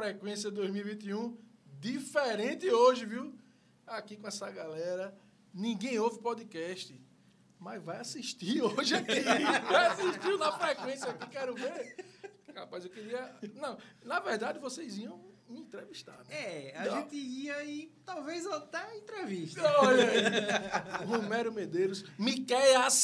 Frequência 2021. Diferente hoje, viu? Aqui com essa galera. Ninguém ouve podcast. Mas vai assistir hoje aqui. Vai assistir na frequência aqui, quero ver. Rapaz, eu queria. Não, na verdade, vocês iam me entrevistar. Né? É, a Não. gente ia e talvez até entrevista. Olha aí. Romero Medeiros, Miqueias,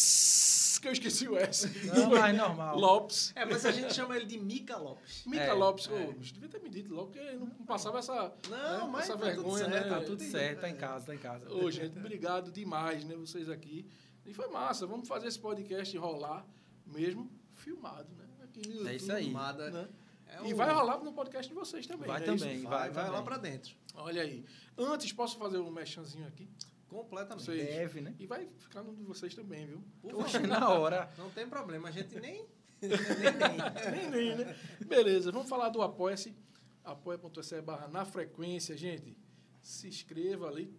que eu esqueci o S. Não, mas normal. Lopes. É, mas a gente chama ele de Mica Lopes. Mica É, Lopes, é. bicho, devia ter me dito logo, porque não passava essa, Não, né, mas essa tá tudo vergonha, certo, né? Tá tudo certo, tá em é. casa, tá em casa. Ô, gente, obrigado demais, né, vocês aqui. E foi massa, vamos fazer esse podcast rolar mesmo filmado, né? Aqui no YouTube. É isso aí. Filmada. né? É E um- vai rolar no podcast de vocês também. Vai é isso? também. Vai, vai vai, lá pra dentro. Olha aí. Antes, posso fazer um mechanzinho aqui? Completamente. Sei. Deve, né? E vai ficar no de vocês também, viu? Favor. na hora. Não tem problema, a gente nem. nem, nem. Nem, nem, né? Beleza, vamos falar do Apoia-se. Apoia.se barra na frequência, gente. Se inscreva ali.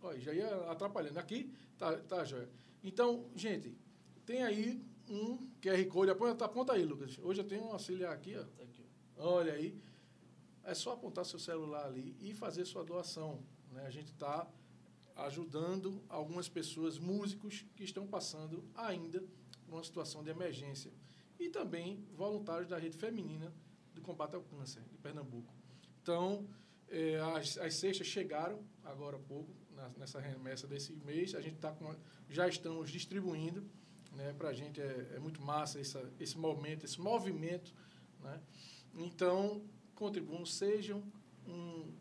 Olha, já ia atrapalhando. Aqui, tá, tá, joia. Então, gente, tem aí um QR Code. Aponta, aponta aí, Lucas. Hoje eu tenho um auxiliar aqui, ó. Olha aí. É só apontar seu celular ali e fazer sua doação. Né? A gente está ajudando algumas pessoas, músicos, que estão passando ainda por uma situação de emergência. E também voluntários da Rede Feminina do Combate ao Câncer, de Pernambuco. Então, eh, as, as cestas chegaram agora há pouco, na- nessa remessa desse mês. A gente tá com, já estamos distribuindo. Né? Para a gente é, é muito massa essa, esse momento, esse movimento. Né? Então, contribuam, sejam um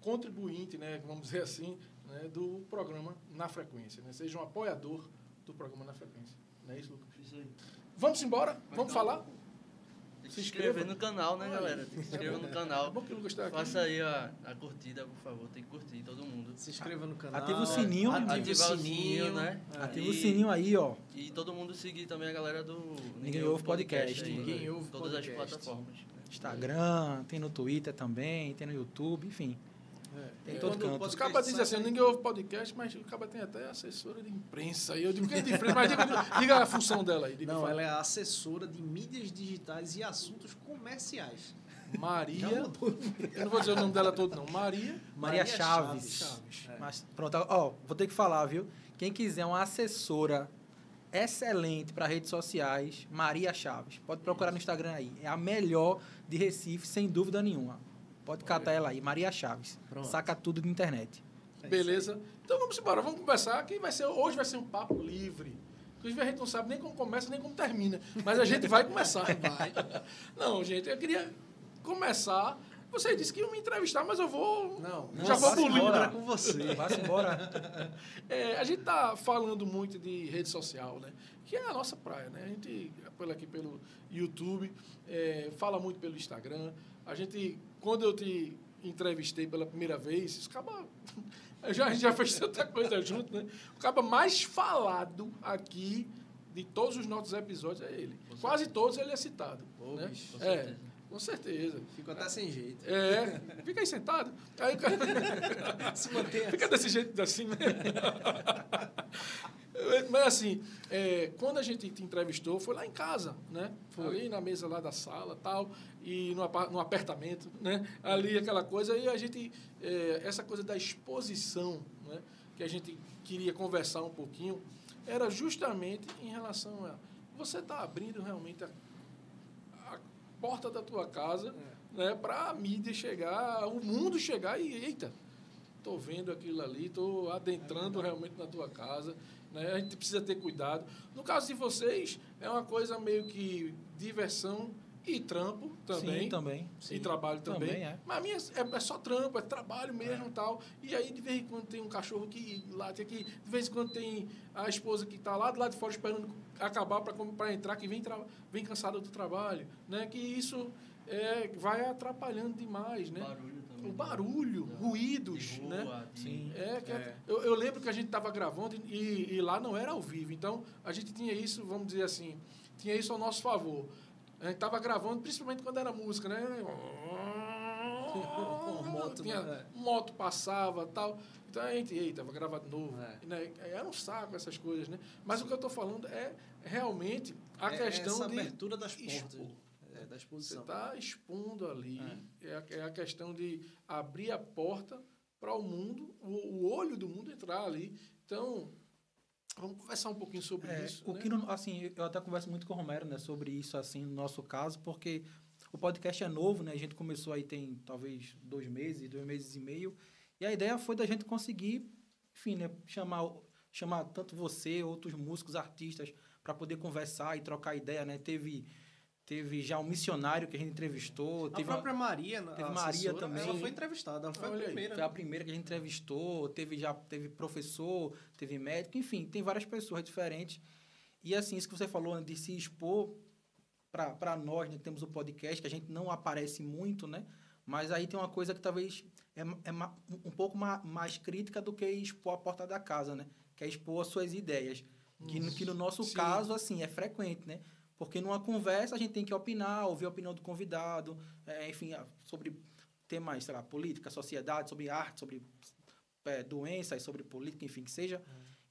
contribuinte, né, vamos dizer assim, né, do programa Na Frequência. Né? Seja um apoiador do programa Na Frequência. Não é isso, Lucas? Isso aí. Vamos embora? Vamos Então. falar? Que Se inscrever inscreva. no canal, né, galera? Se inscrever no É canal. bom que o Lucas está aqui. Faça aí a, a curtida, por favor. Tem que curtir todo mundo. Se inscreva no canal. Ativa o sininho. Ativa o sininho, né? É. Ativa E- o sininho aí, ó. E todo mundo seguir também a galera do Ninguém Ouve Podcast. aí, Ninguém né? Ouve Todas Podcast. as plataformas. né? Instagram, tem no Twitter também, tem no YouTube, enfim. Tem É, todo quando o canto. Os cabas dizem assim, sai- ninguém ouve podcast, mas o caba tem até assessora de imprensa. E eu digo, que é de imprensa? Mas diga, diga a função dela aí. Não, ela é assessora de mídias digitais e assuntos comerciais. Maria. Eu não vou dizer o nome dela todo, não. Maria. Maria, Chaves. Chaves. É. Mas pronto, ó, vou ter que falar, viu? Quem quiser uma assessora excelente para redes sociais, Maria Chaves. Pode procurar no Instagram aí. É a melhor de Recife, sem dúvida nenhuma. Pode catar ela aí, Maria Chaves. Pronto. Saca tudo de internet. É isso Beleza? Então vamos embora, vamos conversar. Que vai ser, hoje vai ser um papo livre. Inclusive a gente não sabe nem como começa, nem como termina. Mas a gente vai começar. Vai. Não, gente, eu queria começar. Você disse que ia me entrevistar, mas eu vou. Não, Já vou embora com você. Vá embora. É, a gente está falando muito de rede social, né? Que é a nossa praia, né? A gente, pelo aqui pelo YouTube, é, fala muito pelo Instagram. A gente, quando eu te entrevistei pela primeira vez, isso acaba. Já, a gente já fez tanta coisa junto, né? O caba mais falado aqui de todos os nossos episódios é ele. Quase todos ele é citado. Ô, né? bicho, com é, certeza. Com certeza. Fico até sem jeito. É, fica aí sentado. Aí cara Se manter fica desse jeito assim, né? Mas assim, é, quando a gente te entrevistou, foi lá em casa, né? Foi. Ali na mesa lá da sala tal, e no, no apertamento, né? Ali aquela coisa, e a gente, é, essa coisa da exposição, né? Que a gente queria conversar um pouquinho, era justamente em relação a você está abrindo realmente a porta da tua casa né, para a mídia chegar, o mundo chegar e, eita, estou vendo aquilo ali, estou adentrando realmente na tua casa. Né, a gente precisa ter cuidado. No caso de vocês, é uma coisa meio que diversão e trampo também. Sim, também. E trabalho também. Também é. Mas a minha é, é só trampo, é trabalho mesmo e tal. E aí, de vez em quando, tem um cachorro que late aqui, de vez em quando tem a esposa que está lá do lado de fora esperando acabar para entrar, que vem, vem cansada do trabalho. Né? Que isso é, vai atrapalhando demais, né? Barulho também. O barulho, ruídos, de né? rua, de- Sim. É, que É. Eu, eu lembro que a gente estava gravando e, e lá não era ao vivo. Então, a gente tinha isso, vamos dizer assim, tinha isso ao nosso favor. A gente estava gravando, principalmente quando era música, né? moto, tinha, né? moto passava tal. Então a gente, eita, vou gravar de novo. É. Né? Era um saco essas coisas, né? Mas o que eu estou falando é realmente a É questão essa de abertura das portas. expor. É, da Você exposição. está expondo ali. É. a, é a questão de abrir a porta para o mundo, o, o olho do mundo entrar ali. Então, vamos conversar um pouquinho sobre É, isso. o né? que não- assim, eu até converso muito com o Romero, né, sobre isso assim no nosso caso, porque o podcast é novo, né? A gente começou aí tem talvez dois meses, dois meses e meio, e a ideia foi da gente conseguir, enfim, né, chamar chamar tanto você, outros músicos, artistas para poder conversar e trocar ideia, né? Teve teve já um missionário que a gente entrevistou, A teve uma- própria Maria, a teve Maria assessora, também. ela foi entrevistada, ela foi Olha a aí, primeira. Foi a né? primeira que a gente entrevistou, teve já teve professor, teve médico, enfim, tem várias pessoas diferentes. E assim, isso que você falou de se expor para nós, né, que temos o podcast, que a gente não aparece muito, né? Mas aí tem uma coisa que talvez é, é ma- um pouco ma- mais crítica do que expor a porta da casa, né? Que é expor as suas ideias. Que, no- que no nosso Sim. caso, assim, é frequente, né? Porque numa conversa a gente tem que opinar, ouvir a opinião do convidado, é, enfim, sobre temas, sei lá, política, sociedade, sobre arte, sobre é, doenças, sobre política, enfim, que seja.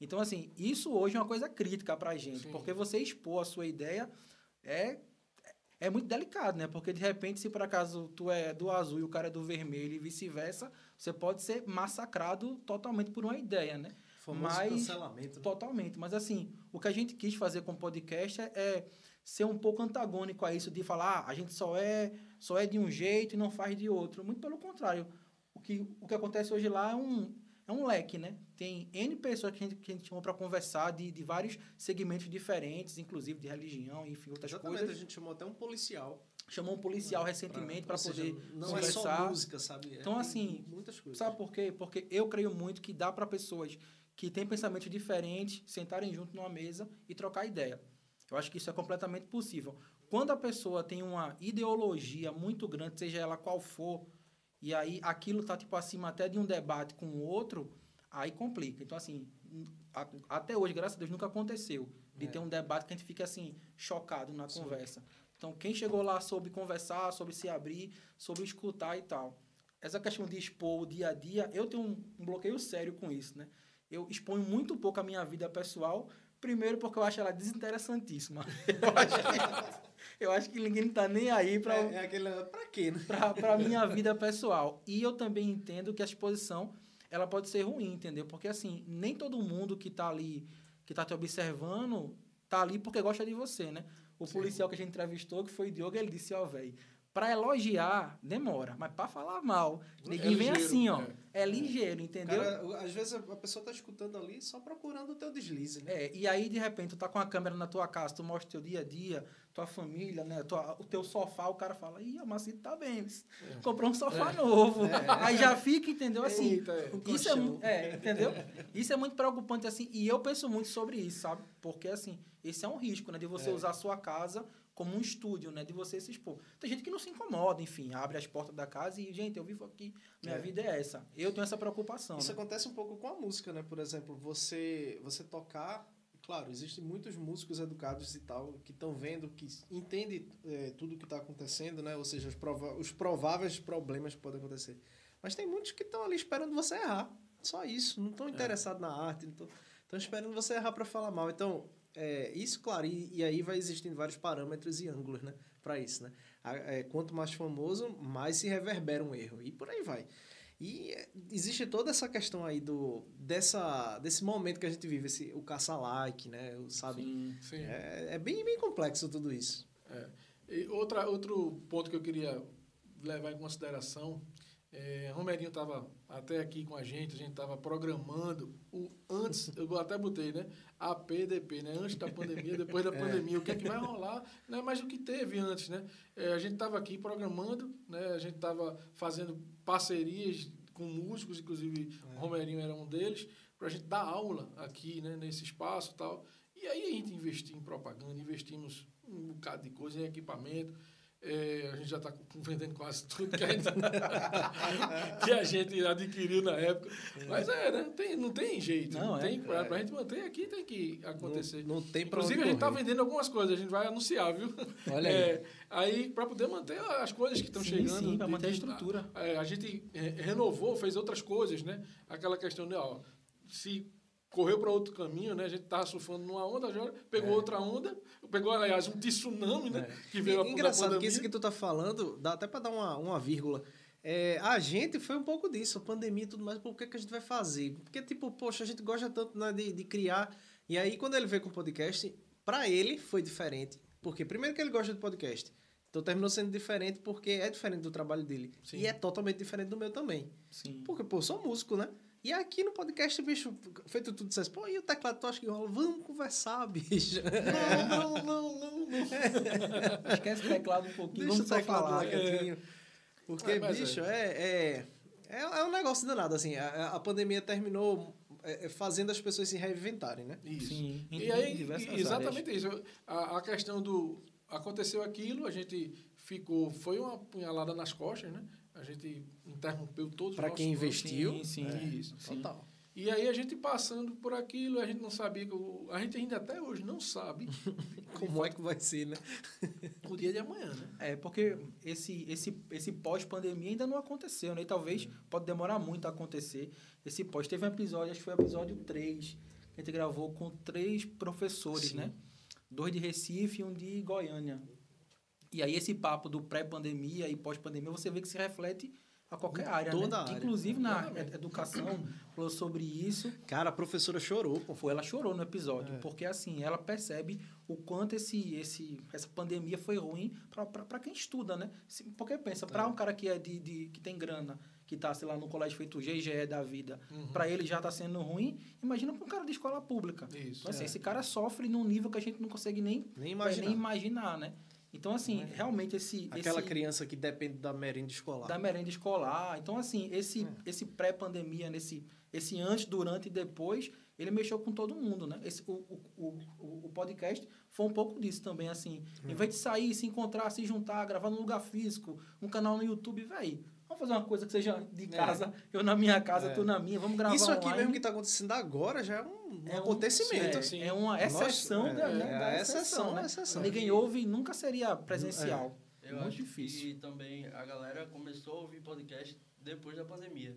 Então, assim, isso hoje é uma coisa crítica pra gente, Sim. porque você expor a sua ideia é, é muito delicado, né? Porque, de repente, se por acaso tu é do azul e o cara é do vermelho e vice-versa, você pode ser massacrado totalmente por uma ideia, né? Famoso Mas- cancelamento. né? Totalmente. Mas, assim, o que a gente quis fazer com o podcast é, é ser um pouco antagônico a isso de falar, ah, a gente só é, só é de um jeito e não faz de outro. Muito pelo contrário. O que, o que acontece hoje lá é um, é um leque, né? Tem N pessoas que a gente, que a gente chamou para conversar de, de vários segmentos diferentes, inclusive de religião, enfim, outras Exatamente, coisas. a gente chamou até um policial. Chamou um policial recentemente para poder Não conversar. é só música, sabe? É, Então, assim, Muitas coisas. Sabe por quê? Porque eu creio muito que dá para pessoas que têm pensamentos diferentes sentarem junto numa mesa e trocar ideia. Eu acho que isso é completamente possível. Quando a pessoa tem uma ideologia muito grande, seja ela qual for, e aí aquilo tá tipo acima até de um debate com o outro, aí complica. Então assim, a- até hoje, graças a Deus, nunca aconteceu de É. ter um debate que a gente fica assim chocado na Sim. conversa. Então quem chegou lá soube conversar, soube se abrir, soube escutar e tal essa questão de expor o dia a dia, eu tenho um, um bloqueio sério com isso, né? Eu exponho muito pouco a minha vida pessoal, primeiro porque eu acho ela desinteressantíssima. Eu acho que, eu acho que ninguém tá nem aí para É, é aquele. Pra quê, né? para minha vida pessoal. E eu também entendo que a exposição ela pode ser ruim, entendeu? Porque assim, nem todo mundo que tá ali, que tá te observando, tá ali porque gosta de você, né? O policial que a gente entrevistou, que foi o Diogo, ele disse, ó, velho, para elogiar demora, mas para falar mal, ninguém vem ligeiro, assim, ó. é. É ligeiro, entendeu? Cara, às vezes a a pessoa tá escutando ali só procurando o teu deslize, né? É, e aí, de repente, tu tá com a câmera na tua casa, tu mostra teu dia a dia, tua família, né? Tua, o teu sofá, o cara fala, ih, o Macito tá bem, É. comprou um sofá novo. Aí já fica, entendeu? Assim, Eita, é. Isso é, é, entendeu? Isso é muito preocupante, assim, e eu penso muito sobre isso, sabe? Porque, assim, esse é um risco, né? De você É. usar a sua casa como um estúdio, né? De você se expor. Tem gente que não se incomoda, enfim, abre as portas da casa e, gente, eu vivo aqui, minha É. vida é essa. Eu tenho essa preocupação, Isso né? acontece um pouco com a música, né? Por exemplo, você você tocar, claro, existem muitos músicos educados e tal que estão vendo, que entendem é, tudo que está acontecendo, né? Ou seja, os, prova os prováveis problemas que podem acontecer. Mas tem muitos que estão ali esperando você errar. Só isso. Não estão interessados na arte, não estão esperando você errar para falar mal. Então, é, isso, claro, e, e aí vai existindo vários parâmetros e ângulos, né? Para isso, né? A- é, quanto mais famoso, mais se reverbera um erro. E por aí vai. E é, existe toda essa questão aí do dessa desse momento que a gente vive, esse, o caça-like, né? O- Sabe? Sim. Sim. É, é bem, bem complexo tudo isso. E outra, outro ponto que eu queria levar em consideração, é, Romerinho estava até aqui com a gente, a gente estava programando o antes, eu até botei, né? APDP, né? Antes da pandemia, depois da pandemia, o que é que vai rolar, né? Mas o que teve antes, né? É, a gente estava aqui programando, né? A gente estava fazendo parcerias com músicos, inclusive o Romerinho era um deles, para a gente dar aula aqui, né? Nesse espaço e tal. E aí a gente investiu em propaganda, investimos um bocado de coisa, em equipamento. É, a gente já está vendendo quase tudo que a, gente, que a gente adquiriu na época. Mas é, né? Tem, não tem jeito. Não, Não, é. tem, Para a gente manter aqui tem que acontecer. Não, não tem Inclusive, a gente está vendendo algumas coisas, a gente vai anunciar, viu? Olha aí. É, aí, para poder manter as coisas que estão chegando. sim, de- manter a estrutura. é, a gente é, renovou, fez outras coisas, né? Aquela questão de, ó, se correu para outro caminho, né? A gente tava surfando numa onda, agora pegou outra onda, pegou, aliás, um tsunami, né? Que veio a E- Engraçado que isso que tu tá falando, dá até pra dar uma, uma vírgula. É, a gente foi um pouco disso, a pandemia e tudo mais, o que, é que a gente vai fazer? Porque, tipo, poxa, a gente gosta tanto né, de, de criar. E aí, quando ele veio com o podcast, pra ele foi diferente. Porque, primeiro, que ele gosta de podcast. Então, terminou sendo diferente porque é diferente do trabalho dele. Sim. E é totalmente diferente do meu também. Sim. Porque, pô, sou músico, né? E aqui no podcast, bicho, feito tudo, dissesse, pô, e o teclado tu acha que rola? Vamos conversar, bicho. Não, não, não, não, não. Esquece o teclado um pouquinho, Deixa o vamos só teclado falar. lá quietinho. Porque, É, bicho, é, é, é, é um negócio danado, assim. A, a pandemia terminou é, é, fazendo as pessoas se reinventarem, né? Isso. Sim, E aí, exatamente isso. A, a questão do. Aconteceu aquilo, a gente ficou. Foi uma punhalada nas costas, né? A gente interrompeu todos os quem investiu. Sim, sim. planos. Isso. Sim. Total. E aí a gente passando por aquilo, a gente não sabia. que o- A gente ainda até hoje não sabe Como é que vai ser, né? o dia de amanhã, né? É, porque esse, esse, esse pós-pandemia ainda não aconteceu, né? E talvez pode demorar muito a acontecer. Esse pós. Teve um episódio, acho que foi o episódio 3, que a gente gravou com três professores, Sim. né? Dois de Recife e um de Goiânia. E aí esse papo do pré-pandemia e pós-pandemia, você vê que se reflete a qualquer área, toda né? área. Inclusive na educação, falou sobre isso. Cara, a professora chorou, pô. Foi, ela chorou no episódio, É. porque assim, ela percebe o quanto esse, esse, essa pandemia foi ruim para quem estuda, né? Porque pensa, para É. um cara que é de, de que tem grana, que tá, sei lá, no colégio feito GGE da vida, Uhum. para ele já tá sendo ruim, imagina para um cara de escola pública. Isso. Então, assim, É. esse cara sofre num nível que a gente não consegue nem, Nem imaginar. nem imaginar, né? Então, assim, realmente esse... Aquela esse, criança que depende da merenda escolar. da merenda escolar. Então, assim, esse, É. esse pré-pandemia, nesse esse antes, durante e depois, ele mexeu com todo mundo, né? Esse, o, o, o, o podcast foi um pouco disso também, assim. É. Em vez de sair, se encontrar, se juntar, gravar num lugar físico, um canal no YouTube, velho, vamos fazer uma coisa que seja de casa, eu na minha casa, É. tu na minha, vamos gravar Isso aqui online. mesmo que tá acontecendo agora já é um, um É um- acontecento. é, assim. É uma exceção Nossa, da, é, né, é da exceção, exceção, né? exceção. Ninguém ouve, nunca seria presencial. Eu Muito acho difícil. que também a galera começou a ouvir podcast depois da pandemia.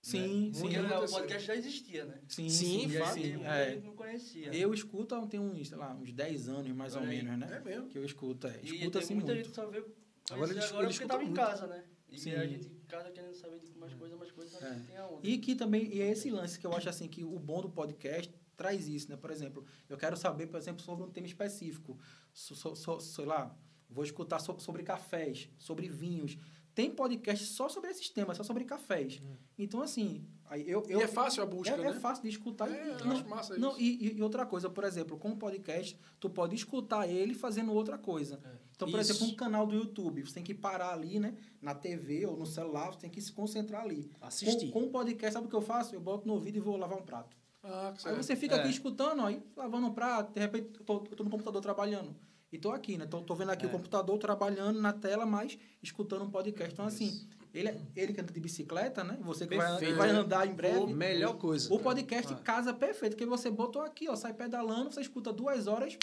Sim, né? sim. Porque o podcast já existia, né? Sim, Sim, sim, E sim, é. gente não conhecia. Eu escuto há tem uns, sei lá, uns 10 anos mais ou aí. menos, né? É mesmo. Que eu escuto, é. E Escuto assim muita muito. gente só veio Agora agora, porque escuta tava em casa, né? E Sim. a gente em casa querendo saber de mais coisa, mais coisa, É. tem aonde. E que também, e é esse lance que eu acho assim, que o bom do podcast traz isso, né? Por exemplo, eu quero saber, por exemplo, sobre um tema específico. So, so- so- sei lá, vou escutar so- sobre cafés, sobre vinhos. Tem podcast só sobre esses temas, só sobre cafés. Então, assim, aí eu... E eu é fácil a busca, é, né? é fácil de escutar. É, e, eu não, acho massa não, isso. e, e- e outra coisa, por exemplo, com o podcast, tu pode escutar ele fazendo outra coisa. É. Então, por Isso. exemplo, um canal do YouTube, você tem que parar ali, né? Na TV ou no celular, você tem que se concentrar ali. Assistir. Com, com o podcast, sabe o que eu faço? Eu boto no ouvido e vou lavar um prato. Ah, que Aí você fica É. aqui escutando, aí lavando um prato, de repente eu tô, eu tô no computador trabalhando. E tô aqui, né? Tô, tô vendo aqui É. o computador trabalhando na tela, mas escutando um podcast. Então, assim, ele, é- ele que anda de bicicleta, né? Você que vai, vai andar em breve. Melhor coisa. O podcast Ah. casa perfeito, porque você botou aqui, ó, sai pedalando, você escuta duas horas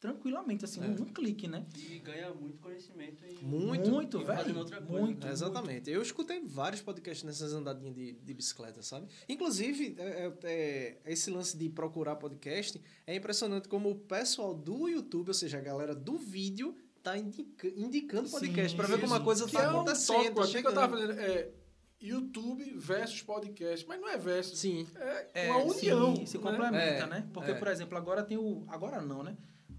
tranquilamente, assim, É. num, num clique, né? E ganha muito conhecimento e Muito. muito e velho. fazendo outra coisa. Muito. É, Exatamente. Eu escutei vários podcasts nessas andadinhas de, de bicicleta, sabe? Inclusive, é, é, é, esse lance de procurar podcast é impressionante como o pessoal do YouTube, ou seja, a galera do vídeo, tá indica- indicando podcast para ver como a coisa Que tá é um acontecendo. tópico tá aqui que eu tava fazendo. É YouTube versus podcast. Mas não é versus. Sim. É, É, uma união. sim, se né? complementa, É, né? Porque, é. por exemplo, agora tem o. Agora não, né?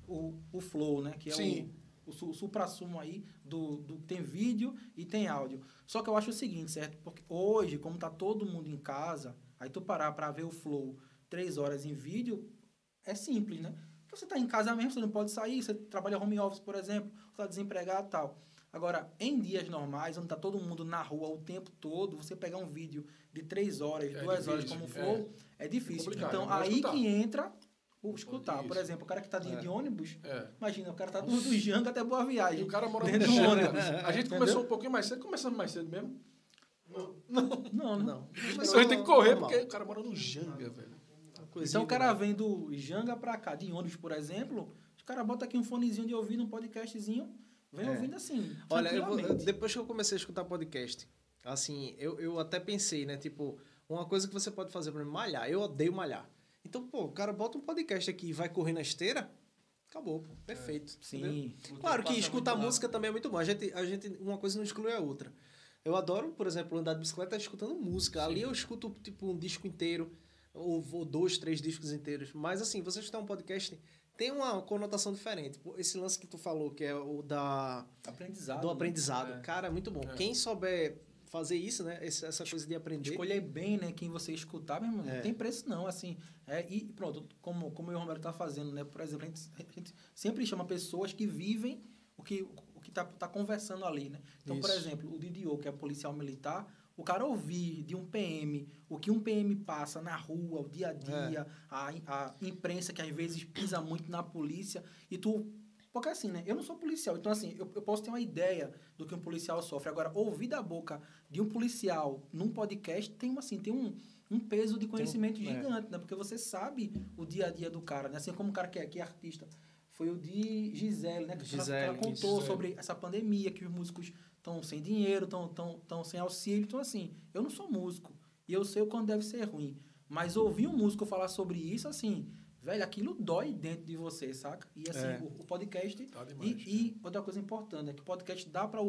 O, o Flow, né? Que é Sim. o, o, su- supra-sumo aí do, do. Tem vídeo e tem áudio. Só que eu acho o seguinte, certo? Porque hoje, como tá todo mundo em casa, aí tu parar pra ver o Flow três horas em vídeo, é simples, né? Porque você tá em casa mesmo, você não pode sair, você trabalha home office, por exemplo, você tá desempregado e tal. Agora, em dias normais, onde tá todo mundo na rua o tempo todo, você pegar um vídeo de três horas, É duas horas difícil, como o Flow, é, difícil. complicado, então, vou aí escutar. que entra o escutar. Por Isso. exemplo, o cara que tá de, É. de ônibus, É. imagina, o cara tá do, do Janga até Boa E Viagem. o cara no Dentro do ônibus. A gente Entendeu? começou um pouquinho mais cedo. Começamos mais cedo mesmo? Não, né? Não. Mas a gente tem que correr Normal. porque o cara mora no Janga, velho. Então o cara vem do Janga pra cá, de ônibus, por exemplo, os caras botam aqui um fonezinho de ouvido, um podcastzinho, vem É. ouvindo assim. Olha, eu depois que eu comecei a escutar podcast, assim, eu, eu até pensei, né? Tipo, uma coisa que você pode fazer para malhar. Eu odeio malhar. Então, pô, o cara bota um podcast aqui e vai correr na esteira, acabou, pô. Perfeito. entendeu? Sim. Claro que escutar música também é muito bom. A gente, a gente, uma coisa não exclui a outra. Eu adoro, por exemplo, andar de bicicleta escutando música. Ali eu escuto, tipo, um disco inteiro, ou, ou dois, três discos inteiros. Mas, assim, você escutar um podcast tem uma conotação diferente. Esse lance que tu falou, que é o da, Aprendizado. do né? aprendizado. É. Cara, é muito bom. É. Quem souber fazer isso, né? Essa coisa de aprender. Escolher bem, né, quem você escutar, meu irmão, É. não tem preço não, assim. É, e pronto, como, como o Romero tá fazendo, né, por exemplo, a gente, a gente sempre chama pessoas que vivem o que, o que tá, tá conversando ali, né. Então, por Isso. exemplo, o Didio, que é policial militar, o cara ouvir de um PM o que um PM passa na rua, o dia a dia, a, a imprensa que às vezes pisa muito na polícia, e tu porque assim, né? Eu não sou policial, então assim, eu, eu posso ter uma ideia do que um policial sofre. Agora, ouvir da boca de um policial num podcast tem, uma, assim, tem um, um peso de conhecimento é. gigante, né? Porque você sabe o dia a dia do cara, né? Assim como o cara que é, que é artista. Foi o de Gisele, né? Que ela- Gisele, ela contou Gisele. sobre essa pandemia, que os músicos estão sem dinheiro, estão tão, tão sem auxílio. Então, assim, eu não sou músico. E eu sei o quando deve ser ruim. Mas ouvir um músico falar sobre isso, assim, velho, aquilo dói dentro de você, saca? E assim, É. o, o podcast. Tá demais. E, e outra coisa importante é que o podcast dá para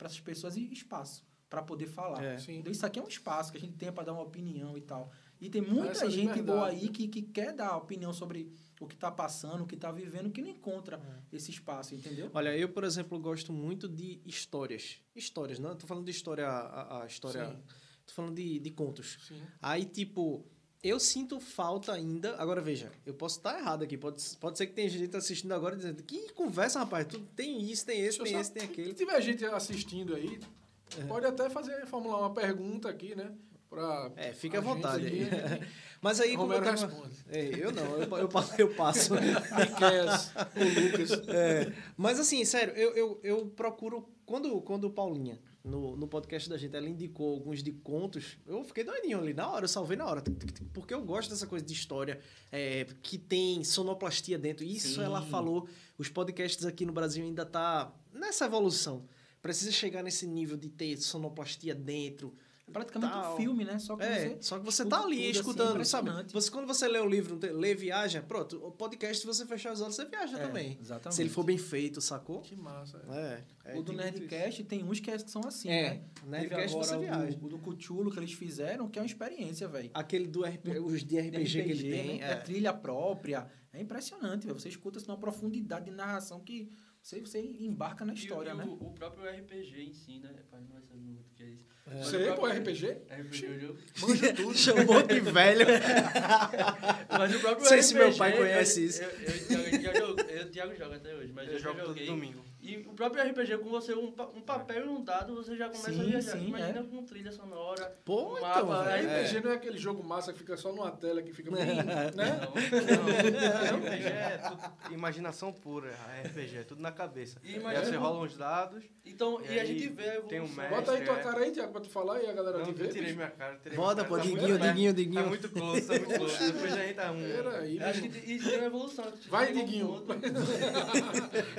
essas pessoas espaço para poder falar. É. Sim. Então, isso aqui é um espaço que a gente tem para dar uma opinião e tal. E tem muita Essa gente boa aí que, que quer dar opinião sobre o que está passando, o que está vivendo, que não encontra É. esse espaço, entendeu? Olha, eu, por exemplo, gosto muito de histórias. Histórias, não? Tô falando de história, a, a história. Sim. Tô falando de, de contos. Sim. Aí, tipo, eu sinto falta ainda. Agora, veja, eu posso estar errado aqui. Pode, pode ser que tenha gente assistindo agora dizendo: Que conversa, rapaz? Tu tem isso, tem esse, tem só- esse, tem Se aquele. tiver gente assistindo aí, É. pode até fazer, formular uma pergunta aqui, né? Pra É, fica à vontade aí, gente- Mas aí, como eu Romero tava... responde. É, eu não, eu, eu, eu passo. O Lucas. É, mas assim, sério, eu, eu, eu procuro. Quando, quando Paulinha, no, no podcast da gente, ela indicou alguns de contos, eu fiquei doidinho ali na hora, eu salvei na hora. Porque eu gosto dessa coisa de história é, que tem sonoplastia dentro. Isso Sim. ela falou. Os podcasts aqui no Brasil ainda tá nessa evolução. Precisa chegar nesse nível de ter sonoplastia dentro. É praticamente Tal. um filme, né? Só que É, você. só que você tá ali tudo, assim, escutando, sabe? impressionante. Você, quando você lê o livro, lê viaja, pronto, o podcast, se você fechar os olhos, você viaja É, também. Exatamente. Se ele for bem feito, sacou? Que massa. é. É. é, o do Nerdcast tem uns que são assim, É, né? Nerdcast você viaja. o do, o do Cuchulo que eles fizeram, que é uma experiência, velho. Aquele do RPG, os de RPG, que ele tem. né? É. trilha própria. É impressionante, velho. Você escuta assim, uma profundidade de narração que você, você embarca na E história, e né? o, o próprio RPG em si, né? Pai, não vai saber muito o que é isso. Você, o pô, RPG? RPG é o jogo. Manja tudo. Chamou de velho. Mas o próprio Não sei se meu RPG, pai conhece eu- isso. Eu, eu, eu, eu, o Thiago joga até hoje, mas eu, Eu já jogo todo joguei. domingo. E o próprio RPG, com você, um, pa- um papel e um dado, você já começa Sim, a viajar. sim, Imagina é. com trilha sonora. Pô, um então, mapa, velho. aí, RPG não é aquele jogo massa que fica só numa tela que fica bem, Não, né? Não, RPG é tudo imaginação pura. A RPG é tudo na cabeça. E imagina aí você rola uns dados. Então, E e, a gente vê tem um mestre. Bota aí tua é. cara aí, Tiago, pra tu falar e a galera Não, te eu ver. tirei bicho. minha cara. tirei Bota, minha pô, cara. Tá Diguinho. Diguinho, Diguinho. Tá muito close, tá muito close. Depois a gente tá um... Peraí, Eu acho que tem- isso tem uma evolução. Vai, Diguinho.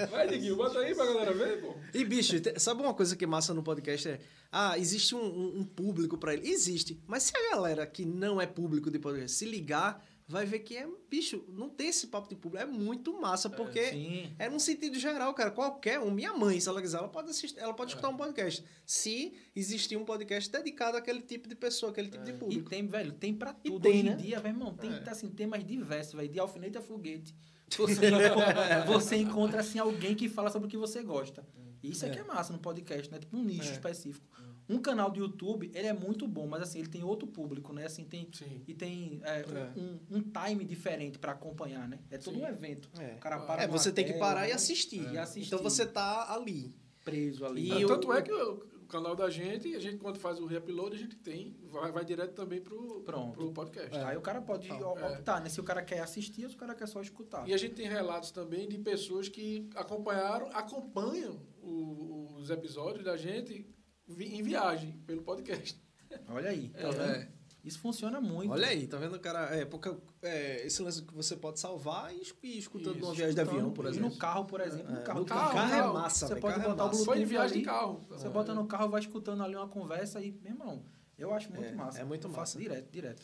Vai, Diguinho, bota aí pra galera ver, pô. E, bicho, sabe uma coisa que é massa no podcast? É, ah, existe um, um- um público pra ele. Existe. Mas se a galera que não é público de podcast se ligar, vai ver que é, bicho, não tem esse papo de público. É muito massa, porque Sim. é num sentido geral, cara. Qualquer um, minha mãe, se ela quiser, ela pode assistir, ela pode escutar um podcast. Se existir um podcast dedicado àquele tipo de pessoa, aquele tipo de E público. tem, velho, tem pra E tudo. tem, Hoje né? em dia, velho, irmão, tem, É. assim, temas diversos, velho. De alfinete a foguete. Você encontra, você encontra, assim, alguém que fala sobre o que você gosta. E isso aqui é massa no podcast, né? Tipo um nicho É. específico. Um canal do YouTube, ele é muito bom, mas assim, ele tem outro público, né? Assim, tem... Sim. E tem é, É. Um, um time diferente pra acompanhar, né? É todo Sim. um evento. É. O cara para É, você tem que tela, parar e assistir. E assistir. Então você tá ali. preso ali. E o- Tanto é que o canal da gente, a gente quando faz o reupload, a gente tem, vai, vai direto também pro, Pronto. pro podcast. Aí o cara pode Total. o- optar, né? Se o cara quer assistir, ou se o cara quer só escutar. E a gente tem relatos também de pessoas que acompanharam, acompanham o- os episódios da gente em viagem pelo podcast. Olha aí, tá É, vendo? É. Isso funciona muito. Olha aí, tá vendo, cara? É, porque é, esse lance que você pode salvar e e escutando Isso, numa viagem de avião, por e exemplo. no carro, por exemplo. No É, carro, no carro, carro, é carro, massa, Você velho, pode carro é botar o. Bluetooth Foi em viagem ali, de carro. Você bota no carro, vai escutando ali uma conversa e, meu irmão, eu acho muito É, massa. é muito Eu faço massa. direto, direto.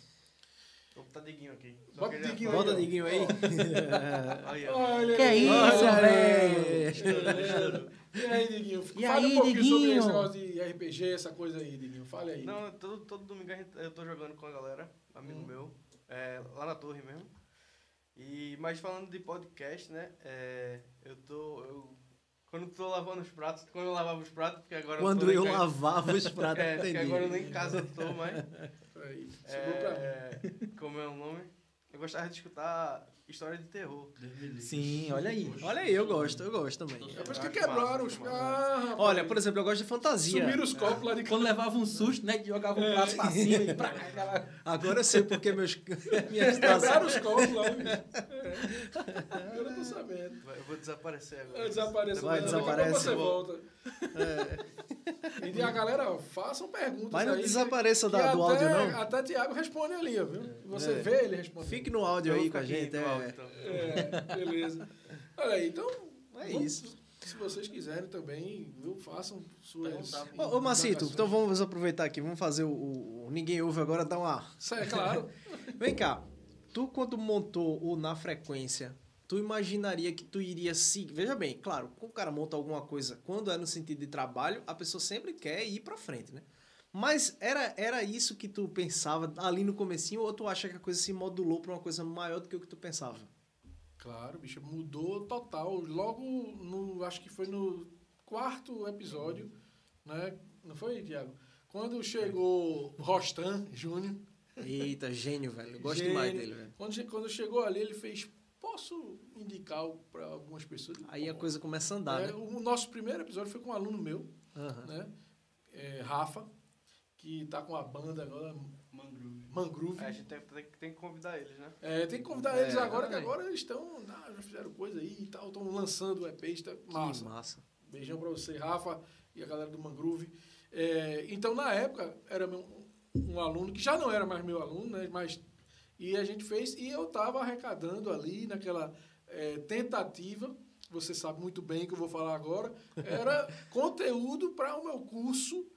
Vou botar Diguinho aqui. Só Bota já- Diguinho Bota ó. Diguinho aí. Aí. Olha Que aí. isso, velho? E aí, Diguinho? E Fale aí, um pouquinho sobre Diguinho? esse negócio de RPG, essa coisa aí, Diguinho. Fale aí. Não, todo, todo domingo eu tô jogando com a galera, amigo meu, é, lá na torre mesmo. E, mas falando de podcast, né? é, eu tô. Eu, quando tô lavando os pratos, quando eu lavava os pratos, porque agora Quando tô eu em casa- lavava os pratos, É, porque agora eu nem em casa eu tô mais. Peraí, chegou pra mim. É, como é o nome? Eu gostava de escutar história de terror. Sim, olha aí. Olha aí, eu gosto, eu gosto também. É por isso Eu que quebraram os. Ah. Olha, por exemplo, eu gosto de fantasia. Sumiram os copos lá de Quando levava um susto, né? Jogava um prato pra cima e pra aquela... Agora eu sei porque meus taças. Quebraram os copos lá. É. Eu tô sabendo. Eu vou desaparecer agora. Vai desaparecer. Vai, desaparece. você volta. E a galera, façam perguntas Mas não aí. desapareça que da- do até, áudio, não. Até Tiago responde ali, ó, viu? Você É. vê ele respondendo. Fique no áudio Eu aí com a gente. é. Então. É, beleza. Olha aí, então. É vamos- isso. Se vocês quiserem também, viu, façam suas. Perguntar. Ô, ô Macito, então vamos aproveitar aqui, vamos fazer o, o- o Ninguém Ouve agora, dar uma... Isso é claro. Vem cá, tu quando montou o Na Frequência, tu imaginaria que tu iria se... Veja bem, claro, quando o cara monta alguma coisa, quando é no sentido de trabalho, a pessoa sempre quer ir pra frente, né? Mas era, era isso que tu pensava ali no comecinho ou tu acha que a coisa se modulou pra uma coisa maior do que o que tu pensava? Claro, bicho, mudou total. Logo no. Acho que foi no quarto episódio, né? Não foi, Tiago? Quando chegou Rostan Júnior. Eita, gênio, velho. Eu gosto Gênio. demais dele, velho. Quando, quando chegou ali, ele fez. Posso indicar para algumas pessoas? Aí a coisa começa a andar, É, né? O nosso primeiro episódio foi com um aluno meu, né? É, Rafa, que tá com a banda agora, Mangrove. Mangroove. É, a gente tem, tem, tem que convidar eles, né? É, tem que convidar É, eles agora, que agora eles estão. ah, já fizeram coisa aí e tal, estão lançando o EP, está massa. Que massa. Beijão pra você, Rafa, e a galera do Mangroove. É, então, na época, era meu- um aluno que já não era mais meu aluno, né? Mas, e a gente fez, e eu estava arrecadando ali naquela é, tentativa, você sabe muito bem que eu vou falar agora, era conteúdo para o meu curso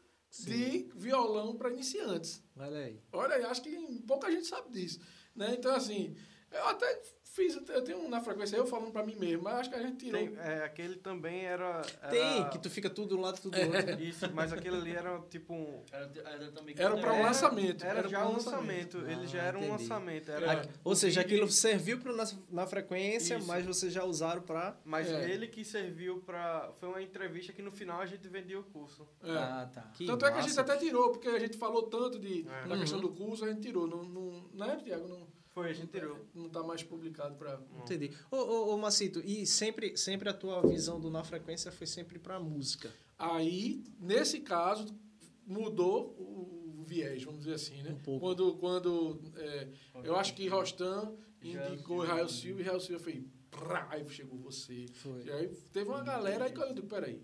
de violão para iniciantes. Olha aí. Olha, eu acho que pouca gente sabe disso. Né? Então, assim, eu até fiz, eu tenho um na frequência eu falando para mim mesmo, mas acho que a gente tirou. Tem, é, aquele também era. era Tem, que tu fica tudo de um lado, tudo do outro. Isso, mas aquele ali era tipo um. Era, era também Era pra um Era- lançamento. Era, Era já pra um um lançamento. lançamento. Ele Ah, já era um entendi. lançamento. É. Era, Ou seja, aquilo serviu pro na, na frequência, Isso. mas vocês já usaram pra. Mas É. ele que serviu pra. Foi uma entrevista que no final a gente vendia o curso. É. Ah, tá. Que Tanto é que a gente massa. até tirou, porque a gente falou tanto de, É. da questão Uhum. do curso, a gente tirou. Não, não, né, Tiago? Não, Foi, a gente tirou. não tá mais publicado para. Entendi. Ô, ô, ô, Macito, e sempre, sempre a tua visão do Na Frequência foi sempre pra música. Aí, nesse caso, mudou o, viés, vamos dizer assim, né? Um pouco. Quando, quando é, eu acho que Israel indicou. Israel Silva e Israel Silva fez. Prá, aí chegou você. Foi. E aí teve uma galera aí que eu digo, peraí,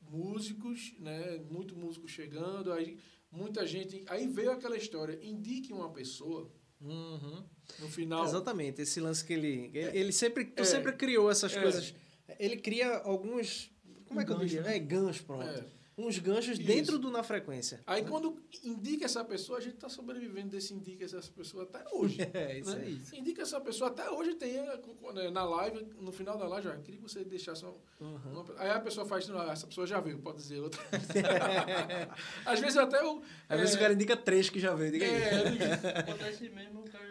músicos, né? Muito músico chegando, aí muita gente. Aí veio aquela história, indique uma pessoa Uhum. No final. Exatamente, esse lance que ele. Ele, ele sempre. Tu É. sempre criou essas É. coisas. Ele cria alguns. Como é que eu Gancho, diria? né? É, ganchos, pronto. É. Uns ganchos Isso. dentro do Na Frequência. Aí quando indica essa pessoa, a gente está sobrevivendo desse indica essa pessoa até hoje. É, isso né? aí. Indica essa pessoa até hoje tem né, na live, no final da live, já, queria que você deixasse uma, Uhum. uma- Aí a pessoa faz, não, essa pessoa já veio, pode dizer outra. Às vezes até o. Às vezes é, o cara indica três que já veio. Diga aí. é, Acontece mesmo, o cara,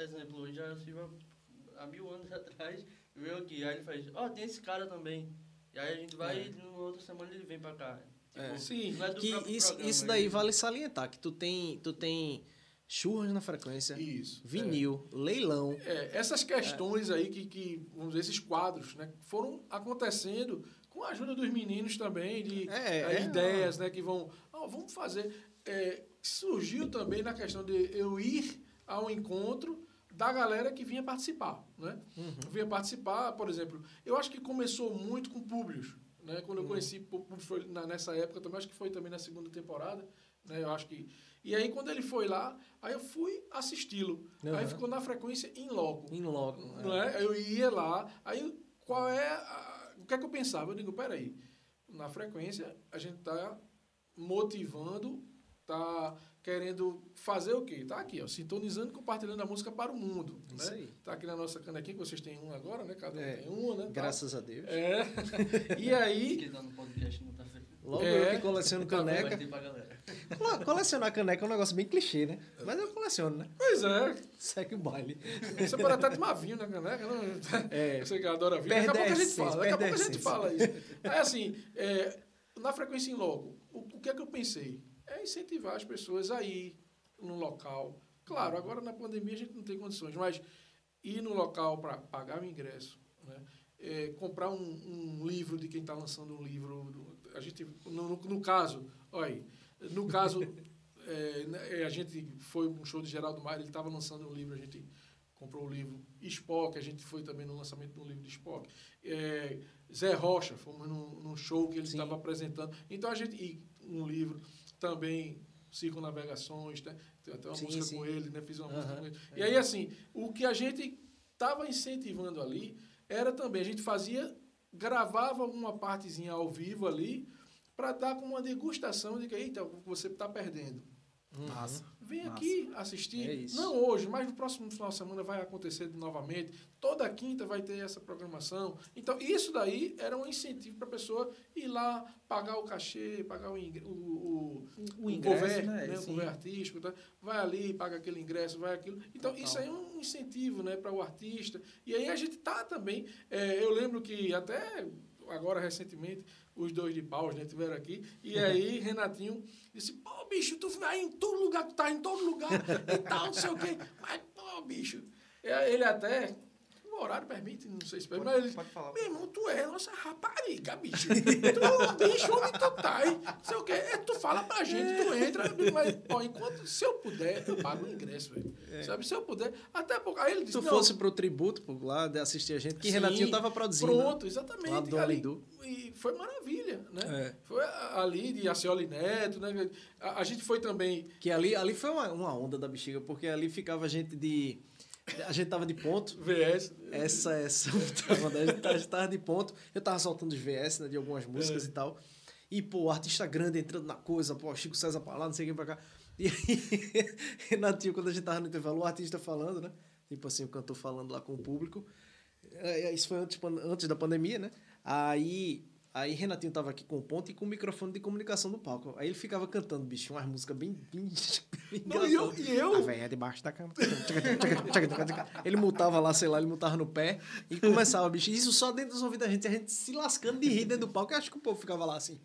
exemplo, o Israel Silva, há mil anos atrás, veio aqui, aí ele faz, ó, tem esse cara também. E aí a gente vai e na outra semana ele vem pra cá. Tipo, É. Sim. é Que isso, programa, isso daí vale salientar, que tu tem, tu tem churras na frequência, Isso. vinil, leilão. É, essas questões aí que, que, vamos dizer, esses quadros, né, foram acontecendo com a ajuda dos meninos também, de É, eh, é. ideias, né, que vão, ah, vamos fazer. É, surgiu também na questão de eu ir ao encontro da galera que vinha participar, né? Uhum. Vinha participar, por exemplo, eu acho que começou muito com Publius, né? Quando eu conheci Publius foi na- nessa época também, acho que foi também na segunda temporada, né? Eu acho que e aí quando ele foi lá, aí eu fui assisti-lo. Aí Uhum. ficou na frequência em loco. Em loco. Não é? Eu ia lá, aí qual é. a- o que é que eu pensava? Eu digo, peraí, na frequência a gente está motivando tá querendo fazer o quê? Tá aqui, ó, sintonizando e compartilhando a música para o mundo. Isso né? aí. Tá aqui na nossa canequinha, que vocês têm uma agora, né? Cada um É. tem uma, né? Graças a Deus. É. E aí, Quem tá no podcast não tá. Logo É. eu que coleciono caneca. Cole- Colecionar caneca é um negócio bem clichê, né? Mas eu coleciono, né? pois é, Segue o baile. você pode até tomar vinho na caneca, não? É. Você que adora vinho. Perde Daqui a pouco a gente fala, daqui a pouco a gente fala isso. Aí assim, é, na frequência em logo, o, o que é que eu pensei? É incentivar as pessoas a ir no local. Claro, agora na pandemia a gente não tem condições, mas ir no local para pagar o ingresso, né? É, comprar um, um livro de quem está lançando um livro. A gente, no, no, no caso, olha no caso, é, né, a gente foi um show de Geraldo Maia, ele estava lançando um livro, a gente comprou o livro Spock, a gente foi também no lançamento do livro de Spock. É, Zé Rocha, fomos num, num show que ele estava apresentando. Então a gente, e um livro também, Circunnavegações, né? Tem até uma Sim, música sim. com ele, né? Fiz uma música com ele. E aí, assim, o que a gente estava incentivando ali era também, a gente fazia, gravava uma partezinha ao vivo ali, para dar como uma degustação de que, eita, você está perdendo. Massa. Vem Massa. aqui assistir. É. Não hoje, mas no próximo final de semana vai acontecer novamente. Toda quinta vai ter essa programação. Então, isso daí era um incentivo para a pessoa ir lá, pagar o cachê, pagar o, ingre- o, o, O ingresso, cover, né? O Sim. cover artístico. Tá? Vai ali, paga aquele ingresso, vai aquilo. Então, Total. isso aí é um incentivo né, para o artista. E aí a gente tá também. é, eu lembro que até agora recentemente os dois de paus né, tiveram aqui. E aí Renatinho disse: pô, bicho, tu vai em todo lugar, tu tá em todo lugar e tal, não sei o quê. Mas, pô, bicho. É, Ele até. O horário permite, não sei se permite, mas ele Pode falar. meu irmão, tu é nossa rapariga, bicho. Tu, bicho, onde tu tá aí? Sei o quê. É, tu fala pra gente, tu entra. Mas, ó, enquanto, se eu puder, eu pago o ingresso, velho. Sabe, se eu puder. Até porque. Aí ele Se disse, tu não, fosse pro tributo, pô, lá de assistir a gente, que Sim, Renatinho tava produzindo. né? Pronto, exatamente. Lá do ali, e foi maravilha, né? É. Foi a- ali de Acioli Neto, né? A, a gente foi também. Que ali, ali foi uma, uma onda da bexiga, porque ali ficava gente de. A gente tava de ponto. VS. Essa, essa. A gente tava- a gente tava de ponto. Eu tava soltando os VS, né, de algumas músicas É. e tal. E, pô, artista grande entrando na coisa, pô, Chico César pra lá, não sei quem pra cá. E aí, Renatinho, quando a gente tava no intervalo, o artista falando, né? Tipo assim, o cantor falando lá com o público. É, é, Isso foi antes, antes da pandemia, né? Aí, aí Renatinho tava aqui com o ponto e com o microfone de comunicação do palco. Aí ele ficava cantando, bicho, umas músicas bem, bem, bem Não, e eu- e eu- A véia debaixo da cama. Ele mutava lá, sei lá, ele mutava no pé e começava, bicho. Isso só dentro dos ouvidos da gente, a gente se lascando de rir dentro do palco. Eu acho que o povo ficava lá assim.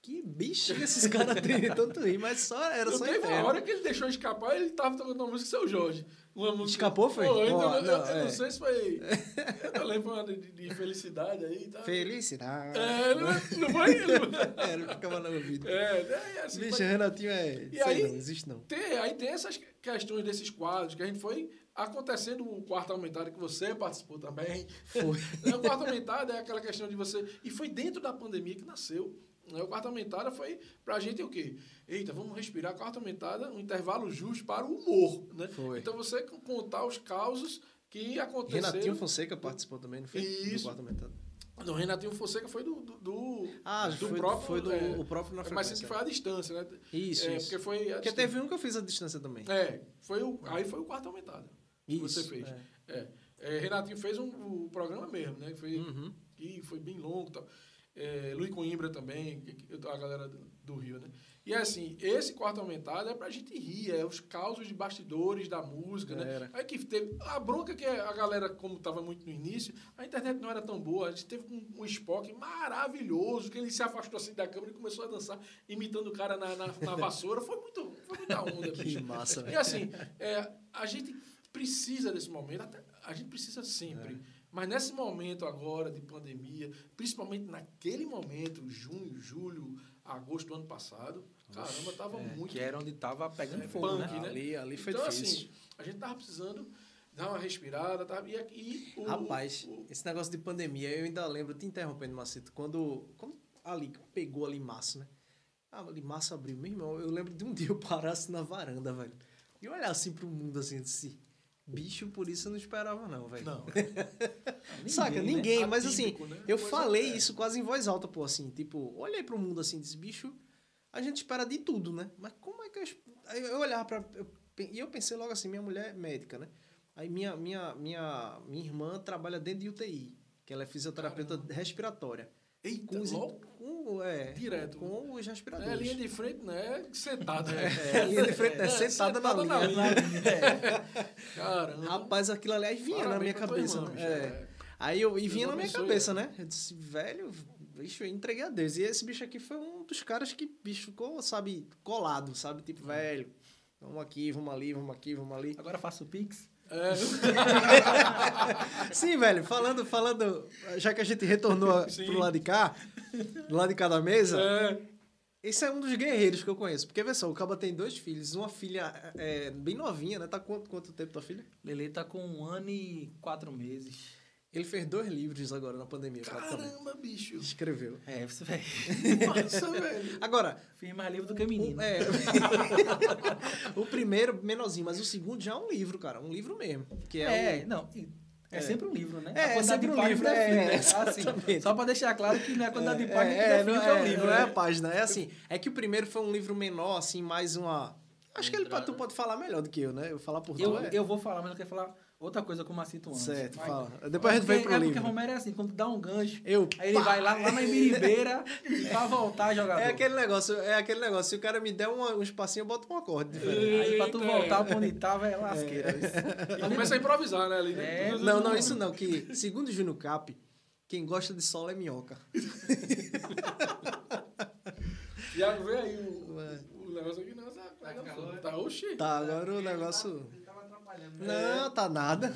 Que bicho esses caras têm tanto rir, mas só era Eu só teve uma inferno. hora que ele deixou escapar, ele tava tocando uma música do Seu Jorge. Uma música... Escapou, foi? Pô, então, Ó, eu, não, eu é. não sei se foi. Eu não lembro de, de felicidade aí. Tá? Felicidade. É, não, não foi ele. Era, ficava no ouvido. É, é assim, Bicho, mas- Renatinho é. E aí- não, existe não. Tem, aí tem essas questões desses quadros que a gente foi acontecendo o quarto aumentado que você participou também. Foi. o quarto aumentado é aquela questão de você. E foi dentro da pandemia que nasceu. Né? O quarto aumentada foi pra gente o quê? Eita, vamos respirar. Quarto aumentada, um intervalo justo para o humor. Né? Foi. Então você contar os causos que aconteceram. Renatinho Fonseca participou também, não foi? Isso. Do quarto aumentado. Não, Renatinho Fonseca foi do. do, do Ah, do foi, próprio. foi do é, o próprio na mas frequência. que foi à distância, né? Isso, é, isso. Porque foi. à Porque teve um que eu fiz a distância também. É, foi o, aí foi o quarto aumentado. que Isso. você fez. é. É. É, Renatinho fez um, o programa mesmo, né? Foi, Uhum. E foi bem longo e tal. É, Luiz Coimbra também, que- que- a galera do, Rio, né? E assim, esse quarto aumentado é pra gente rir, é os causos de bastidores da música, né? Aí que teve a bronca que a galera, como tava muito no início, a internet não era tão boa, a gente teve um, um Spock maravilhoso, que ele se afastou assim da câmera e começou a dançar, imitando o cara na, na, na vassoura, foi muito, foi muita onda, Que bicho. massa, E assim, é, a gente precisa desse momento, a gente precisa sempre. É. Mas nesse momento agora de pandemia, principalmente naquele momento, junho, julho, agosto do ano passado, caramba, tava É, muito. Que era onde tava pegando É, fogo, punk, né? né? Ali, ali foi então, difícil. assim, a gente tava precisando dar uma respirada, tá? E aqui. o- Rapaz, o- esse negócio de pandemia, eu ainda lembro, te interrompendo, Macito, quando, quando ali pegou ali março, né? Ah, ali março, abril, meu irmão, eu lembro de um dia eu parasse na varanda, velho, e olhar assim pro mundo, assim, assim, bicho, por isso eu não esperava não, velho. Não. Saca, né? ninguém, mas assim, Atípico, né? eu Coisa- falei é. isso quase em voz alta, pô, assim, tipo, olhei pro mundo assim, disse, bicho, a gente espera de tudo, né? Mas como é é que eu. Aí eu olhava pra. eu e eu pensei logo assim: minha mulher é médica, né? Aí minha, minha, minha, minha irmã trabalha dentro de UTI, que ela é fisioterapeuta respiratória. Eita, Com, os, logo. com, é, Direto. com os É respiradores. linha de frente, né? Sentada. É, linha de frente, né? Sentada na linha. Caramba. Rapaz, aquilo aliás vinha na Parabéns minha pra tua cabeça. irmã, né? É. é. Aí eu, e vinha na minha cabeça, né? Eu disse, velho, bicho, eu entreguei a Deus. E esse bicho aqui foi um dos caras que, bicho, ficou, sabe, colado, sabe? Tipo, velho, vamos aqui, vamos ali, vamos aqui, vamos ali. Agora faço o Pix. É. Sim, velho, falando, falando, já que a gente retornou Sim. pro lado de cá, do lado de cá da mesa, É. esse é um dos guerreiros que eu conheço. Porque, vê só, o Caba tem dois filhos, uma filha é, bem novinha, né? Tá quanto, quanto tempo tua filha? Lele tá com um ano e quatro meses. Ele fez dois livros agora na pandemia. Caramba, bicho. Escreveu. É, você velho. Nossa, velho. Agora, Fiz mais livro do que menino. O, é, o primeiro, menorzinho, mas o segundo já é um livro, cara. Um livro mesmo. Que é, É, não. É, É. sempre um livro, né? É, A é quantidade de um livro, define, é, né? exatamente. Assim, só pra deixar claro que não é a quantidade de É, páginas que é, define não, que é o é, livro, não é né? a página. É assim, é que o primeiro foi um livro menor, assim, mais uma. Acho que ele, tu pode falar melhor do que eu, né? Eu falar por Eu, tu. é. eu vou falar, mas eu quero falar outra coisa com o Macito antes. Certo, Mas- fala. Depois a gente vem pro é livro. porque Romero é assim, quando dá um gancho, Eu. aí ele vai lá, lá na Ibiribeira pra voltar jogador. É aquele negócio, é aquele negócio. Se o cara me der uma- um espacinho, eu boto um acorde diferente. Aí pra tu voltar pra onde tava é lasqueira. E começa a improvisar, né? Ali, né? É, Não, não, isso não. Que, segundo o Júnior Cap, quem gosta de solo é minhoca. Tiago, vê aí o, o negócio aqui. Nossa, tá, calor. tá oxi. Tá, agora o negócio. Não, tá nada.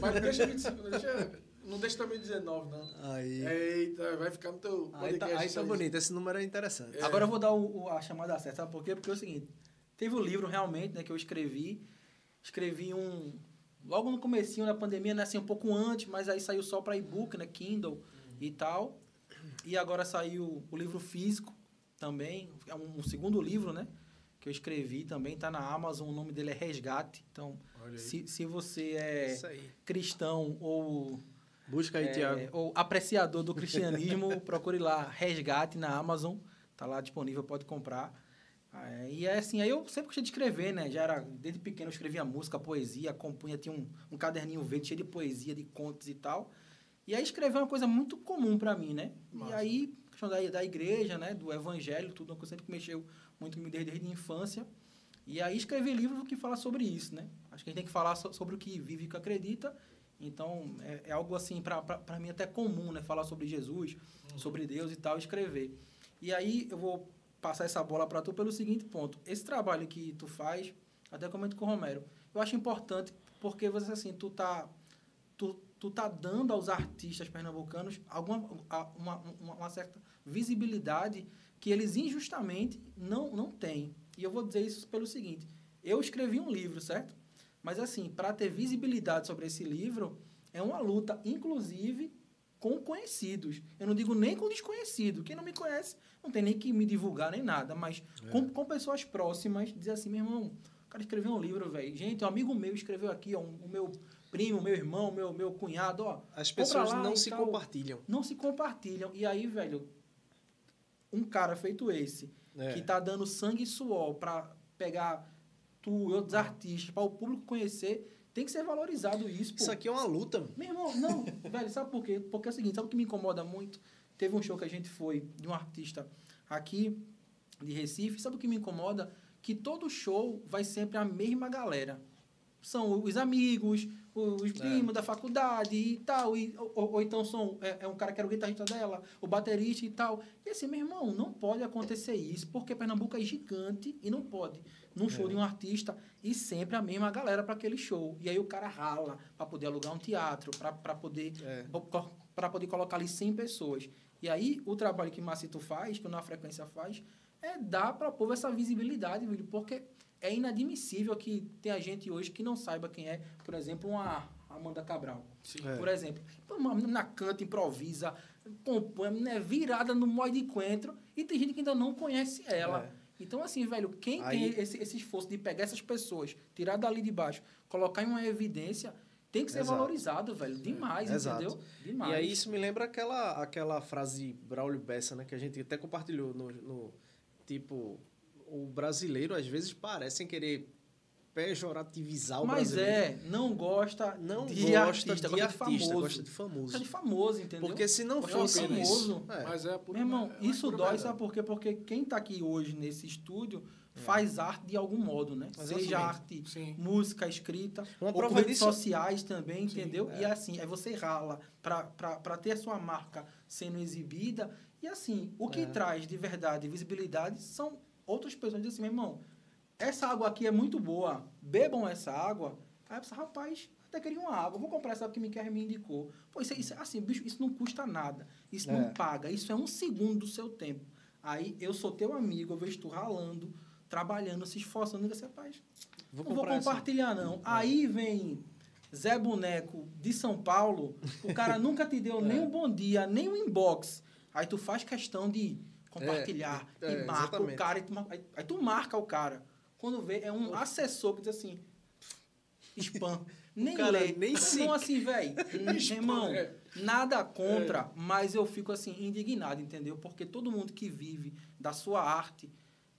Mas não deixa 25, não deixa, não deixa também 19, não. Aí. Eita, vai ficar no teu Aí tá, podcast. aí tá bonito, esse número é interessante. É. Agora eu vou dar o- o- a chamada certa, sabe por quê? Porque é o seguinte, teve o livro realmente, né, que eu escrevi, escrevi um, logo no comecinho da pandemia, né, assim, um pouco antes, mas aí saiu só para e-book, né, Kindle e tal, e agora saiu o livro físico também, é um, um segundo livro, né, que eu escrevi também, tá na Amazon, o nome dele é Resgate, então, se, se você é cristão ou Busca aí, é, Tiago. ou apreciador do cristianismo, procure lá Resgate na Amazon, tá lá disponível, pode comprar. É, e é assim, aí eu sempre gostei de escrever, né? Já era, desde pequeno eu escrevia música, poesia, compunha, tinha um, um caderninho verde cheio de poesia, de contos e tal. E aí escrever é uma coisa muito comum para mim, né? E Massa. aí, questão da, da igreja, né? Do evangelho, tudo, uma coisa sempre que mexeu muito desde, desde a infância. E aí escrever livro que fala sobre isso, né? Acho que a gente tem que falar so- sobre o que vive e o que acredita. Então, é, é algo assim, para mim até comum, né? Falar sobre Jesus, sobre Deus e tal, escrever. E aí eu vou passar essa bola para tu pelo seguinte ponto. Esse trabalho que tu faz, até comento com o Romero, eu acho importante porque você assim, tu tá tu, tu tá dando aos artistas pernambucanos alguma uma, uma, uma certa visibilidade que eles injustamente não não têm. E eu vou dizer isso pelo seguinte, eu escrevi um livro, certo? Mas assim, para ter visibilidade sobre esse livro, é uma luta, inclusive com conhecidos. Eu não digo nem com desconhecido. Quem não me conhece não tem nem que me divulgar nem nada, mas com, com pessoas próximas, dizer assim, meu irmão, o cara escreveu um livro, velho. Gente, um amigo meu escreveu aqui, ó, um- o meu primo, meu irmão, meu, meu cunhado, ó. As pessoas não se tal. compartilham. Não se compartilham. E aí, velho, um cara feito esse, É. que tá dando sangue e suor para pegar tu e outros artistas, para o público conhecer, tem que ser valorizado isso, pô. Isso aqui é uma luta. Meu irmão, não, velho, sabe por quê? Porque é o seguinte, sabe o que me incomoda muito? Teve um show que a gente foi de um artista aqui de Recife, sabe o que me incomoda? Que todo show vai sempre a mesma galera. São os amigos, os primos da faculdade e tal. E, ou, ou- ou então são, é, é um cara que era o guitarrista dela, o baterista e tal. E assim, meu irmão, não pode acontecer isso, porque Pernambuco é gigante e não pode, num show de um artista, e sempre a mesma galera para aquele show. E aí o cara rala para poder alugar um teatro, para poder É. para poder colocar ali 100 pessoas. E aí, o trabalho que Macito faz, que o Na Frequência faz, é dar para o povo essa visibilidade, porque é inadmissível que tenha gente hoje que não saiba quem é, por exemplo, uma Amanda Cabral. Sim. É. Por exemplo, uma menina canta, improvisa, compõe, a menina é virada no modo de encontro e tem gente que ainda não conhece ela. É. Então, assim, velho, quem Aí- tem esse, esse esforço de pegar essas pessoas, tirar dali de baixo, colocar em uma evidência, tem que ser Exato. valorizado, velho. Demais, Exato. entendeu? Demais. E aí isso me lembra aquela, aquela frase de Braulio Bessa, né? Que a gente até compartilhou no, no tipo... o brasileiro, às vezes, parece querer pejorativizar o Mas brasileiro. é, não gosta Não de gosta artista, de gosta artista, de famoso. gosta de famoso. Gosta de famoso, entendeu? Porque se não fosse é isso... isso. é. Mas é a pura- Meu irmão, é isso dói, verdade. sabe por quê? Porque quem tá aqui hoje nesse estúdio faz arte de algum modo, né? Exatamente. Seja arte, Sim. música escrita, Uma ou por redes disso- sociais também, Sim, entendeu? é. E assim, aí você rala pra ter a sua marca sendo exibida. E assim, o que É. traz de verdade visibilidade são outras pessoas dizem assim, meu irmão, essa água aqui é muito boa, bebam essa água. Aí você, rapaz, até queria uma água, vou comprar essa água que me quer me indicou. Pô, isso, é- isso é assim, bicho, isso não custa nada. Isso É. não paga, isso é um segundo do seu tempo. Aí eu sou teu amigo, eu vejo tu ralando, trabalhando, se esforçando, e você, rapaz, Vou não vou comprar essa. compartilhar, não. Aí vem Zé Boneco de São Paulo, o cara nunca te deu nem um bom dia, nem um inbox. Aí tu faz questão de compartilhar É, é, e marca exatamente. o cara. E tu, aí, aí tu marca o cara. Quando vê, é um assessor que diz assim, spam. Nem cara lê. nem se- Então, assim, velho, irmão, é. nada contra, mas eu fico, assim, indignado, entendeu? Porque todo mundo que vive da sua arte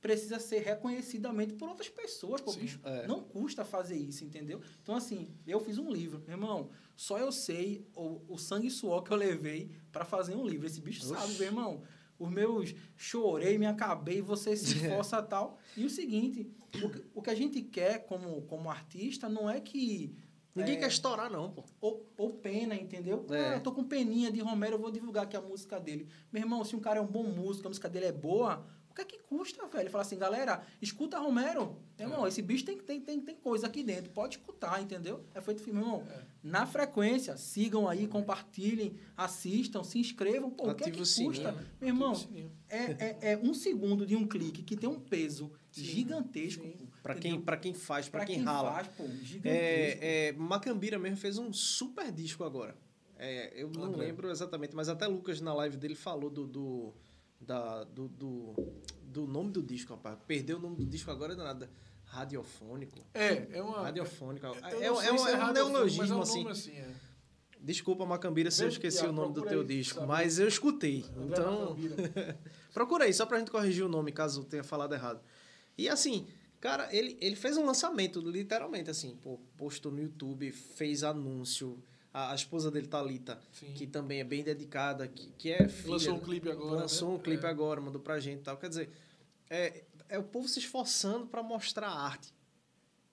precisa ser reconhecidamente por outras pessoas, pô, Sim. bicho. É. Não custa fazer isso, entendeu? Então, assim, eu fiz um livro. Meu irmão, só eu sei o, o sangue e suor que eu levei para fazer um livro. Esse bicho sabe, meu irmão. Os meus chorei, me acabei, você se esforça tal. E o seguinte, o, que- o que a gente quer como, como artista não é que. Ninguém é, quer estourar, não, pô. ou, ou pena, entendeu? É. Ah, eu tô com peninha de Romero, eu vou divulgar aqui a música dele. Meu irmão, se um cara é um bom músico, a música dele é boa, o que é que custa, velho? Falar assim, galera, escuta Romero. Meu irmão, esse bicho tem, tem, tem, tem coisa aqui dentro, pode escutar, entendeu? É feito filme, meu irmão. Na frequência, sigam aí, compartilhem, assistam, se inscrevam. Pô, o que é que sininho, custa? né? Meu irmão, é, é, é um segundo de um clique que tem um peso Sim. gigantesco. Pra quem, pra quem faz, pra, Pra quem, rala. faz, pô. É, é, Macambira mesmo fez um super disco agora. É, eu não André. lembro exatamente, mas até Lucas na live dele falou do, do, da, do, do, do nome do disco, rapaz. Perdeu o nome do disco agora, é nada. Radiofônico. É, é uma. Radiofônico. eu É, não é, sei um, se é um neologismo é um assim. assim. é. Desculpa, Macambira, se eu esqueci o nome do teu disco, mas eu escutei. André Então. Procura aí, só pra gente corrigir o nome, caso eu tenha falado errado. E assim, cara, ele, ele fez um lançamento, literalmente, assim, pô, postou no YouTube, fez anúncio. A, a esposa dele, Thalita, Sim. que também é bem dedicada, que, que é filha, Lançou um clipe agora. lançou né? um clipe É. agora, mandou pra gente e tal. Quer dizer, é, é o povo se esforçando pra mostrar a arte.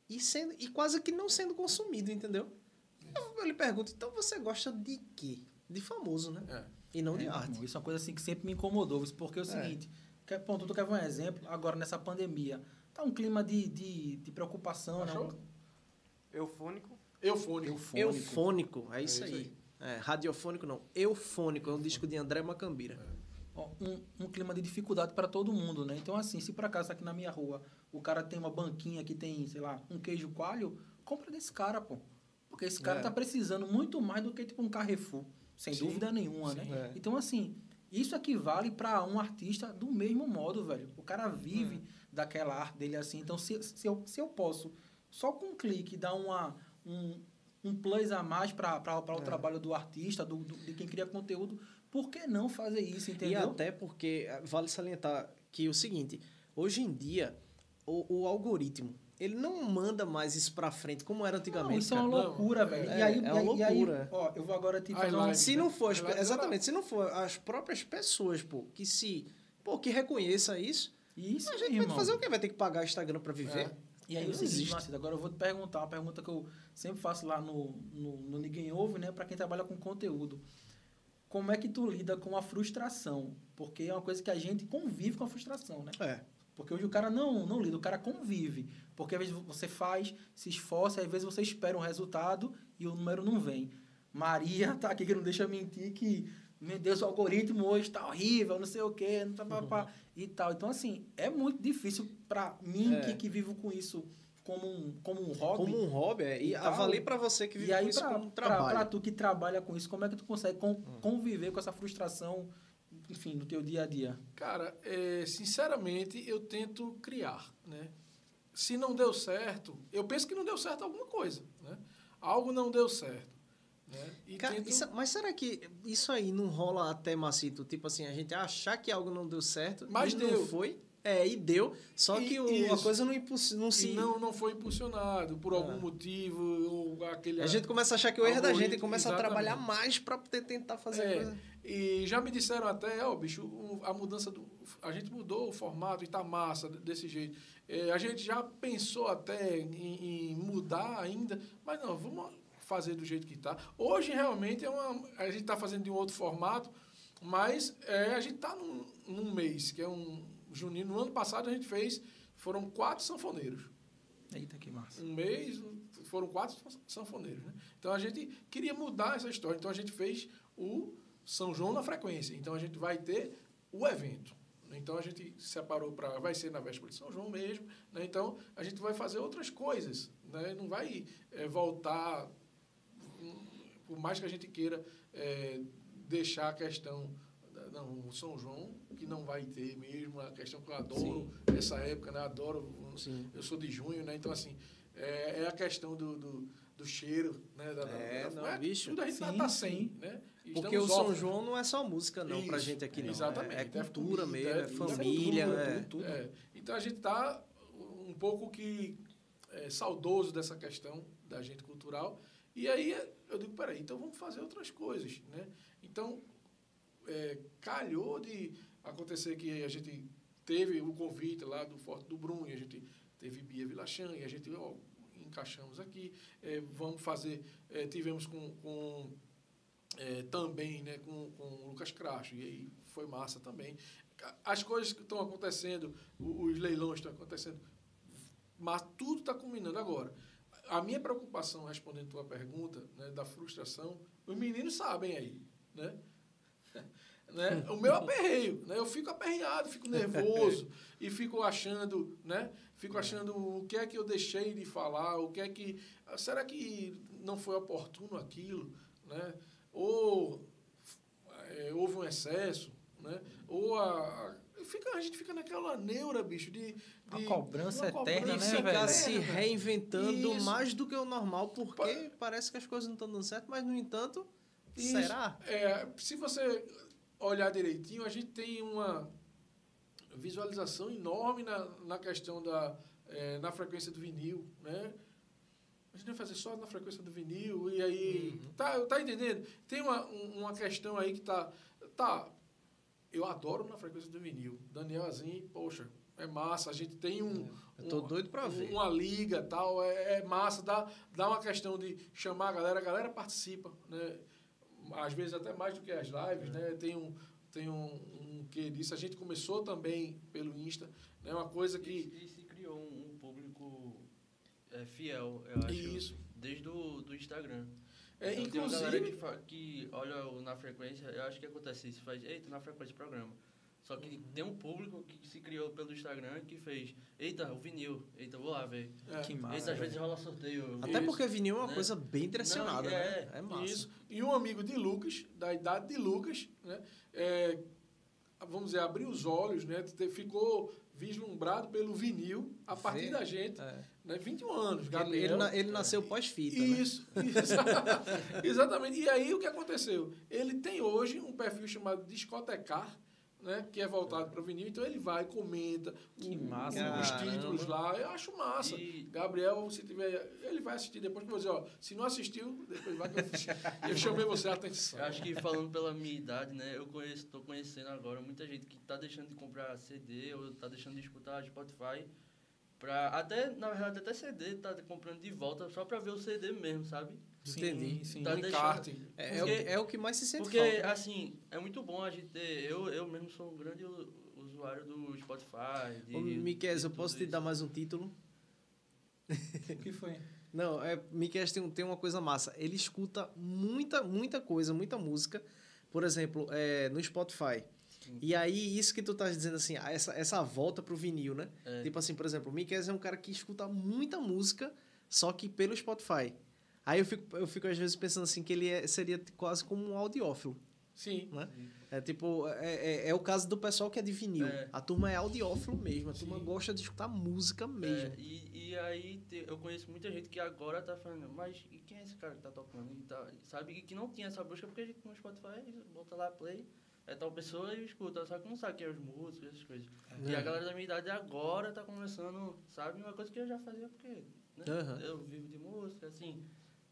E, sendo, e quase que não sendo consumido, entendeu? Eu, eu lhe pergunto, então você gosta de quê? De famoso, né? É. E não de É, arte. irmão, Isso é uma coisa assim que sempre me incomodou. isso Porque é o seguinte, quer, ponto, tu quer ver um exemplo? Agora, nessa pandemia, tá um clima de, de, de preocupação, né? Achou? Eufônico. Eufônico. Eufônico. Eufônico, é isso isso aí. É, radiofônico não, eufônico, é um disco de André Macambira. Um, um clima de dificuldade para todo mundo, né? Então, assim, se por acaso aqui na minha rua o cara tem uma banquinha que tem, sei lá, um queijo coalho, compra desse cara, pô. Porque esse cara É. tá precisando muito mais do que, tipo, um Carrefour. Sem Sim. dúvida nenhuma, né? É. Então, assim, isso equivale para um artista do mesmo modo, velho. O cara vive daquela arte dele assim. Então, se, se, eu, se eu posso, só com um clique, dar uma, um, um plus a mais para o É. trabalho do artista, do, do- de quem cria conteúdo, por que não fazer isso, E entendeu? até porque eh, vale salientar que o seguinte, hoje em dia o, o algoritmo, ele não manda mais isso pra frente como era antigamente. Não, isso é uma cara. loucura, Não, velho. é- e aí, é uma e aí- e aí, loucura. ó, eu vou agora te fazer Highlight. um... Se não for, as- Ela- exatamente, se não for as próprias pessoas, pô, que se, pô, que reconheça isso, Isso, a gente irmão. vai fazer o quê? Vai ter que pagar Instagram pra viver? É. E aí, Não existe. Agora eu vou te perguntar uma pergunta que eu sempre faço lá no, no, no Ninguém Ouve, né? Para quem trabalha com conteúdo. Como é que tu lida com a frustração? Porque é uma coisa que a gente convive com a frustração, né? É. Porque hoje o cara não, não lida, o cara convive. Porque às vezes você faz, se esforça, às vezes você espera um resultado e o número não vem. Maria tá aqui que não deixa mentir que, meu Deus, o algoritmo hoje tá horrível, não sei o quê, não tá, pá, pá, e tal. Então, assim, é muito difícil para mim É. que, que vivo com isso como um, como um hobby. Como um hobby, é, e E tal. avalie pra você que vive e aí, com isso pra, como um pra, trabalho. pra tu que trabalha com isso, como é que tu consegue con- conviver com essa frustração, enfim, no teu dia a dia? Cara, é, sinceramente, eu tento criar, né? Se não deu certo, eu penso que não deu certo alguma coisa, né? Algo não deu certo, né? E Cara, tento- isso- mas será que isso aí não rola até macito? Tipo assim, a gente achar que algo não deu certo, Mas e deu. não foi? É, e deu. Só E- que o- a coisa não, não se. Não, não foi impulsionado por algum É. motivo, ou aquele... A gente começa a achar que o erro é da gente e começa a exatamente. trabalhar mais poder tentar fazer a É, coisa. E já me disseram até, ó, bicho, o- a mudança do. A gente mudou o formato e tá massa desse jeito. É, a gente já pensou até em, em mudar ainda, mas não, vamos fazer do jeito que tá. Hoje, realmente, é uma, a gente tá fazendo de um outro formato, mas é, a gente tá num, num mês, que é um junino. No ano passado, a gente fez, foram quatro sanfoneiros Eita, que massa. um mês, foram quatro sanfoneiros. Né? Então a gente queria mudar essa história. Então a gente fez o São João na frequência. Então a gente vai ter o evento. Então a gente separou para. Vai ser na véspera de São João mesmo. Né? Então a gente vai fazer outras coisas. Né? Não vai eh, voltar. hum, Por mais que a gente queira eh, deixar a questão. Não, o São João, que não vai ter mesmo, a questão que eu adoro essa época, né? Adoro Sim. eu sou de junho, né? Então, assim, é, é a questão do, do, do cheiro, né? Da, É, da- não, bicho. Tudo a gente Sim, tá sim. sem, né? E Porque o São. João não é só música, não, pra Isso, gente aqui, não. Exatamente. É, é É cultura comida, mesmo, é é tudo, família. tudo, é. tudo. É. Então, a gente tá um pouco que é, saudoso dessa questão da gente cultural. E aí, eu digo, peraí, então vamos fazer outras coisas, né? Então, é, calhou de acontecer que a gente teve o convite lá do Forte do Brum, e a gente teve Bia Vilachan, e a gente ó, encaixamos aqui. É, vamos fazer, é, tivemos com, com é, também né, com, com o Lucas Cracho, e aí foi massa também. As coisas que estão acontecendo, os leilões estão acontecendo, mas tudo está combinando agora. A minha preocupação, respondendo a tua pergunta, né, da frustração, os meninos sabem aí, né? né? O meu aperreio, né? Eu fico aperreado, fico nervoso e fico achando, né? Fico achando o que é que eu deixei de falar, o que é que será que não foi oportuno aquilo, né? Ou é, houve um excesso, né? Ou a, a fica, a gente fica naquela neura, bicho, de, de A cobrança uma eterna, né, ficar velho? se reinventando Isso. mais do que o normal, porque Pa- parece que as coisas não estão dando certo, mas, no entanto, Isso. será? É, se você olhar direitinho, a gente tem uma visualização enorme na, na questão da é, na frequência do vinil, né? A gente vai fazer só na frequência do vinil e aí tá, tá entendendo? Tem uma, um- uma questão aí que tá tá eu adoro na frequência do vinil. Daniel Azim, poxa, é massa. A gente tem um Eu tô um- doido pra ver. uma liga tal, é, é massa, dá, dá uma questão de chamar a galera, a galera participa, né? Às vezes até mais do que as lives, né? Tem um, tem um, um que disso. A gente começou também pelo Insta, né? Uma coisa que. E, e se criou um, um público é, fiel, eu acho. Isso. Desde o do Instagram. É, Então, tem uma galera que, inclusive. que olha na frequência, eu acho que acontece isso, faz, eita, na frequência do programa. Só que Uhum. tem um público que se criou pelo Instagram que fez, eita, o vinil, eita, vou lá ver. é, Que massa. Eita, às vezes rola sorteio. Até Isso. porque vinil é uma Né? coisa bem direcionada, Não, né? é, É massa. Isso. E um amigo de Lucas, da idade de Lucas, né? É, vamos dizer, abriu os olhos, né? Ficou vislumbrado pelo vinil a partir Vê. da gente, É. né? 21 anos. Gabriel, ele na- ele nasceu pós-fita, né? Isso, isso. exatamente. E aí o que aconteceu? Ele tem hoje um perfil chamado Discotecar, né, que é voltado para o vinil, então ele vai, comenta Que massa, os títulos lá, eu acho massa. E- Gabriel, se tiver, ele vai assistir depois, vou dizer, ó, se não assistiu, depois vai que eu, eu chamei você a atenção. Eu acho que falando pela minha idade, né, eu conheço, tô conhecendo agora muita gente que tá deixando de comprar CD ou tá deixando de escutar Spotify pra até, na verdade, até CD tá comprando de volta só pra ver o CD mesmo, sabe? Entendi. Sim, Tá um deixando- encarte. É, é o, Porque- que- é o que mais se sente Porque, falta. né? assim, é muito bom a gente ter. Eu, eu mesmo sou um grande usuário do Spotify. De, Ô, Miquel, eu posso te isso. dar mais um título? O que foi? Não, é, Miquel tem, tem uma coisa massa. Ele escuta muita, muita coisa, muita música. Por exemplo, é, no Spotify. E aí, isso que tu tá dizendo assim, ah, essa, essa volta pro vinil, né? É. Tipo assim, por exemplo, o Miquel é um cara que escuta muita música, só que pelo Spotify. Aí eu fico, eu fico às vezes pensando assim, que ele é- seria quase como um audiófilo. Sim. né? É tipo, é, é, é o caso do pessoal que é de vinil. É. A turma é audiófilo mesmo, a turma Sim. gosta de escutar música mesmo. É, e, e aí te- eu conheço muita gente que agora tá falando, mas e quem é esse cara que tá tocando? E tá, sabe? E que não tinha essa busca porque a gente no Spotify bota lá play, é tal pessoa e escuta, só que não sabe quem é os músicos, essas coisas. É. E a galera da minha idade agora tá começando, sabe? Uma coisa que eu já fazia porque né? Aham. eu vivo de música, assim,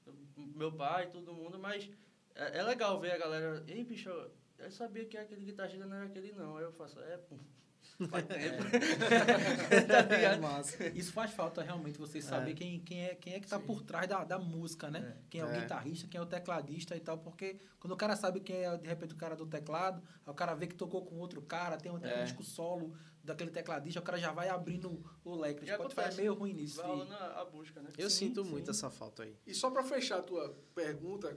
eu- meu pai, todo mundo, mas é, é legal ver a galera, ei, bicho, eu sabia que aquele guitarrista não era aquele não. Aí eu faço, é, pô, tempo. tá É. Isso faz falta realmente, você saber quem, quem, é, quem é que tá por trás da, da música, né? É. Quem é o É. guitarrista, quem é o tecladista e tal, porque quando o cara sabe quem é, de repente, o cara do teclado, aí o cara vê que tocou com outro cara, tem um, um É. disco solo daquele tecladista, o cara já vai abrindo o leque. O Spotify é meio ruim nisso. Vai rolando a, a busca, né? Eu Sim, sinto sim. muito essa falta aí. E só para fechar a tua pergunta,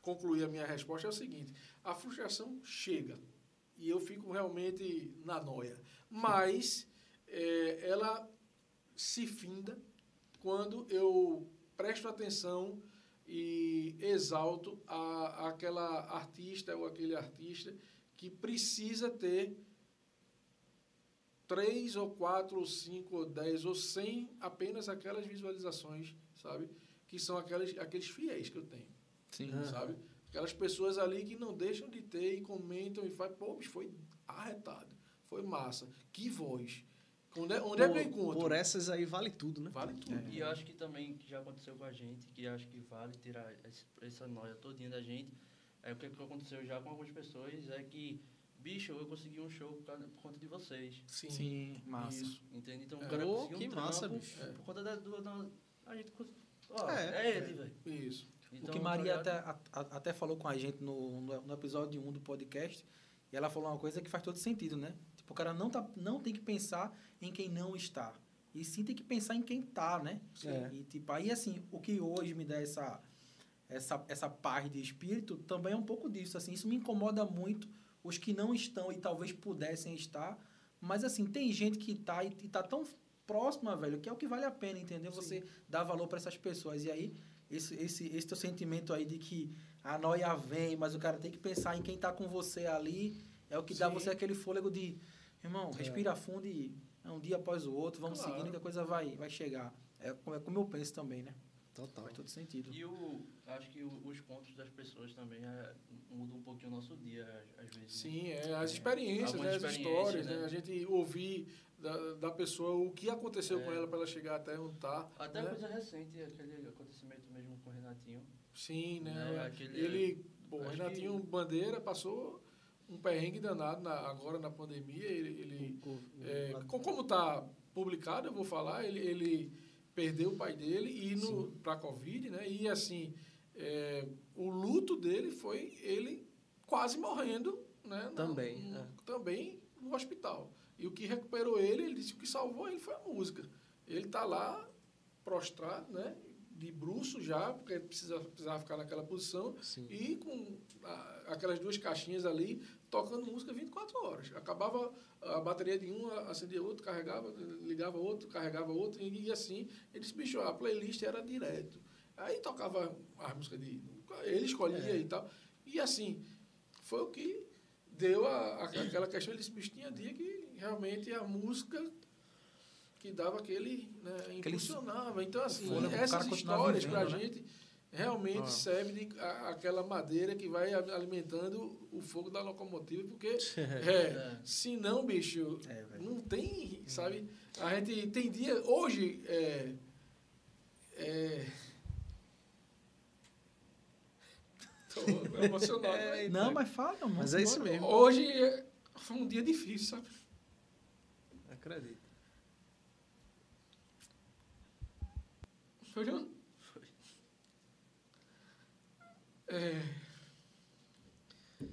concluir a minha resposta é o seguinte: a frustração chega e eu fico realmente na noia, mas eh, ela se finda quando eu presto atenção e exalto a, aquela artista ou aquele artista que precisa ter três ou quatro ou cinco ou dez ou cem apenas aquelas visualizações, sabe? Que são aquelas, aqueles fiéis que eu tenho, Sim. Sabe? Aquelas pessoas ali que não deixam de ter e comentam e fazem, pô, bicho, foi arretado, foi massa, que voz. Onde é, onde é que eu encontro? Por essas aí vale tudo, né? Vale tudo. E eu acho que também que já aconteceu com a gente, que acho que vale tirar esse- essa noia todinha da gente, é o que que aconteceu já com algumas pessoas, é que, bicho, eu consegui um show por, causa- por conta de vocês. Sim, Sim, massa. Isso. Entende? Então o É. cara Ô, conseguiu um que massa, trampo bicho. por conta da, do, da- a gente ó, É. é, ele, velho. Isso. Então, o que Maria até, a- a- até falou com a gente no, no, no episódio 1 do podcast, e ela falou uma coisa que faz todo sentido, né? Tipo, o cara não, tá, não tem que pensar em quem não está. E sim tem que pensar em quem tá, né? É. E tipo, aí assim, o que hoje me dá essa, essa, essa paz de espírito também é um pouco disso. Assim, isso me incomoda muito os que não estão e talvez pudessem estar. Mas assim, tem gente que tá e, e tá tão próxima, velho, que é o que vale a pena, entendeu? Você dar valor para essas pessoas. E aí, esse, esse, esse teu sentimento aí de que a noia vem, mas o cara tem que pensar em quem tá com você ali, é o que dá Sim. você aquele fôlego de, irmão, respira fundo e é um dia após o outro, vamos Claro. seguindo que a coisa vai, vai chegar. É, como- é como eu penso também, né? Total. Faz todo sentido. E o, acho que o- os contos das pessoas também é, mudam um pouquinho o nosso dia, às- vezes. né? Sim, é, as experiências, né, as histórias, né? né? A gente ouvir da, da pessoa o que aconteceu É. com ela para ela chegar até onde está. Até né? coisa recente, aquele acontecimento mesmo com o Renatinho. Sim, né? Né, aquele- Ele, bom, Renatinho Bandeira passou um perrengue danado na- agora na pandemia. Ele, ele é, co- como está publicado, eu vou falar, ele, ele perdeu o pai dele e no para Covid, né? E assim, é, o luto dele foi ele quase morrendo, né? Também, no- é. também no hospital. E o que recuperou ele, ele disse que o que salvou ele foi a música. Ele está lá prostrado, né? De bruço já, porque ele precisa, precisava ficar naquela posição. Sim. E com a- aquelas duas caixinhas ali, tocando música 24 horas. Acabava a bateria de um, acendia outro, carregava, ligava outro, carregava outro, e, e assim. Ele disse, bicho, a playlist era direto. Aí tocava a música de. Ele escolhia É. e tal. E assim, foi o que deu a, a- aquela questão. Ele disse, bicho, tinha dia que realmente a música que dava aquele. Né, impulsionava. Então, assim, essas histórias vivendo, pra né? gente realmente Ah. serve de a- aquela madeira que vai alimentando o fogo da locomotiva, porque é, É. se não, bicho, É, não tem, sabe? A gente tem dia, hoje, é, é, tô emocionado. É, Não, mas fala, mano. Mas é isso mesmo. Hoje é- foi um dia difícil, sabe? Acredito. Foi não? É,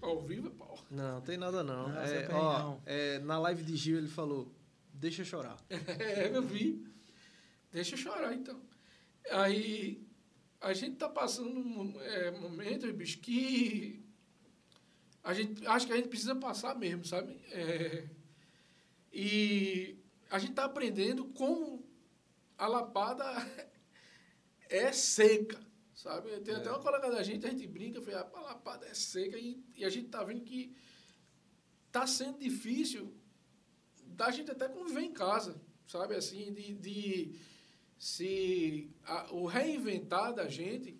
ao vivo é pau. Não, tem nada não. Não, É, ó, não. é, na live de Gil ele falou, deixa eu chorar. É, eu vi. Deixa eu chorar, então. Aí, a gente tá passando um é, momento, bicho, que a gente, acho que a gente precisa passar mesmo, sabe? É, e a gente tá aprendendo como a lapada é seca, sabe? Tem até uma colega da gente, a gente brinca, fala, a lapada é seca e, e a gente tá vendo que tá sendo difícil da gente até conviver em casa, sabe? Assim, de, de se a- o reinventar da gente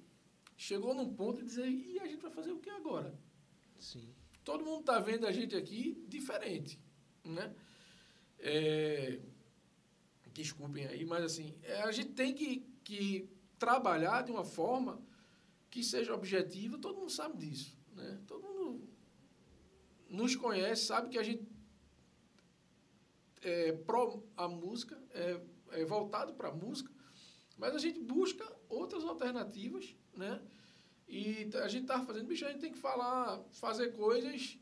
chegou num ponto de dizer, e a gente vai fazer o que agora? Sim. todo mundo está vendo a gente aqui diferente, né? É, desculpem aí, mas assim, é, a gente tem que, que trabalhar de uma forma que seja objetiva, todo mundo sabe disso, né? Todo mundo nos conhece, sabe que a gente é pro a música, é, é voltado para a música, mas a gente busca outras alternativas, né? E a gente está fazendo, bicho, a gente tem que falar, fazer coisas,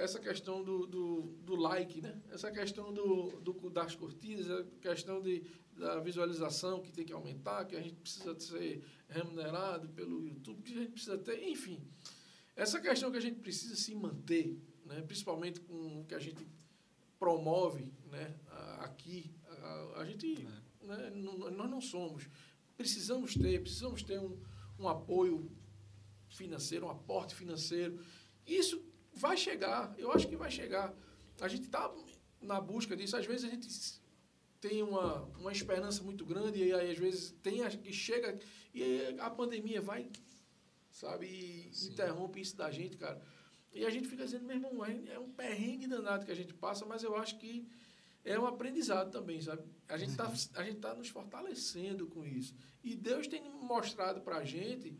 essa questão do, do, do like, né? Essa questão do, do, das curtidas, a questão de, da visualização que tem que aumentar, que a gente precisa ser remunerado pelo YouTube, que a gente precisa ter, enfim. Essa questão que a gente precisa se manter, né? principalmente com o que a gente promove né? aqui, a, a gente, é. né? nós não somos. Precisamos ter, precisamos ter um, um apoio financeiro, um aporte financeiro. Isso vai chegar, eu acho que vai chegar. A gente está na busca disso. Às vezes a gente tem uma, uma esperança muito grande e aí às vezes tem a, que chega e a pandemia vai, sabe, e interrompe isso da gente, cara. E a gente fica dizendo, meu irmão, é um perrengue danado que a gente passa, mas eu acho que é um aprendizado também, sabe? A gente está gente tá nos fortalecendo com isso. E Deus tem mostrado para a gente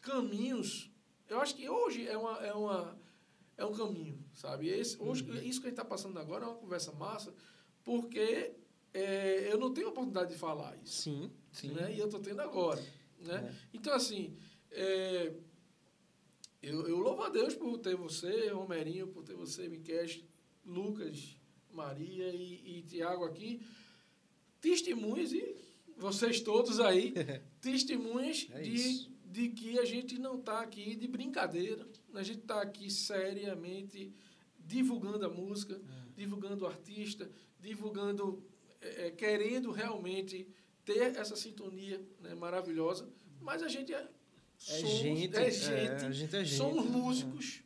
caminhos. Eu acho que hoje é, uma, é, uma, é um caminho, sabe? Esse, hoje, uhum. Isso que a gente está passando agora é uma conversa massa, porque é, eu não tenho oportunidade de falar isso. Sim, sim. Né? E eu estou tendo agora. Né? É. Então, assim, é, eu, eu louvo a Deus por ter você, Romerinho, por ter você, Miquel, Lucas, Maria e, e Tiago aqui, testemunhas, e vocês todos aí, testemunhas é de, de que a gente não está aqui de brincadeira, a gente está aqui seriamente divulgando a música, é. divulgando o artista, divulgando, é, é, querendo realmente ter essa sintonia né, maravilhosa, mas a gente é, é somos, gente, é gente, é, a gente é gente, somos músicos,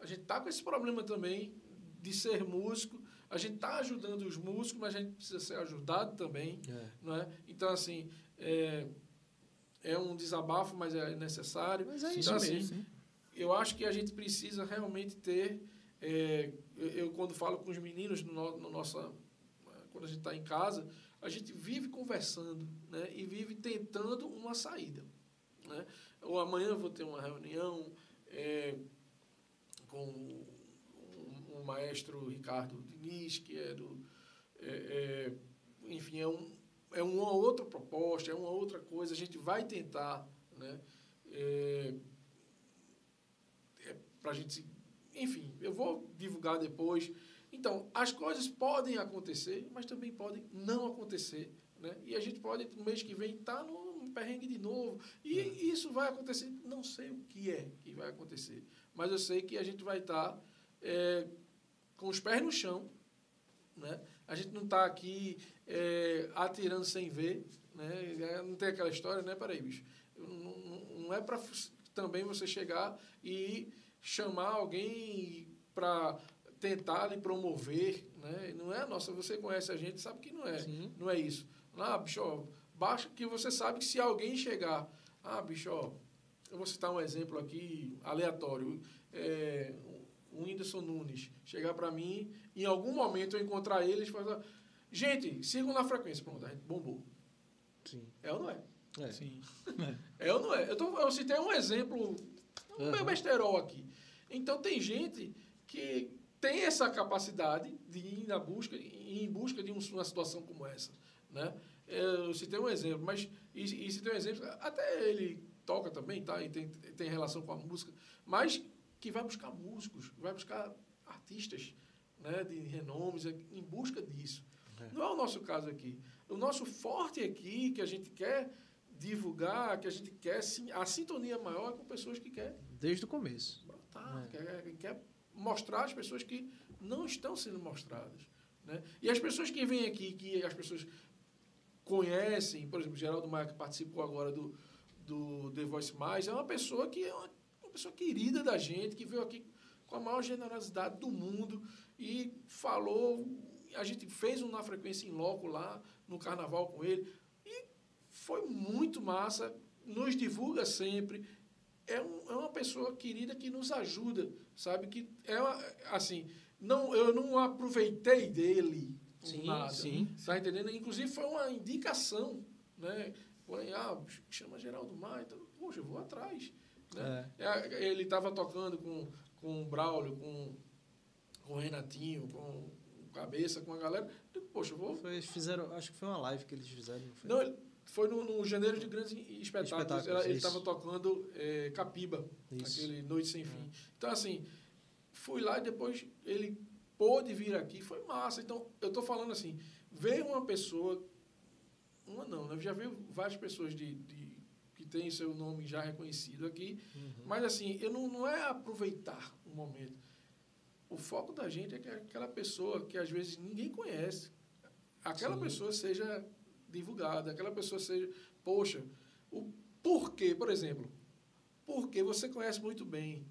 a gente está com esse problema também de ser músico, a gente está ajudando os músicos, mas a gente precisa ser ajudado também. É. Não é? Então, assim, é, é um desabafo, mas é necessário. Mas é então, isso assim, mesmo. Eu acho que a gente precisa realmente ter. É, eu, quando falo com os meninos no, no nossa, quando a gente está em casa, a gente vive conversando né? e vive tentando uma saída. Né? Ou amanhã vou ter uma reunião é, com o maestro Ricardo Diniz, que é do. É, é, enfim, é, um, é uma outra proposta, é uma outra coisa. A gente vai tentar, né? Para a gente. Enfim, eu vou divulgar depois. Então, as coisas podem acontecer, mas também podem não acontecer. Né? E a gente pode, no mês que vem, estar tá no perrengue de novo. E é. isso vai acontecer. Não sei o que é que vai acontecer. Mas eu sei que a gente vai estar. Tá, é, com os pés no chão. Né? A gente não está aqui é, atirando sem ver. Né? Não tem aquela história, né? Peraí, bicho. Não, não é para também você chegar e chamar alguém para tentar lhe promover. Né? Não é a nossa. Você conhece a gente, sabe que não é. Sim. Não é isso. Ah, bicho, ó, baixa que você sabe que se alguém chegar. Ah, bicho, ó, eu vou citar um exemplo aqui aleatório. É, o Whindersson Nunes chegar para mim, em algum momento eu encontrar eles e falar, gente, sigam na frequência. Pronto, a gente bombou. Sim. É ou não é? É. Sim. É ou não é? Eu, tô, eu citei um exemplo, um uhum. meu besterol aqui. Então, tem gente que tem essa capacidade de ir na busca, em busca de uma situação como essa, né? Eu citei um exemplo, mas e, e citei um exemplo, até ele toca também, tá? E tem, tem relação com a música, mas que vai buscar músicos, vai buscar artistas né, de renomes, em busca disso. É. Não é o nosso caso aqui. O nosso forte aqui, que a gente quer divulgar, que a gente quer, a sintonia maior é com pessoas que querem. Desde o começo. Brotar, é. quer, quer mostrar as pessoas que não estão sendo mostradas. Né? E as pessoas que vêm aqui, que as pessoas conhecem, por exemplo, Geraldo Maia, que participou agora do, do The Voice Mais, é uma pessoa que é uma pessoa querida da gente, que veio aqui com a maior generosidade do mundo e falou. A gente fez um na frequência em loco lá no carnaval com ele foi muito massa. Nos divulga sempre. é, um, é uma pessoa querida que nos ajuda, sabe? Que é uma, assim, não, eu não aproveitei dele Sim, nada. sim. Tá entendendo? Inclusive foi uma indicação, né? Foi, ah, chama Geraldo Maia, então, poxa, eu vou atrás. Né? É, Ele estava tocando com, com o Braulio, com, com o Renatinho, com o Cabeça, com a galera. Poxa, eu vou. Foi, fizeram, acho que foi uma live que eles fizeram. Não foi? Não, ele foi no, no Janeiro de Grandes Espetáculos. Espetáculos, ele estava tocando é, Capiba, Isso. aquele Noite Sem Fim. Então, assim, fui lá e depois ele pôde vir aqui, foi massa. Então, eu estou falando assim, veio uma pessoa, uma não, né? já veio várias pessoas de, de- que têm seu nome já reconhecido aqui, Uhum. mas assim, eu não, não é aproveitar o momento. O foco da gente é que aquela pessoa que às vezes ninguém conhece, aquela Sim. pessoa seja divulgada, aquela pessoa seja, poxa, o porquê, por exemplo, porque você conhece muito bem,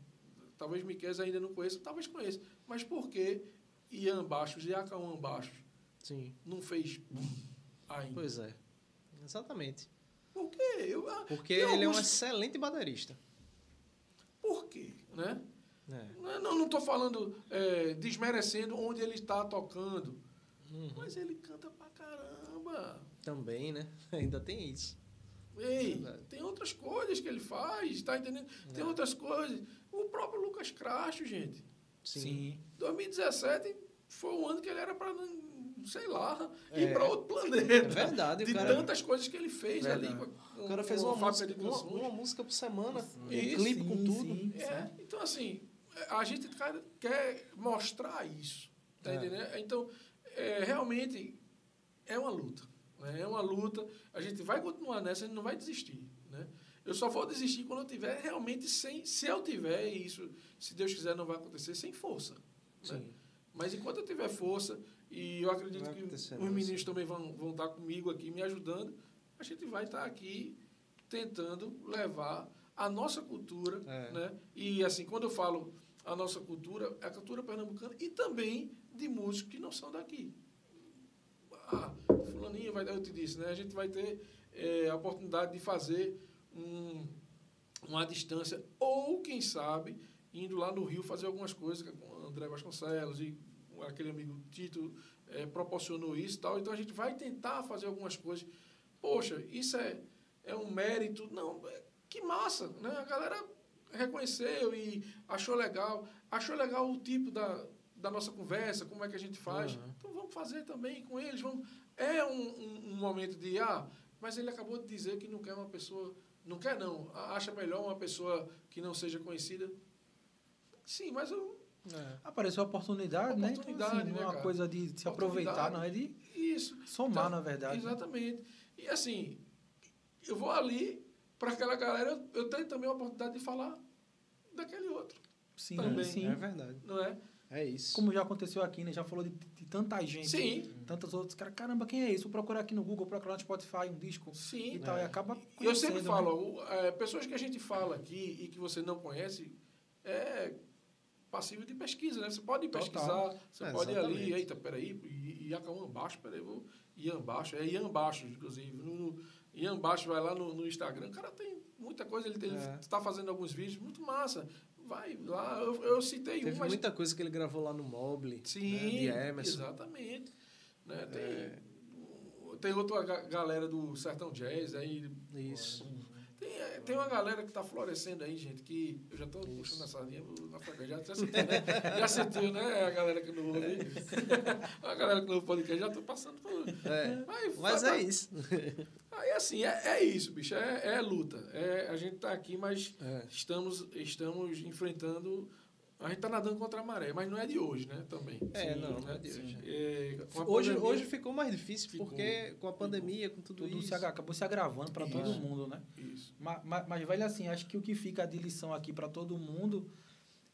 talvez Miquel ainda não conheça, talvez conheça, mas por que Ian Baixos e Acauã Baixos Sim. não fez ainda? Pois é. Exatamente. Por quê? Eu, ah, Porque ele é um alguns- excelente baterista. Por quê? Né? É. Não- Não estou falando é, desmerecendo onde ele está tocando, Uhum. mas ele canta pra caramba. Também, né? Ainda tem isso. Ei, Verdade. tem outras coisas que ele faz, tá entendendo? Tem É. outras coisas. O próprio Lucas Crasto, gente. Sim. 2017 foi um ano que ele era para, sei lá, ir É. para outro planeta. É verdade, De cara- tantas coisas que ele fez Verdade. ali. O cara fez uma música, de uma, uma música por semana. Um clipe com sim, tudo. sim. É, então, assim, a gente quer mostrar isso. Tá É. entendendo? Então, é, realmente, é uma luta. Né? É uma luta. A gente vai continuar nessa, a gente não vai desistir. Né? Eu só vou desistir quando eu tiver realmente sem. Se eu tiver, e isso, se Deus quiser, não vai acontecer, sem força. Né? Mas enquanto eu tiver força, e eu acredito que os não, meninos também vão, vão estar comigo aqui, me ajudando, a gente vai estar aqui tentando levar a nossa cultura, É. né? E assim, quando eu falo a nossa cultura, é a cultura pernambucana e também de músicos que não são daqui. Ah, fulaninho vai dar, eu te disse, né? A gente vai ter eh, a oportunidade de fazer um, uma distância, ou quem sabe, indo lá no Rio fazer algumas coisas com o André Vasconcelos e aquele amigo Tito eh, proporcionou isso e tal. Então a gente vai tentar fazer algumas coisas. Poxa, isso é, é um mérito. Não, é- que massa, né? A galera reconheceu e achou legal. Achou legal o tipo da, da nossa conversa, como é que a gente faz. Uhum. Então vamos fazer também com eles. Vamos. É um, um, um momento de, ah, mas ele acabou de dizer que não quer uma pessoa. Não quer, não. Acha melhor uma pessoa que não seja conhecida. Sim, mas eu, É. Apareceu a oportunidade, né? Então, Oportunidade, assim, não é né, uma cara? coisa de se aproveitar, não é de isso. somar, Então, na verdade. Exatamente. E assim, eu vou ali, para aquela galera, eu, eu tenho também a oportunidade de falar daquele outro, Sim, também. sim. É verdade. não é? É isso. Como já aconteceu aqui, né? Já falou de tanta gente. Sim. Tantas outras. Cara, caramba, quem é isso? Vou procurar aqui no Google, procurar no Spotify um disco Sim. e tal. E acaba E eu sempre conhecendo, falo, né? é, pessoas que a gente fala aqui e que você não conhece, é passível de pesquisa, né? Você pode Total. pesquisar, você É, pode ir ali, exatamente. eita, peraí, Iacauã Baixo, peraí, vou Ian Baixo, é Ian Baixo, inclusive. No, Ian Baixo vai lá no, no Instagram, o cara tem muita coisa, ele É. está fazendo alguns vídeos, muito massa. Vai lá, eu, eu citei Teve um, mas muita coisa que ele gravou lá no Mobile. Sim, né, de Emerson. exatamente. Né? Tem, É. tem outra ga- galera do Sertão Jazz aí. Isso. Tem, é, tem uma galera que está florescendo aí, gente, que eu já estou puxando a sardinha na frente, já, já sentiu, né? Já sentiu, né? A galera que não ouve. a galera que não ouve podcast, já estou passando por. É. Mas, Mas tá- é isso. Aí assim, é, é isso, bicho. É, é luta. É, a gente está aqui, mas É. estamos, estamos enfrentando. A gente está nadando contra a maré, mas não é de hoje, né? Também. É, Sim, não, não é de hoje. É, a Hoje, pandemia- hoje ficou mais difícil, Ficou. porque com a pandemia, com tudo, Tudo isso. se, acabou se agravando para todo mundo, né? Isso. Mas, mas, velho, assim, acho que o que fica de lição aqui para todo mundo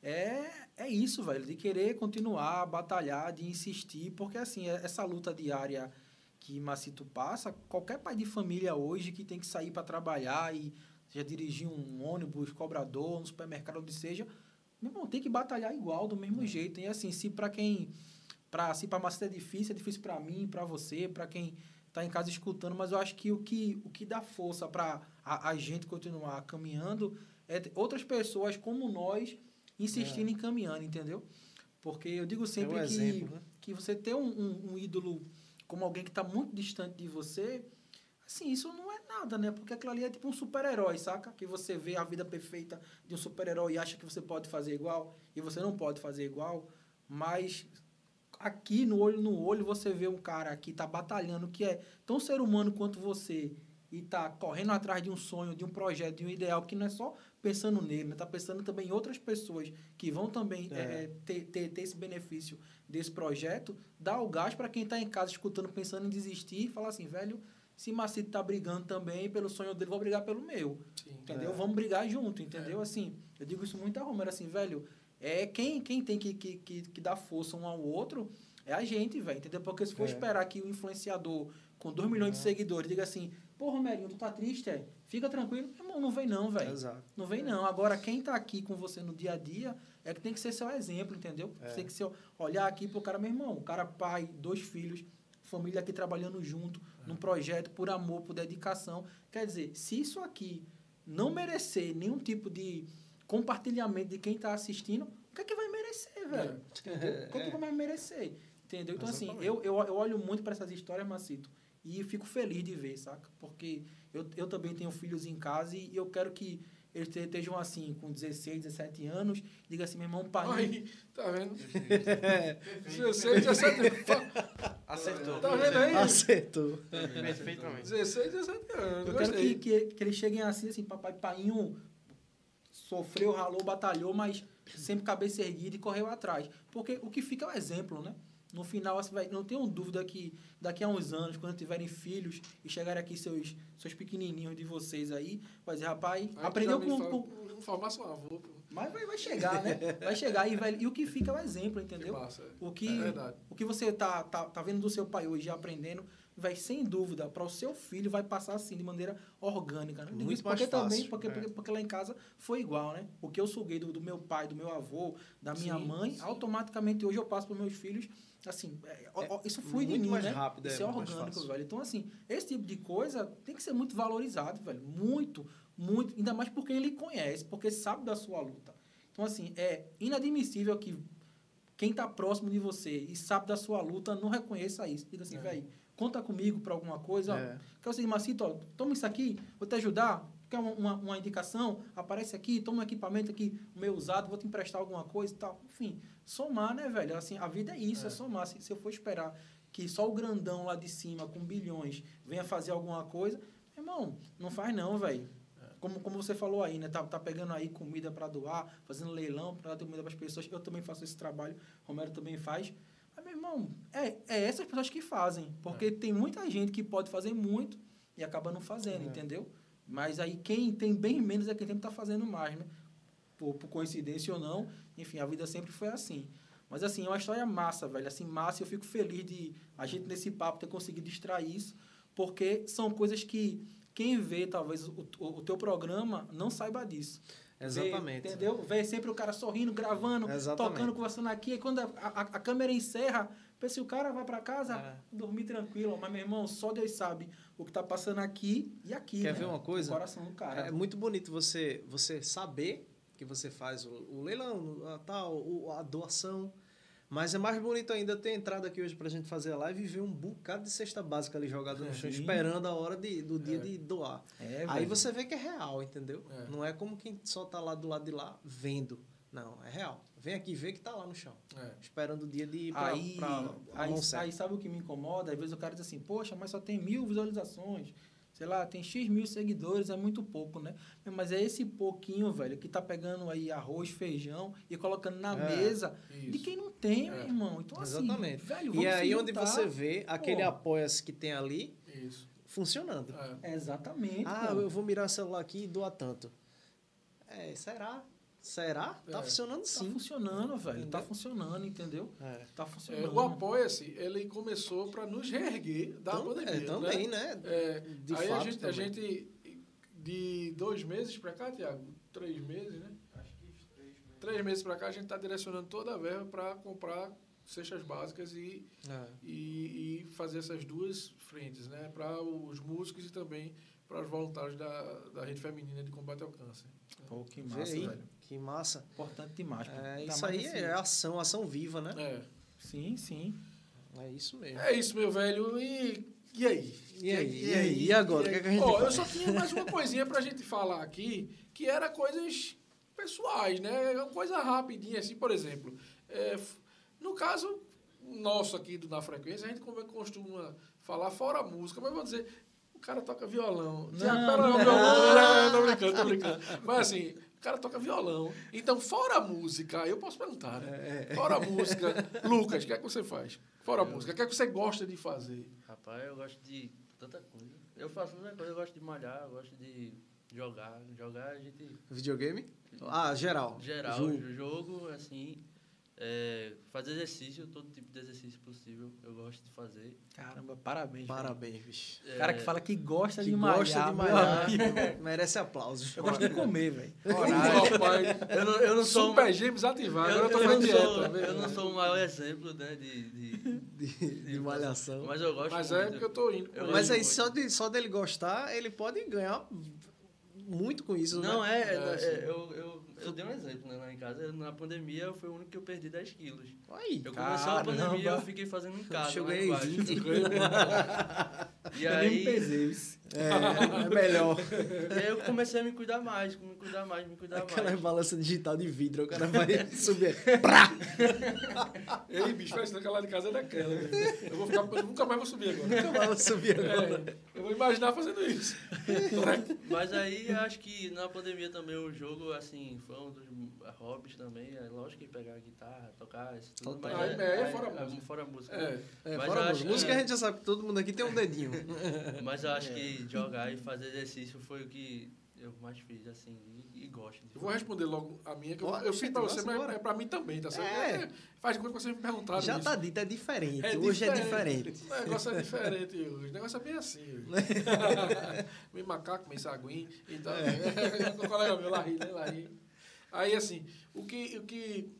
é, é isso, velho, de querer continuar, batalhar, de insistir, porque, assim, é- essa luta diária que Macito passa, qualquer pai de família hoje que tem que sair para trabalhar e seja dirigir um ônibus, cobrador, um supermercado, onde seja, meu irmão, tem que batalhar igual, do mesmo jeito. E, assim, se para quem. Pra, se para Macito é difícil, é difícil para mim, para você, para quem tá em casa escutando, mas eu acho que o que, o que dá força para a, a gente continuar caminhando é outras pessoas como nós insistindo em caminhando, entendeu? Porque eu digo sempre É um que, exemplo, né? que você ter um, um, um ídolo como alguém que está muito distante de você, assim, isso não é nada, né? Porque aquilo ali é tipo um super-herói, saca? Que você vê a vida perfeita de um super-herói e acha que você pode fazer igual, e você não pode fazer igual, mas aqui no olho no olho você vê um cara que tá batalhando, que é tão ser humano quanto você, e tá correndo atrás de um sonho, de um projeto, de um ideal, que não é só pensando nele, né? Tá pensando também em outras pessoas que vão também É. eh, ter, ter, ter esse benefício desse projeto, dá o gás para quem tá em casa escutando, pensando em desistir, e falar assim, velho, se Macito tá brigando também pelo sonho dele, vou brigar pelo meu. Sim. Entendeu? É. Vamos brigar junto, entendeu? Assim, eu digo isso muito a Romero, assim, velho, é quem, quem tem que, que, que, que dar força um ao outro é a gente, velho, entendeu? Porque se for É. esperar que o influenciador com 2 milhões de seguidores diga assim, pô, Romerinho, tu tá triste, é? Fica tranquilo. Irmão, não vem não, velho. Exato. Não vem não. Agora, quem tá aqui com você no dia a dia é que tem que ser seu exemplo, entendeu? É. Tem que ser, olhar aqui pro cara, meu irmão, o cara pai, dois filhos, família aqui trabalhando junto, num projeto, por amor, por dedicação. Quer dizer, se isso aqui não merecer nenhum tipo de compartilhamento de quem está assistindo, o que é que vai merecer, velho? Entendeu? O que é que vai merecer? Entendeu? Então, assim, Exatamente. eu, eu, eu olho muito para essas histórias, Macito, e fico feliz de ver, saca? Porque eu, eu também tenho filhos em casa e eu quero que eles te- estejam assim, com 16, 17 anos, diga assim, meu irmão, pai. Aí, tá vendo? 16, 17 anos. Acertou. Tá vendo aí? Acertou. Perfeitamente. 16, 17 anos. Eu quero que, que, que eles cheguem assim, assim, papai, painho sofreu, ralou, batalhou, mas sempre cabeça erguida e correu atrás. Porque o que fica é o exemplo, né? No final, você vai, não tenho dúvida que daqui a uns anos, quando tiverem filhos e chegarem aqui seus, seus pequenininhos de vocês aí, vai dizer, rapaz, Aí aprendeu com, fala- com- Vou formar seu avô. pô. Mas vai, vai chegar, né? Vai chegar e, vai, e o que fica é o exemplo, Que entendeu? massa. é. O que, É verdade. o que você tá, tá, tá vendo do seu pai hoje e aprendendo, vai sem dúvida, para o seu filho, vai passar assim, de maneira orgânica. Né? Muito isso porque mais fácil, também, porque, é. porque, porque lá em casa foi igual, né? O que eu suguei do, do meu pai, do meu avô, da minha Sim, mãe, sim. automaticamente hoje eu passo para meus filhos. Assim, é, ó, ó, isso flui de mim, mais né? rápido, é, isso é orgânico, velho. Então, assim, esse tipo de coisa tem que ser muito valorizado, velho. Muito, muito. Ainda mais por quem ele conhece, porque sabe da sua luta. Então, assim, é inadmissível que quem está próximo de você e sabe da sua luta não reconheça isso. Diga assim, É. velho, conta comigo para alguma coisa. ó. É. Quer o seguinte, Macito, ó, toma isso aqui, vou te ajudar. Quer uma, uma, uma indicação? Aparece aqui, toma um equipamento aqui, o meu usado, vou te emprestar alguma coisa e tal. Enfim, somar, né, velho? Assim, a vida é isso, é, É. somar. Se, se eu for esperar que só o grandão lá de cima, com bilhões, venha fazer alguma coisa, meu irmão, não faz não, velho. Como, como você falou aí, né? Tá, tá pegando aí comida para doar, fazendo leilão para dar comida para as pessoas. Eu também faço esse trabalho, Romero também faz. Mas, meu irmão, é, é essas pessoas que fazem. Porque tem muita gente que pode fazer muito e acaba não fazendo, É. entendeu? Mas aí quem tem bem menos é quem sempre tá fazendo mais, né? Por, por coincidência ou não. Enfim, a vida sempre foi assim. Mas assim, é uma história massa, velho. Assim, massa. e Eu fico feliz de a gente nesse papo ter conseguido extrair isso. Porque são coisas que quem vê, talvez, o, o, teu programa não saiba disso. Exatamente. Vê, entendeu? Vê sempre o cara sorrindo, gravando, Exatamente. tocando, conversando aqui. E quando a, a, a câmera encerra, pensa o cara vai para casa, É. dormir tranquilo. Mas, meu irmão, só Deus sabe o que tá passando aqui e aqui. Quer né? ver uma coisa? O coração do cara. É muito bonito você, você saber que você faz o, o leilão, a, tal, o- a doação. Mas é mais bonito ainda ter entrado aqui hoje pra gente fazer a live e ver um bocado de cesta básica ali jogada no chão, Sim. esperando a hora de, do dia É. de doar. É, Aí você vê que é real, entendeu? É. Não é como quem só tá lá do lado de lá vendo. Não, é real. Vem aqui ver que tá lá no chão. É. Esperando o dia de ir pra, Aí, pra, a aí, aí sabe o que me incomoda? Às vezes o cara diz assim, poxa, mas só tem mil visualizações. Sei lá, tem X mil seguidores, é muito pouco, né? Mas é esse pouquinho, velho, que tá pegando aí arroz, feijão e colocando na É, mesa de Isso. quem não tem, É. meu irmão. Então, assim, Exatamente. velho, E vamos aí onde você vê aquele apoia-se que tem ali Isso. funcionando. É. Exatamente. Ah, pô. eu vou mirar o celular aqui e doar tanto. É, será? Será? Tá É. funcionando Tá sim. funcionando, velho. Tá Entendeu? funcionando, entendeu? É. Tá É, funcionando. o Apoia-se, ele começou para nos reerguer da pandemia. é, também, né? né? É, De aí fato, a, gente, a também. gente, de dois meses para cá, Tiago, três meses, né? Três meses para cá, a gente está direcionando toda a verba para comprar cestas básicas e, É. e, e fazer essas duas frentes, né? Para os músicos e também para os voluntários da, da rede feminina de combate ao câncer. Pô, que massa, aí, velho. que massa. Importante demais. É, isso aí nesse- é ação, ação viva, né? É, Sim, sim. É isso mesmo. é isso, meu velho. E, e aí? E aí? E aí? E agora? O que é que a gente Ó, eu só tinha mais uma coisinha pra gente falar aqui, que era coisas pessoais, né? Coisa rapidinha, assim, por exemplo. é, no caso nosso aqui do Na Frequência, a gente como é que costuma falar fora a música, mas vou dizer, o cara toca violão. Não, Tiago, pera, não. violão. Não, tô brincando, tô brincando. Mas assim, o cara toca violão. Então, fora a música, eu posso perguntar, né? Fora a música, Lucas, o que é que você faz? Fora a música, o que é que você gosta de fazer? Rapaz, eu gosto de tanta coisa. Eu faço tanta coisa, eu gosto de malhar, eu gosto de jogar. Jogar a gente. Videogame? Ah, geral. Geral, Jogo. jogo, assim. É, fazer exercício, todo tipo de exercício possível, eu gosto de fazer. Caramba, parabéns. Parabéns, bicho. É, Cara que fala que gosta Que de malhar. gosta de malhar, amigo. merece aplausos. Eu gosto de comer, velho. Eu não, eu não sou. Super gêmeos ativados. eu, Agora eu tô eu dieta. sou, eu não sou o maior exemplo, né, de, de, De, de malhação. Mas eu gosto Mas muito. é porque eu tô indo. Eu. Mas aí, muito. só, de, só dele gostar, ele pode ganhar muito com isso, Não, né? é, é, É, é, eu, eu, eu dei um exemplo, né, lá em casa. Eu, na pandemia, eu fui o único que eu perdi 10 quilos. Aí, Eu comecei a pandemia, eu fiquei fazendo em casa. eu lá ganhei embaixo. 20. E Eu nem aí, pesei. isso. É, é melhor. e aí eu comecei a me cuidar mais, me cuidar mais, me cuidar Aquela mais. balança digital de vidro, o cara vai subir. Ei, bicho, parece que aquela lá de casa é daquela. velho. Eu vou ficar, eu nunca mais vou subir agora. Nunca vai subir agora. É, eu vou imaginar fazendo isso. Mas aí, eu acho que na pandemia também o jogo, assim, um dos hobbies também. É lógico que pegar a guitarra, tocar, isso tudo. Total. Mas Aí, é, é fora música. fora música. É. É, Mas fora a música. Música a gente já sabe que todo mundo aqui tem um dedinho. Mas eu acho que jogar e fazer exercício foi o que eu mais fiz, assim, e, e gosto Eu vou responder logo a minha, que eu, Pode, eu fiz pra você, mas é pra mim também, tá certo? É. É, faz de conta que vocês me perguntaram Já isso. tá dito, é diferente. É Hoje é diferente. diferente. O negócio é diferente hoje. O negócio é bem assim hoje. meio macaco, meio saguinho. Então, é. o colega meu lá ri, né? Lá ri. Aí, assim, o que, o que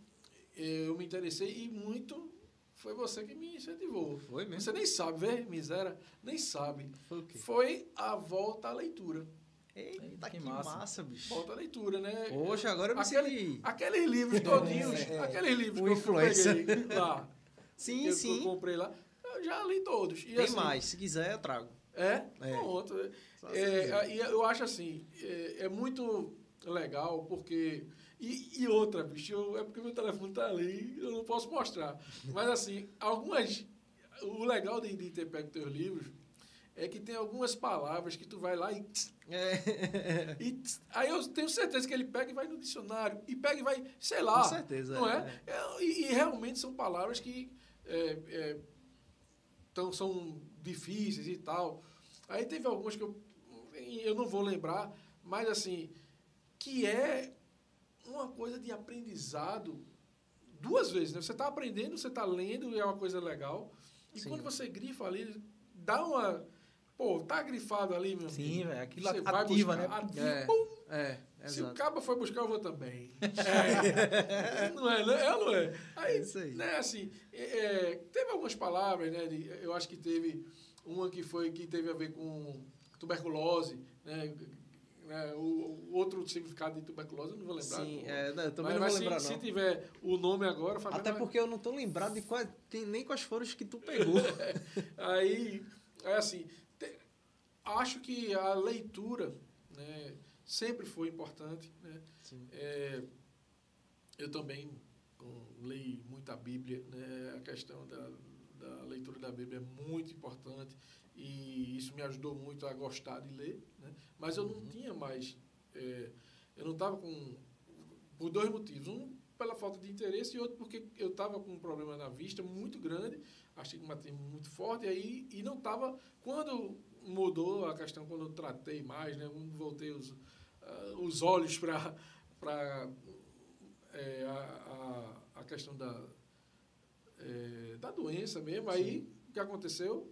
eu me interessei e muito foi você que me incentivou. Foi mesmo? Você nem sabe, vê, miséria, nem sabe. Foi o quê? Foi a volta à leitura. Eita, que, que massa. massa. bicho. Volta à leitura, né? Poxa, agora eu me Aquele- senti... Aqueles livros todinhos, É, é. aqueles livros Um que eu- influencer. que eu peguei lá, Sim, que, eu- que sim. eu comprei lá, eu já li todos. E, Tem assim, mais. Se quiser, eu trago. É? É. Pronto. É, quiser. e eu acho assim, é, é muito legal, porque. E, e outra, bicho, eu- é porque meu telefone tá ali, eu não posso mostrar. Mas assim, algumas. O legal de, de ter pego teus livros é que tem algumas palavras que tu vai lá e. É. e tss, aí eu tenho certeza que ele pega e vai no dicionário. E pega e vai, sei lá. Com certeza. Não é? É, e, e realmente são palavras que é, é, tão, são difíceis e tal. Aí teve algumas que eu, eu não vou lembrar, mas assim, que é uma coisa de aprendizado duas vezes, né? Você está aprendendo, você está lendo e é uma coisa legal. E Sim. quando você grifa ali, dá uma... Pô, tá grifado ali, meu Sim, velho. Aquilo Você vai ativa, buscar, né? ativa, É, pum, é, se o exato. cabo foi buscar, eu vou também. É. não é, né? É ou não é? Aí, É isso aí. né, assim, é, é, teve algumas palavras, né? de- eu acho que teve uma que foi que teve a ver com tuberculose, né? Né, o, o outro significado de tuberculose, eu não vou lembrar. Sim, é, não, eu também mas, não mas vou se- lembrar, se, não. tiver o nome agora, Fabiano Até vai- porque eu não tô lembrado de quais, nem quais foram os que tu pegou. Aí, é assim, te- acho que a leitura né, sempre foi importante. Né? É, eu também leio muito a Bíblia, né? a questão da, da leitura da Bíblia é muito importante e isso me ajudou muito a gostar de ler, né? mas eu não tinha mais, é, eu não estava com, por dois motivos, um pela falta de interesse e outro porque eu estava com um problema na vista muito grande, astigmatismo muito forte e aí e não estava, quando mudou a questão, quando eu tratei mais, né? quando voltei os, ah, os olhos para é, a, a, a questão da, é, da doença mesmo. Aí, o que aconteceu?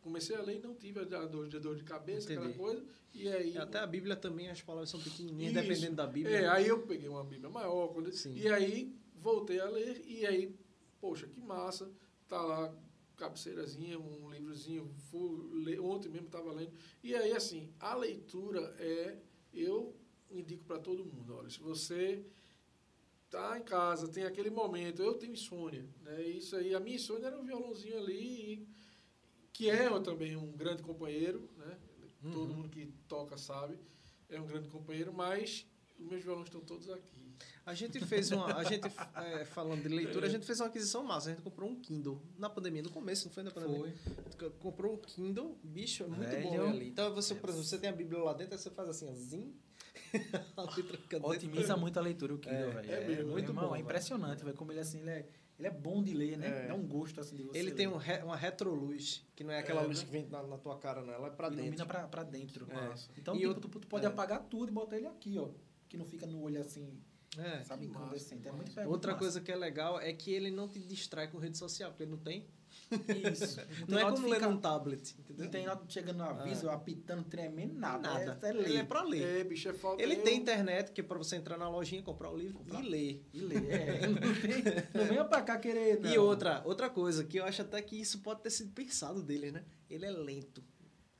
Comecei a ler e não tive a dor de, dor de cabeça, aquela Entendi. coisa. E aí... Até a Bíblia também, as palavras são pequenininhas, Isso. dependendo da Bíblia. É, aí eu peguei uma Bíblia maior. Quando, Sim. e aí, voltei a ler. E aí, poxa, que massa, tá lá, cabeceirazinha, um livrozinho, fui, ontem mesmo estava lendo. E aí, assim, a leitura é, eu indico para todo mundo, olha, se você tá em casa, tem aquele momento, eu tenho insônia, né? Isso aí, a minha insônia era um violãozinho ali, e- que é também um grande companheiro, né? Todo mundo que toca sabe, é um grande companheiro, mas os meus violões estão todos aqui. A gente fez uma. A gente, é, falando de leitura, a gente fez uma aquisição massa. A gente comprou um Kindle na pandemia, no começo, não foi na pandemia? Foi. Comprou um Kindle, bicho, é muito Velho. bom ali. Então, você, por exemplo, você tem a Bíblia lá dentro, aí você faz assim, ó, zim. a letra fica dentro. Otimiza muito a leitura o Kindle, É, velho. é mesmo, muito irmão, bom, É impressionante, velho, como ele assim, ele é, ele é bom de ler, né? É. Dá um gosto assim de você Ele ler. tem um re- uma retroluz, que não é aquela É, luz né? que vem na, na tua cara, não. Ela é pra Ilumina dentro. pra, pra dentro. É. Então, E tipo, eu- tu, tu pode é. apagar tudo e botar ele aqui, ó. Que não fica no olho assim, É. sabe, incandescente. É muito, é Outra massa. coisa que é legal é que ele não te distrai com rede social, porque ele não tem. Isso. Não, é como ler num tablet, entendeu? Não tem nota chegando no aviso, apitando, tremendo, nada. Nada. É, é ler. Ele é pra ler. É, bicho, é falta. Ele eu- tem internet, que é pra você entrar na lojinha, comprar o livro Comprar. e ler. E ler. É, não, tem, não venha pra cá querer. Não. E outra, outra coisa, que eu acho até que isso pode ter sido pensado dele, né? Ele é lento,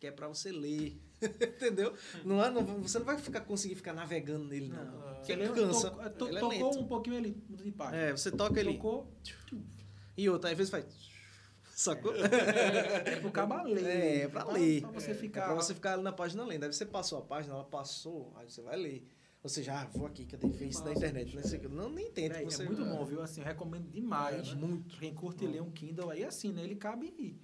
que é pra você ler. Entendeu? Não é, não, você não vai ficar, conseguir ficar navegando nele, não. Não. Porque Ele ele cansa. tocou, to- ele é tocou lento. um pouquinho ele de página. É, você toca ele. Tocou, E outra, às vezes faz. Sacou? é pro cabo ler. É, é pra ler. Pra você É ficar. pra você ficar ali na página lendo. Aí você passou a página, ela passou, aí você vai ler. Ou seja, ah, vou aqui, cadê ver isso na internet? Quê. não nem tenta. Véi, você é muito bom, viu? Assim, eu recomendo demais. É, né? Muito. Quem curte ler um Kindle aí, assim, né? Ele cabe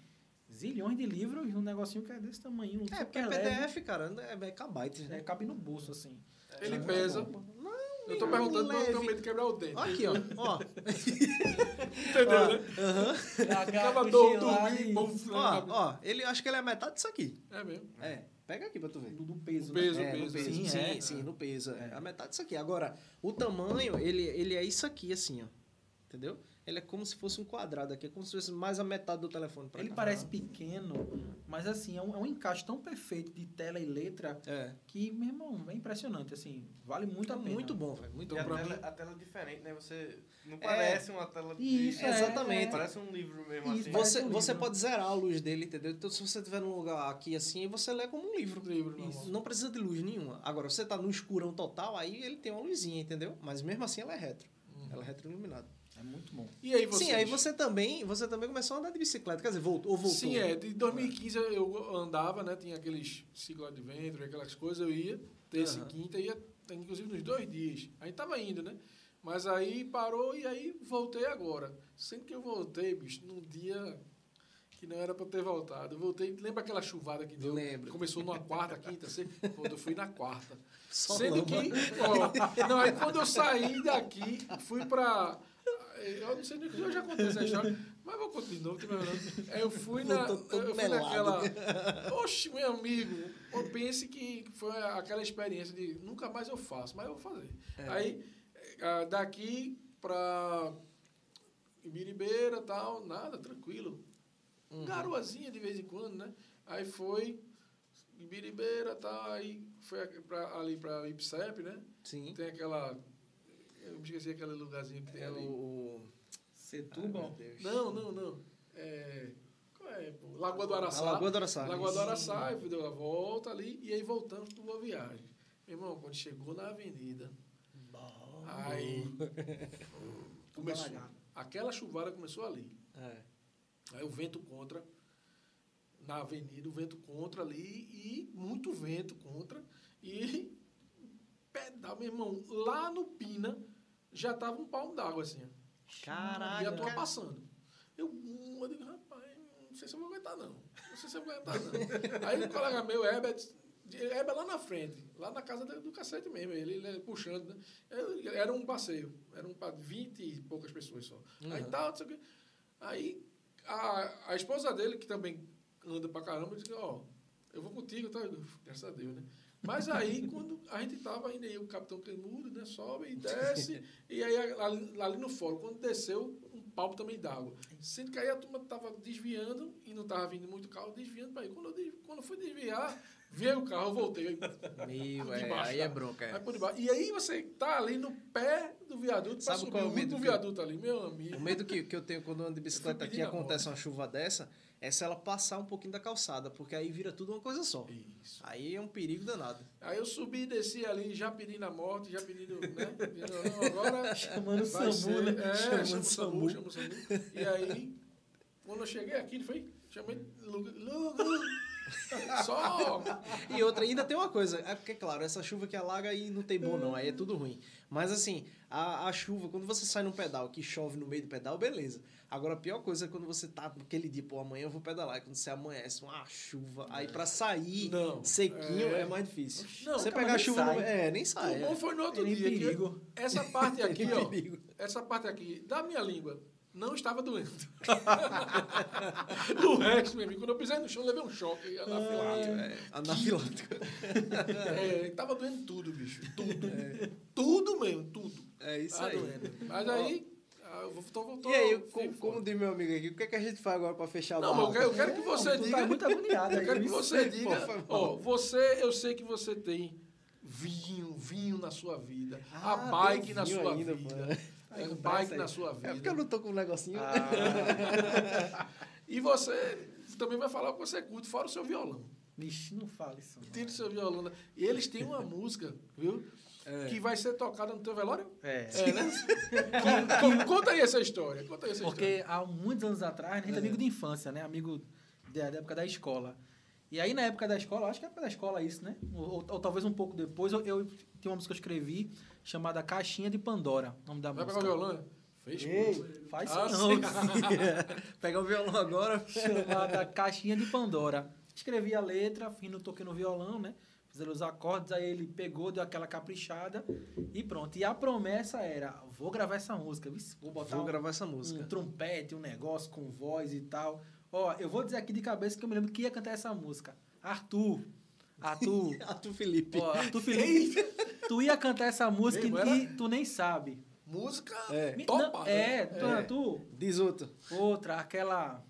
zilhões de livros num negocinho que é desse tamanho. um É, porque é super leve, PDF, cara, é kbytes, né? né? Cabe no bolso, assim. Ele É pesa. bom. Eu tô perguntando porque eu tenho medo de quebrar o dente. Aqui, ó. ó. Entendeu, né? Aham. Acaba todo dormindo, bom, Ó, ó, ele acho que ele é metade disso aqui. É mesmo. É. Pega aqui pra tu ver. Do, do peso, O peso, né? é, peso, no peso. sim, Sim, é. sim, no peso. É. A metade disso aqui. Agora, o tamanho, ele, ele é isso aqui, assim, ó. Entendeu? Ele é como se fosse um quadrado aqui. É como se fosse mais a metade do telefone pra Ele cá. parece pequeno, mas assim, é um, é um encaixe tão perfeito de tela e letra É. que, meu irmão, é impressionante, assim, vale muito a pena. Muito bom, velho. Muito E a bom. tela, a tela é diferente, né? Você não parece uma tela de... Isso, é, Exatamente. Parece um livro mesmo Isso, assim. Você, um você livro. pode zerar a luz dele, entendeu? Então, se você estiver num lugar aqui assim, você lê como um livro. Livro, Isso. normal. Não precisa de luz nenhuma. Agora, você tá no escurão total, aí ele tem uma luzinha, entendeu? Mas mesmo assim ela é retro. Ela é retroiluminada. É muito bom. E aí você? Sim, aí você também, você também começou a andar de bicicleta. Quer dizer, voltou, ou voltou. Sim, é. De 2015 eu andava, né? Tinha aqueles ciclo adventure, aquelas coisas. Eu ia, terça Aham. e quinta, ia, inclusive nos dois dias. Aí tava indo, né? Mas aí parou e aí voltei agora. Sendo que eu voltei, bicho, num dia que não era pra eu ter voltado. Eu voltei, lembra aquela chuvada que deu? Lembro. Começou numa quarta, quinta, sexta. Pô, eu fui na quarta. Só Sendo lama. que, ó, não, aí quando eu saí daqui, fui pra. Eu não sei nem que eu já contei essa história, mas vou contar de novo, não. Eu fui na. Eu fui melado. naquela. Oxe, meu amigo, eu pense que foi aquela experiência de nunca mais eu faço, mas eu vou fazer. É. Aí, ah, daqui pra Ibiribeira e tal, nada, tranquilo. Uhum. Garoazinha de vez em quando, né? Aí foi Ibiribeira, tá, aí foi pra, ali para Ipsep, né? Sim. Tem aquela eu me esqueci aquele lugarzinho que tem É ali. o... o- Setúbal. Não, não, não. É, qual é, pô? Lagoa do A Araçá. Lagoa do Araçá. Lagoa do. Araçá, e deu a volta ali e aí voltamos para Boa Viagem. Meu irmão, quando chegou na avenida, aí começou. Aquela chuvada começou ali. É. Aí o vento contra, na avenida, o vento contra ali, e muito vento contra, e pedal, meu irmão, lá no Pina, já tava um palmo d'água, assim, ó. E Caralho. a turma passando. Eu, hum, eu digo, rapaz, não sei se eu vou aguentar, não. Não sei se eu vou aguentar, não. Aí o colega meu, Herbert, Herbert lá na frente, lá na casa do cacete mesmo, ele, ele puxando, né? Eu- Era um passeio, era um para 20 e poucas pessoas só. Aí Uhum. tal, não sei o quê. Aí a, a esposa dele, que também anda pra caramba, disse, ó, eu vou contigo, tá? Graças a Deus, né? Mas aí, quando a gente tava indo aí, o capitão Canudo, né? Sobe e desce, e aí ali, ali no fórum, quando desceu, um palmo também d'água. Sendo que aí a turma tava desviando, e não tava vindo muito carro, desviando para aí. Quando eu, quando eu fui desviar, Veio o carro, eu voltei. Meu, é, aí é tá? bronca. Aí É. por debaixo. E aí você tá ali no pé do viaduto Sabe subir qual é o medo último que eu- viaduto ali, meu amigo. O medo que, que eu tenho quando ando de bicicleta aqui acontece uma chuva dessa é se ela passar um pouquinho da calçada, porque aí vira tudo uma coisa só. Isso. Aí é um perigo danado. Aí eu subi e desci ali, já pedindo a morte, já pedindo, né? Não, agora Chamando o SAMU, ser- né? É, Chamando chama o SAMU, SAMU. chama o SAMU. E aí, quando eu cheguei aqui, ele foi, chamei Luga. Só. E outra, ainda tem uma coisa, é porque, claro, essa chuva que alaga aí não tem bom não, aí é tudo ruim. Mas assim, a, a chuva, quando você sai num pedal que chove no meio do pedal, beleza. Agora a pior coisa é quando você tá naquele dia, pô, amanhã eu vou pedalar, e quando você amanhece, uma chuva, aí pra sair Não, sequinho é. é, mais difícil. Não, você pegar chuva, no, sai. é, nem sai. O bom É. foi no outro Tem dia. que essa parte aqui, ó. perigo. Essa parte aqui da minha língua não estava doendo. Do resto, meu amigo, quando eu pisei no chão, eu levei um choque anafilático. É, anafilático. É, tava doendo tudo, bicho. Tudo. Tudo mesmo, tudo. É isso Tava aí. doendo. Mas aí, ah, eu voltou, voltou. E aí, como, como diz meu amigo aqui, o que, é que a gente faz agora pra fechar o Não, mas eu quero, eu quero que você tu diga. tá muito agoniado eu quero que você Pô, diga. mal. Ó, você, eu sei que você tem vinho, vinho na sua vida. Ah, a bike na sua ainda, vida. mano. É, comprar bike aí. na sua vida. É porque eu não tô com um negocinho. Ah. e você também vai falar o que você curte, fora o seu violão. Vixe, não fala isso. não. Tira o seu violão. E eles têm uma música, viu? É. Que vai ser tocada no teu velório? É. É, né? Que- que- conta aí essa história. Conta aí essa história. Porque há muitos anos atrás, a gente é amigo de infância, né? Amigo da, da época da escola. E aí, na época da escola, acho que é época da escola isso, né? Ou, ou talvez um pouco depois, eu, eu tinha uma música que eu escrevi chamada Caixinha de Pandora, o nome da Vai pegar música. o violão? Fez Ei, faz Ah, isso não. sim. Pegar o violão agora. chamada Caixinha de Pandora. Escrevi a letra, fino, toquei no violão, né? Fiz ali os acordes, aí ele pegou, deu aquela caprichada e pronto. E a promessa era, vou gravar essa música, vou botar Vou um, gravar essa música. um trompete, um negócio com voz e tal. Ó, eu vou dizer aqui de cabeça que eu me lembro que ia cantar essa música. Arthur, Arthur, Arthur Felipe. ó, Arthur Felipe, tu ia cantar essa música Mesmo, e tu nem sabe. Música É. Topa. não, né? é, tu, É. tu, Diz outro. outra, aquela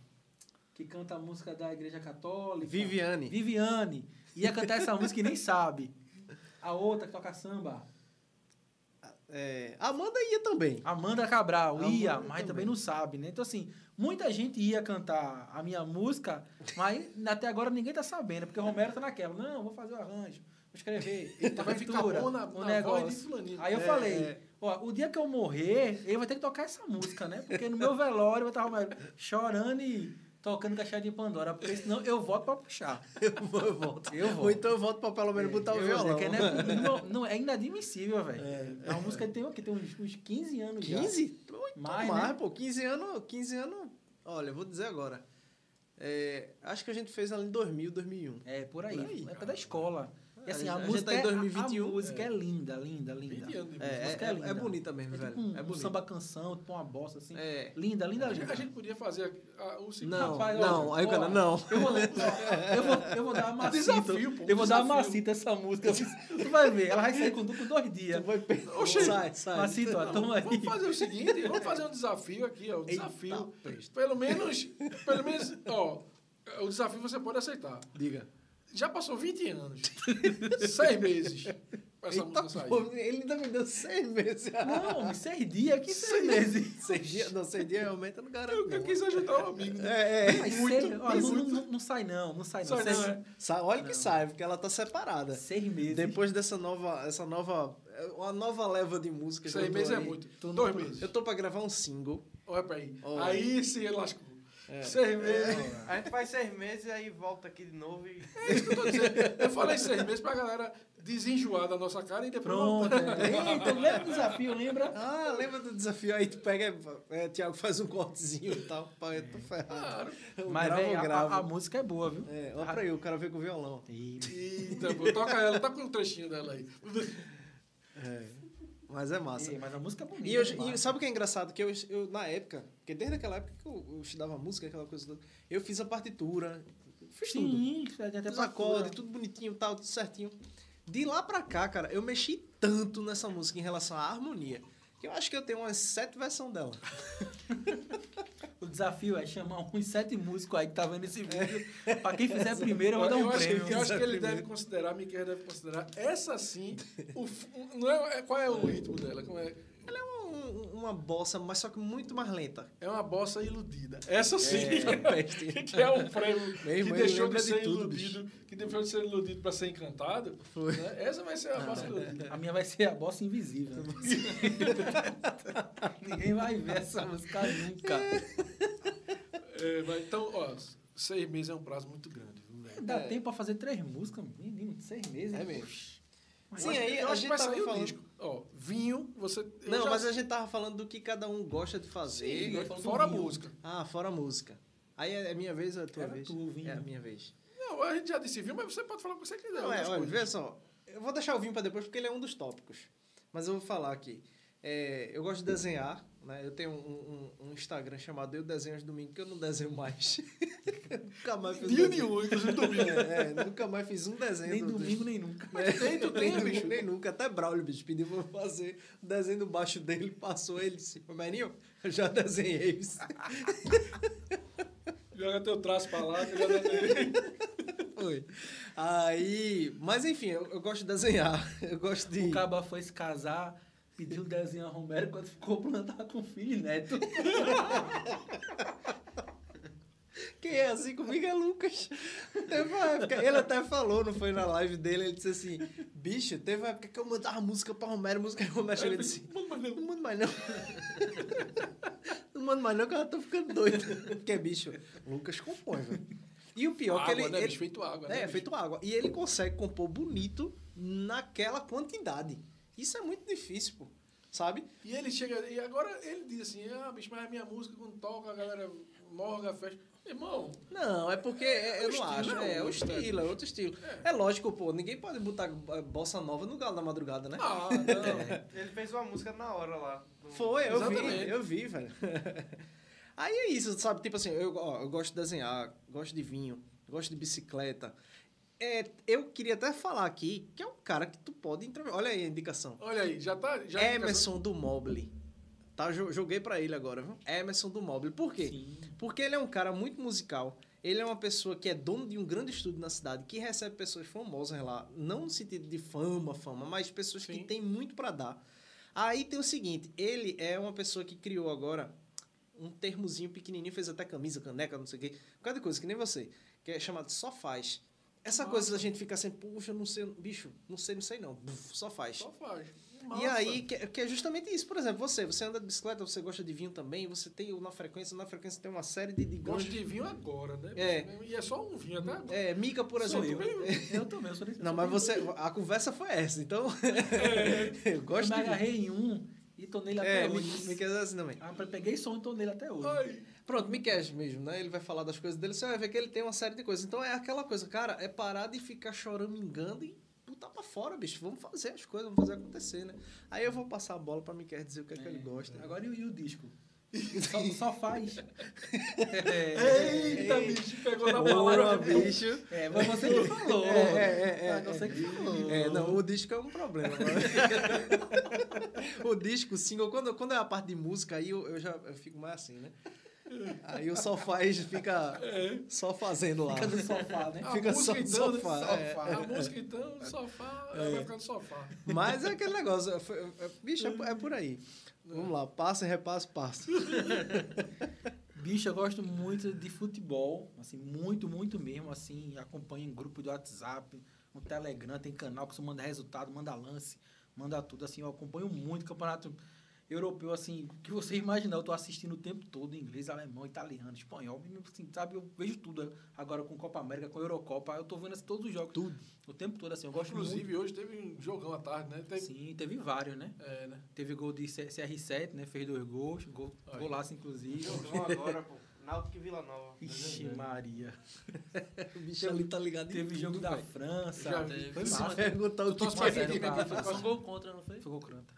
que canta a música da Igreja Católica. Viviane. Viviane. Ia cantar essa música e nem sabe. A outra que toca samba. É, Amanda ia também. Amanda Cabral Amanda ia, mas também. também não sabe, né? Então, assim, muita gente ia cantar a minha música, mas até agora ninguém tá sabendo, porque o Romero tá naquela. Não, vou fazer o arranjo, vou escrever. Eita, vai ficar bom na, o na negócio. Aí eu É, falei, é. ó, o dia que eu morrer, ele vai ter que tocar essa música, né? Porque no meu velório vai estar o Romero chorando e tocando caixinha de Pandora, porque senão eu volto pra puxar. Eu, vou, eu volto. Eu volto. Ou então eu volto pra pelo menos botar o violão. é que não, é, não, é inadmissível, velho. É. É uma música que tem, o quê? tem uns, uns 15 anos já. 15? Muito Mais, mais, né? pô. 15 anos, 15 anos. Olha, vou dizer agora. É, acho que a gente fez ela em 2000, 2001. É, por aí. Por aí. É época da escola. E assim, A a, música, tá em é, 2021. a música é. linda, linda, linda. 20 anos de É, música. é, é é, linda. é bonita mesmo, É velho. tipo um, é um bonita. samba canção, tipo uma bossa assim. É. Linda, linda, A linda. gente, a gente podia fazer a- o seguinte. Não, Rapaz, não, ó, aí o cara, não. Eu vou, eu vou, eu vou dar uma macita. Desafio, pô, eu vou dar uma desafio. macita essa música. Tu vai ver, ela vai sair com, com dois dias. Tu vai pe- Oxê. sai, sai. Macita, ó, toma aí. Vamos fazer o seguinte, vamos fazer um desafio aqui, ó. Um Eita, desafio. presta. Pelo menos, pelo menos, ó, o desafio você pode aceitar. Diga. Já passou 20 anos. seis meses essa Eita, música sair. pô, ele ainda me deu seis meses. Não, seis dias, que seis meses. seis dias, não, seis dias realmente eu não garanto. Eu, eu quis ajudar um amigo. né? É, é. Mas Muito, seis, ó, não, muito. não, não sai não, não sai não. Sai não, é. Sa- Olha que Não. sai, porque ela tá separada. seis meses. Depois dessa nova, essa nova, uma nova leva de música. que Seis meses é aí. muito. Tô no- Dois meses. Eu tô pra gravar um single. Olha pra aí. Olha. Aí se lascou. É. Seis meses. A gente faz seis meses e aí volta aqui de novo e. É isso que eu tô dizendo. Eu falei seis meses pra galera desenjoar da nossa cara e depois Pronto. Eita, lembra do desafio, lembra? Ah, lembra do desafio? Aí tu pega, é, Thiago faz um cortezinho e tal. Pá, eu tô ferrado. Eu Mas, gravo, a, gravo. a- a música é boa, viu? É, olha pra aí, o cara veio com o violão. Ih, Eita, pô, toca ela, tá com um trechinho dela aí. É. Mas é massa. Ih, mas a música é bonita. E, eu, demais. e sabe o que é engraçado? Que eu, eu, na época, porque desde aquela época que eu, eu estudava música, aquela coisa toda, eu fiz a partitura, fiz tudo. Sim, isso é até acordes, tudo bonitinho tal, tudo certinho. De lá pra cá, cara, eu mexi tanto nessa música em relação à harmonia, que eu acho que eu tenho umas sete versões dela. desafio é chamar uns sete músicos aí que tá vendo esse vídeo. pra quem fizer primeiro, eu vou dar eu um acho, prêmio. que, eu acho que ele deve considerar, Miquel deve considerar, essa sim, o, não é- qual é o ritmo dela? Como é, Ela é um- uma bossa, mas só que muito mais lenta. é uma bossa iludida. Essa sim, É, peste. que é um prêmio que deixou de de ser tudo, iludido, que deixou de ser iludido para ser encantado. Foi. né? Essa vai ser a bossa iludida. A minha vai ser a bossa invisível. Ninguém vai ver essa música nunca. É, mas então, ó, seis meses é um prazo muito grande. Viu? Dá É. tempo pra fazer três músicas, menino, seis meses. É mesmo. Sim, acho aí eu a acho que gente vai tava sair o falando- disco. Ó, vinho, você. Não, já- mas a gente tava falando do que cada um gosta de fazer. Sim, do Fora a música. Ah, fora a música. Aí é é minha vez ou é a tua Era vez? tu, Vinho. É a minha vez. Não, a gente já disse vinho, mas você pode falar o que você quiser. Não, é, olha, coisas. vê só. Eu vou deixar o vinho pra depois porque ele é um dos tópicos. Mas eu vou falar aqui. É, eu gosto de desenhar, né? Eu tenho um, um- um Instagram chamado Eu Desenho aos Domingos, que eu não desenho mais. nunca mais fiz Dia um desenho. nenhum, inclusive domingo. É, é, nunca mais fiz um desenho. Nem do- do- domingo, nem nunca. Mas tem, tu tem, nem, bicho. nem nunca. Até Braulio, bicho, pediu pra eu fazer o desenho do baixo dele, passou ele disse, ô Maninho, eu já desenhei isso. Joga teu traço pra lá, que eu já desenhei. Foi. Aí, mas enfim, eu, eu gosto de desenhar. Eu gosto de. O Caba foi se casar, pediu a Romero, quando ficou tava com filho e neto. Quem é assim comigo é Lucas. Teve uma época, ele até falou, não foi na live dele, ele disse assim, bicho, teve uma época que eu mandava música pra Romero, música o Romero chegou e disse, Mano, mas não. não mando mais não. Não mando mais não, que eu já tô ficando doido. Porque, bicho, Lucas compõe, velho. E o pior é que Água, ele... né, ele-? Feito água, né, É, bicho? feito água. E ele consegue compor bonito naquela quantidade. Isso é muito difícil, pô. Sabe? E ele chega, e agora ele diz assim, ah, bicho, mas a minha música quando toca, a galera morga, fecha. Irmão, Não, é porque é- eu o não acho. é É, o outro, estilo, é outro estilo. É. lógico, pô, ninguém pode botar bossa nova no galo da madrugada, né? ah, não. Ele fez uma música na hora lá. no- Foi, eu Exatamente. vi, eu vi, velho. Aí é isso, sabe? Tipo assim, eu, ó, eu gosto de desenhar, gosto de vinho, gosto de bicicleta. É, eu queria até falar aqui que é um cara que tu pode entrevistar. Olha aí a indicação. Olha aí, já tá. Já Emerson do Mobile. Tá, jo- joguei pra ele agora, viu? Emerson do Mobile. Por quê? Sim. Porque ele é um cara muito musical. Ele é uma pessoa que é dono de um grande estúdio na cidade, que recebe pessoas famosas lá. Não no sentido de fama, fama, mas pessoas que Sim. têm muito pra dar. Aí tem o seguinte: ele é uma pessoa que criou agora um termozinho pequenininho, fez até camisa, caneca, não sei o quê. Cada coisa, que nem você, que é chamado Só Faz. Essa coisa da gente fica assim, puxa, não sei, bicho, não sei, não sei não. Buf, Só faz. Só faz. E Massa. aí, que, que é justamente isso. Por exemplo, você, você anda de bicicleta, você gosta de vinho também, você tem na frequência, na frequência tem uma série de, de Gosto de vinho agora, né? É. E é só um vinho até agora. É, Mica, por Sou exemplo. eu. Eu também, eu sou desse Não, mas você. A conversa foi essa, então. eu Eu gosto me de. agarrei em um e tô nele É, até Mi- hoje. Miquel é assim também. Ah, peguei som e tô nele até hoje. Ai, Pronto, Miquel mesmo, né? Ele vai falar das coisas dele, você vai ver que ele tem uma série de coisas. Então é aquela coisa, cara, é parar de ficar choramingando e botar pra fora, bicho. Vamos fazer as coisas, vamos fazer acontecer, né? Aí eu vou passar a bola pra Miquel dizer o que é, que ele gosta. Agora e o, o disco? Só, só faz. Eita, bicho, pegou na palavra. bicho. É, mas você que falou. É, é, é, é, você que falou. É, não, o disco é um problema. né? o disco, o single, quando, quando é a parte de música, aí eu, eu já eu fico mais assim, né? Aí o faz, fica só fazendo lá. Fica no sofá, né? A Fica só- então, né? sofá, Sofá. é. A música, então, sofá, ela vai ficar no sofá. Mas é aquele negócio, foi- é- bicho, é, por- é por aí. Vamos lá, passa, repasse, passa. Bicho, eu gosto muito de futebol, assim, muito, muito mesmo, assim, acompanho em grupo do WhatsApp, no Telegram, tem canal que você manda resultado, manda lance, manda tudo, assim, eu acompanho muito campeonato europeu, assim, que você imaginar, eu tô assistindo o tempo todo, inglês, alemão, italiano, espanhol, assim, sabe, eu vejo tudo agora com Copa América, com Eurocopa, eu tô vendo assim, todos os jogos, tudo, o tempo todo, assim, eu gosto Inclusive, hoje teve um jogão à tarde, né? muito. Teve, Sim, teve vários, né? é, né? Teve gol de C- CR7, né? Fez dois gols, gol, golaço, inclusive. Jogão agora, pô. Náutico e Vila Nova. Ixi, Maria. O bicho ali tá ligado em Teve tudo, jogo da. França. Já teve. Foi massa. Perguntar o Tu que torce que pra quem time aqui? cara. Foi um gol contra, não foi? Foi gol cranta.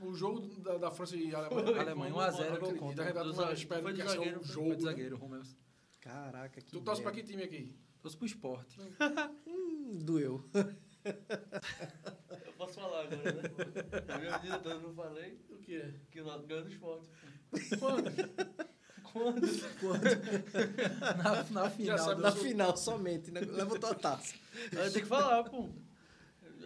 O jogo da, da França e Alemanha. Alemanha, Não 1x0, acredito, gol A contra. gente tá Do numa zagueiro. espera Foi que zagueiro, um jogo. Foi de né? zagueiro, Romels. Caraca, que Tu torce pra que time aqui? Trouxe pro esporte. Hum, doeu. Eu posso falar agora, né? Eu já disse, eu não falei O que é? que ganhou do esporte. Quando? Quando? na, na final. sabe Na final somente, né? Levantou a taça. Eu tenho que falar, pô.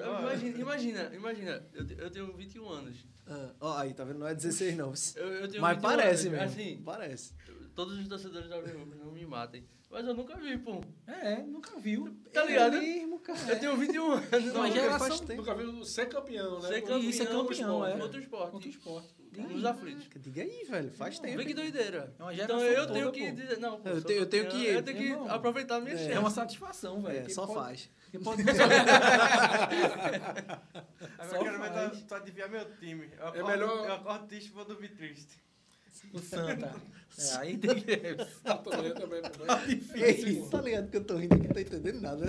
Ah. Imagina, imagina, imagina, eu, eu tenho 21 anos. Ah, ó, aí, tá vendo? Não é 16, não. Eu, eu tenho Mas 21 parece anos. mesmo. Assim, Parece. todos os torcedores da Rubras não me matem. Mas eu nunca vi, pô. É, nunca viu. Tá ligado? É mesmo, cara. Eu tenho 21 anos. Não, Não, geração-. Nunca viu ser campeão, né? Ser campeão, Isso é campeão, é. Outro esporte. Outro esporte. Nos aflitos. Diga aí, velho. Faz tempo. Vê que doideira. É uma Então eu toda, tenho que pô. dizer. Não, pô, Eu tenho- eu tenho que- Eu tenho que Irmão, aproveitar a minha é. É chance. uma satisfação, velho. É, que só pode- faz. que pode- Só eu quero faz. tu, tu adivinhar meu time. Eu É acordo, melhor- Eu acordo triste e vou dormir triste. o Santa. É, aí tem que... Ah, também, também, também. Ei, tá ligado que eu tô rindo aqui, não tô entendendo nada.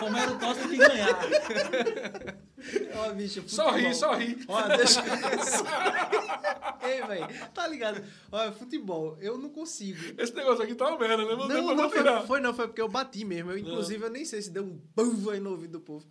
Romero Tosta tem que ganhar. Ó, bicho, Só ri, futebol. só ri. Ó, deixa. Ei, velho, tá ligado? Olha, futebol, eu não consigo. Esse negócio aqui tá uma merda, né? Não, Não, não, foi, foi não, foi porque eu bati mesmo. Eu, inclusive, eu nem sei se deu um bum aí no ouvido do povo.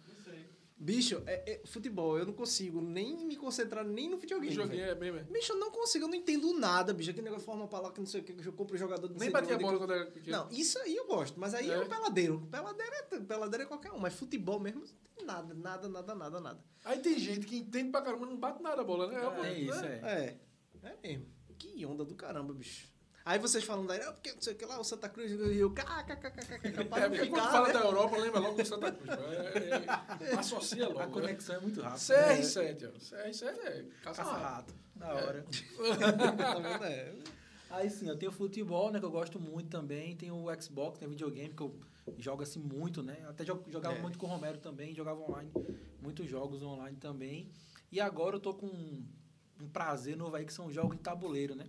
Bicho, é, é- futebol, eu não consigo nem me concentrar nem no videogame. joguinho é bem, velho. Bicho, eu não consigo, eu não entendo nada, bicho. Aquele negócio forma pra lá que não sei o que, que eu compro o jogador do Nem batia bola quando era Não, pequeno. isso aí eu gosto, mas aí é, É. o peladeiro. Peladeiro é, peladeiro é qualquer um, mas futebol mesmo, não tem nada, nada, nada, nada, nada. Aí tem gente que entende pra caramba, não bate nada a bola, né? uma- É isso, né? é. É, é mesmo. Que onda do caramba, bicho. Aí vocês falando daí, ah, porque não sei o que lá, o Santa Cruz e o Rio, kkkk, É, para ficar, fala né? da Europa, lembra logo do Santa Cruz. pô. É, é, associa A logo. né? conexão é muito rápida. CR7, ó. CR7 é caça-rato. Caça-rato. Da hora. É. Aí sim, eu tenho futebol, né, que eu gosto muito também. Tem o Xbox, tem videogame que eu jogo assim muito, né? Até jo- jogava É. muito com o Romero também, jogava online, muitos jogos online também. E agora eu tô com um, um prazer novo aí que são jogos de tabuleiro, né?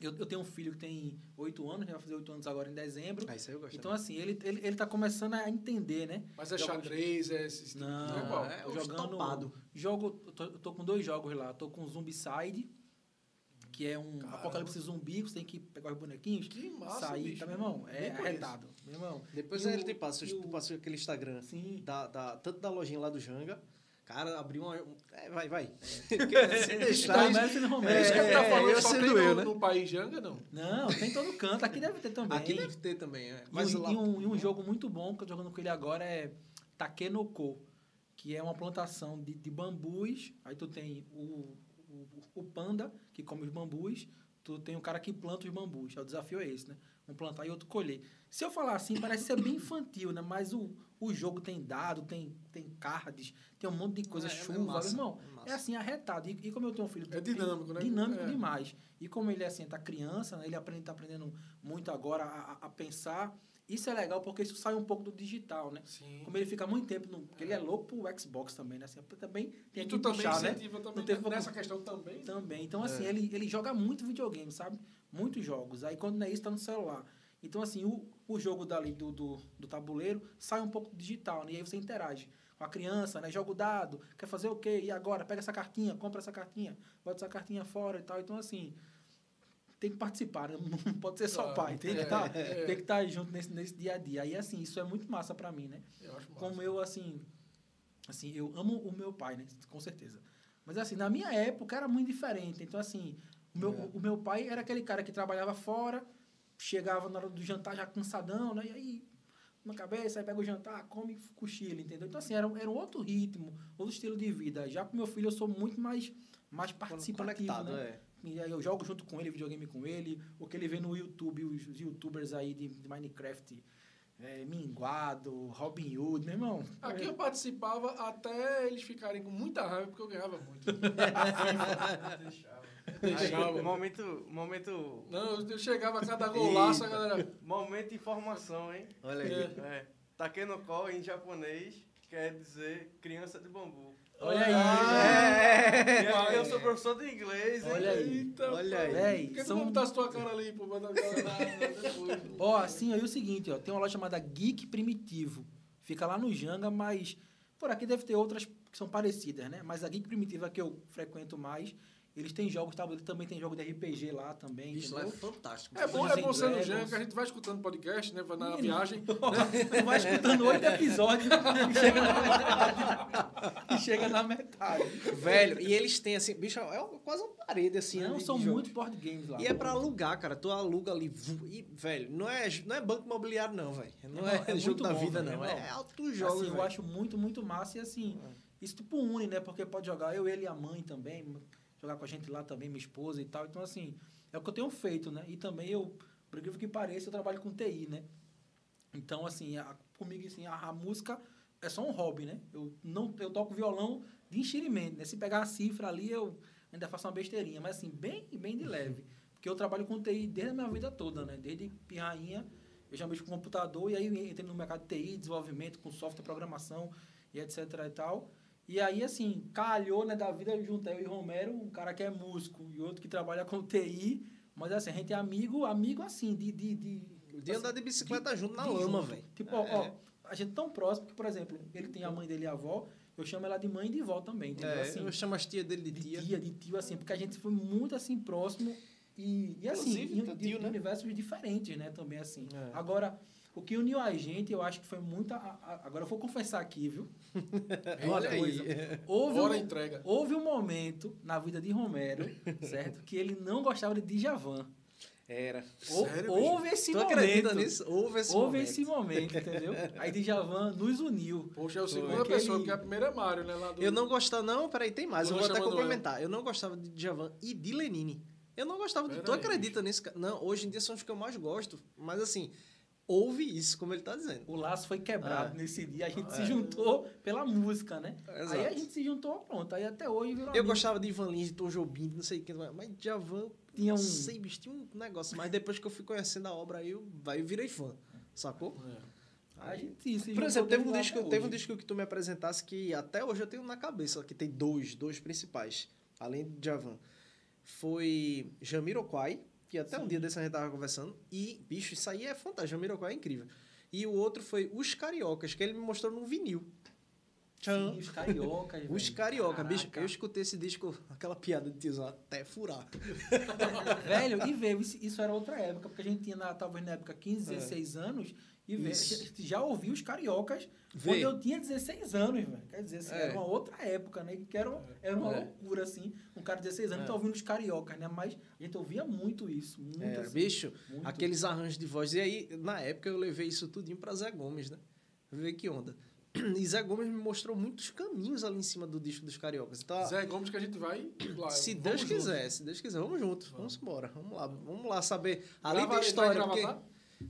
Eu, eu tenho um filho que tem oito anos, já vai fazer oito anos agora em dezembro. Ah, isso aí eu gosto. Então, assim, ele, ele, ele tá começando a entender, né? Mas é xadrez, é esse tipo Não, é qual? é jogando. topado. Jogo, eu tô, eu tô com dois jogos lá. Tô com Zombicide, que é um Caramba. apocalipse zumbi, você tem que pegar os bonequinhos, Que massa, sair, bicho. tá, meu irmão? É arretado, meu irmão. Depois E ele o- te passa, tu o- passa aquele Instagram, Sim. da, da, tanto da lojinha lá do Janga, cara, abriu uma... É, vai, vai. É, se deixar... Romero sendo Romero. É isso que ele tá É, falando, eu só tem eu, no, né? no país Janga, não. Não, tem todo canto. Aqui deve ter também. Aqui deve ter também, é. E, Mas um, lá... e um, e um jogo muito bom que eu tô jogando com ele agora é Takenoko, que é uma plantação de, de bambus. Aí tu tem o, o, o panda, que come os bambus. Tu tem o cara que planta os bambus. O desafio é esse, né? Um plantar e outro colher. Se eu falar assim, parece ser bem infantil, né? Mas o, o jogo tem dado, tem, tem cards, tem um monte de coisa, É, é chuva, massa, irmão. é. É assim, arretado. E, e como eu tenho um filho... É dinâmico, né? Dinâmico É. demais. E como ele é assim, tá criança, né? ele aprende, tá aprendendo muito agora a, a- a pensar. Isso é legal porque isso sai um pouco do digital, né? Sim. Como ele fica muito tempo no. Porque ele é louco pro Xbox também, né? Assim, também tem que puxar, né? também teve pouco- nessa questão também. Também. Então, É. assim, ele, ele joga muito videogame, sabe? Muitos jogos. Aí quando não é isso, tá no celular. Então, assim, o, o jogo dali do, do, do tabuleiro sai um pouco do digital, né? E aí você interage com a criança, né? Joga o dado, quer fazer o quê? E agora? Pega essa cartinha, compra essa cartinha, bota essa cartinha fora e tal. Então, assim, tem que participar, né? Não pode ser só Claro. pai, tem que É, estar é. tem que estar junto nesse, nesse dia a dia. Aí, assim, isso é muito massa pra mim, né? Eu acho massa. como eu assim assim eu amo o meu pai né com certeza mas assim na minha época era muito diferente então assim o meu, É. o meu pai era aquele cara que trabalhava fora chegava na hora do jantar já cansadão né e aí na cabeça aí pega o jantar come e cochila entendeu então assim era, um- era um outro ritmo outro estilo de vida já com meu filho eu sou muito mais mais participativo Conectado, né? é. E aí eu jogo junto com ele, videogame com ele, o que ele vê no YouTube, os, youtubers aí de, de Minecraft, é, Minguado, Robin Hood, meu irmão. Aqui eu participava até eles ficarem com muita raiva porque eu ganhava muito. Aí, Deixava. momento, momento, Não, eu chegava a cada golaço, a galera. momento de informação, hein? Olha aí. É. É. Takenoko em japonês quer dizer criança de bambu. Olha aí. É. E aí eu sou professor de inglês, hein? Olha aí. Eita, Olha pô. aí. Por que são- não botasse tua cara ali, pô? Depois. Ó, assim, aí o seguinte, ó, tem uma loja chamada Geek Primitivo. Fica lá no Janga, mas por aqui deve ter outras que são parecidas, né? Mas a Geek Primitiva que eu frequento mais, Eles têm jogos, tabuleiro, também tem jogo de RPG lá também, Bicho, lá é fantástico. É bom, é bom ser no. Jean, que a gente vai escutando podcast, né? Vai na Menino. viagem. Tu vai escutando oito episódios e chega na metade. e chega na metade. Velho, e eles têm assim, bicho, é quase uma parede assim. Não, né, são jogo. muitos board games lá. E é pra alugar, cara. Tu aluga ali. E, velho, não é, não é banco imobiliário, não, velho. Não é, Não, é jogo muito da bom, vida, velho, não. é É, bom. altos jogos, assim, eu acho muito, muito massa e assim, isso tipo une, né? Porque pode jogar eu, ele e a mãe também, jogar com a gente lá também, minha esposa e tal. Então, assim, é o que eu tenho feito, né? E também eu, por incrível que pareça, eu trabalho com TI, né? Então, assim, a- comigo, assim, a, a música é só um hobby, né? Eu, não, eu toco violão de enxerimento, né? Se pegar a cifra ali, eu ainda faço uma besteirinha, mas assim, bem, bem de leve. Porque eu trabalho com TI desde a minha vida toda, né? Desde pirrainha, eu já mexo com computador e aí entrei no mercado de TI, desenvolvimento, com software, programação e etc e tal. E aí, assim, calhou, né, da vida, eu juntei eu e Romero, um cara que é músico e outro que trabalha com TI, mas assim, a gente é amigo, amigo assim, de... De, de, De andar de bicicleta junto na de lama, velho. Tipo, ó, É. ó, a gente é tão próximo que, por exemplo, ele tem a mãe dele e a avó, eu chamo ela de mãe e de vó também, entendeu? É, assim, eu chamo as tias dele de de tia. tia. de tio, assim, porque a gente foi muito assim próximo e, e assim, Inclusive, em- teu de, tio, de né? universos diferentes, né, também assim. É. Agora, o que uniu a gente, eu acho que foi muita. agora eu vou confessar aqui, viu? Uma Olha aí. coisa. Houve Hora um, entrega. houve um momento na vida de Romero, certo? Que ele não gostava de Djavan. Era. Ou- Sério, houve esse Tu momento. acredita nisso? Houve esse Houve momento. esse momento, entendeu? Aí Djavan nos uniu. Poxa, é o Foi. segunda Aquele- pessoa, porque a primeira é Mário, né? Lá do... Eu não gostava, não, peraí, tem mais. Do Eu vou até complementar. Eu não gostava de Djavan e de Lenine. Eu não gostava de. Pera Tu aí, acredita nisso? cara? Não, hoje em dia são os que eu mais gosto. Mas assim, houve isso, como ele tá dizendo. O laço foi quebrado É. nesse dia. A gente É. se juntou pela música, né? Exato. Aí a gente se juntou, pronto. Aí até hoje virou Eu amigo. gostava de Ivan Lins, de Tom Jobim, de não sei o que, mas Djavan, Tinha um... não sei, bicho, tinha um negócio. Mas depois que eu fui conhecendo a obra, aí eu, aí eu virei fã, sacou? É. A gente se Por exemplo, teve um, disco, teve um disco que tu me apresentasse que até hoje eu tenho na cabeça, que tem dois, dois principais, além de Javan. Foi Jamiroquai, que até um Sim. dia desse a gente tava conversando, e, bicho, isso aí é fantástico, Jamiroquai é incrível. E o outro foi Os Cariocas, que ele me mostrou num vinil. Sim, os cariocas. Os. Carioca, bicho, eu escutei esse disco, aquela piada de tiozão, até furar. Velho, e veio, isso, isso era outra época, porque a gente tinha, na, talvez na época, 15, É. 16 anos, e gente já ouvi os cariocas Vê. quando eu tinha 16 anos, velho. Quer dizer, assim, É. era uma outra época, né? Que era, era uma É. loucura, assim. Um cara de 16 anos É. tá ouvindo os cariocas, né? Mas a gente ouvia muito isso. Muito, É, assim, bicho, muito. aqueles arranjos de voz. E aí, na época, eu levei isso tudinho pra Zé Gomes, né? Vê que onda. E Zé Gomes me mostrou muitos caminhos ali em cima do disco dos cariocas. Então, Zé Gomes que a gente vai lá. se vamos Deus junto. quiser, se Deus quiser, vamos junto. Vamos embora. Vamos lá, vamos lá saber. Além Grava- da história. gravar.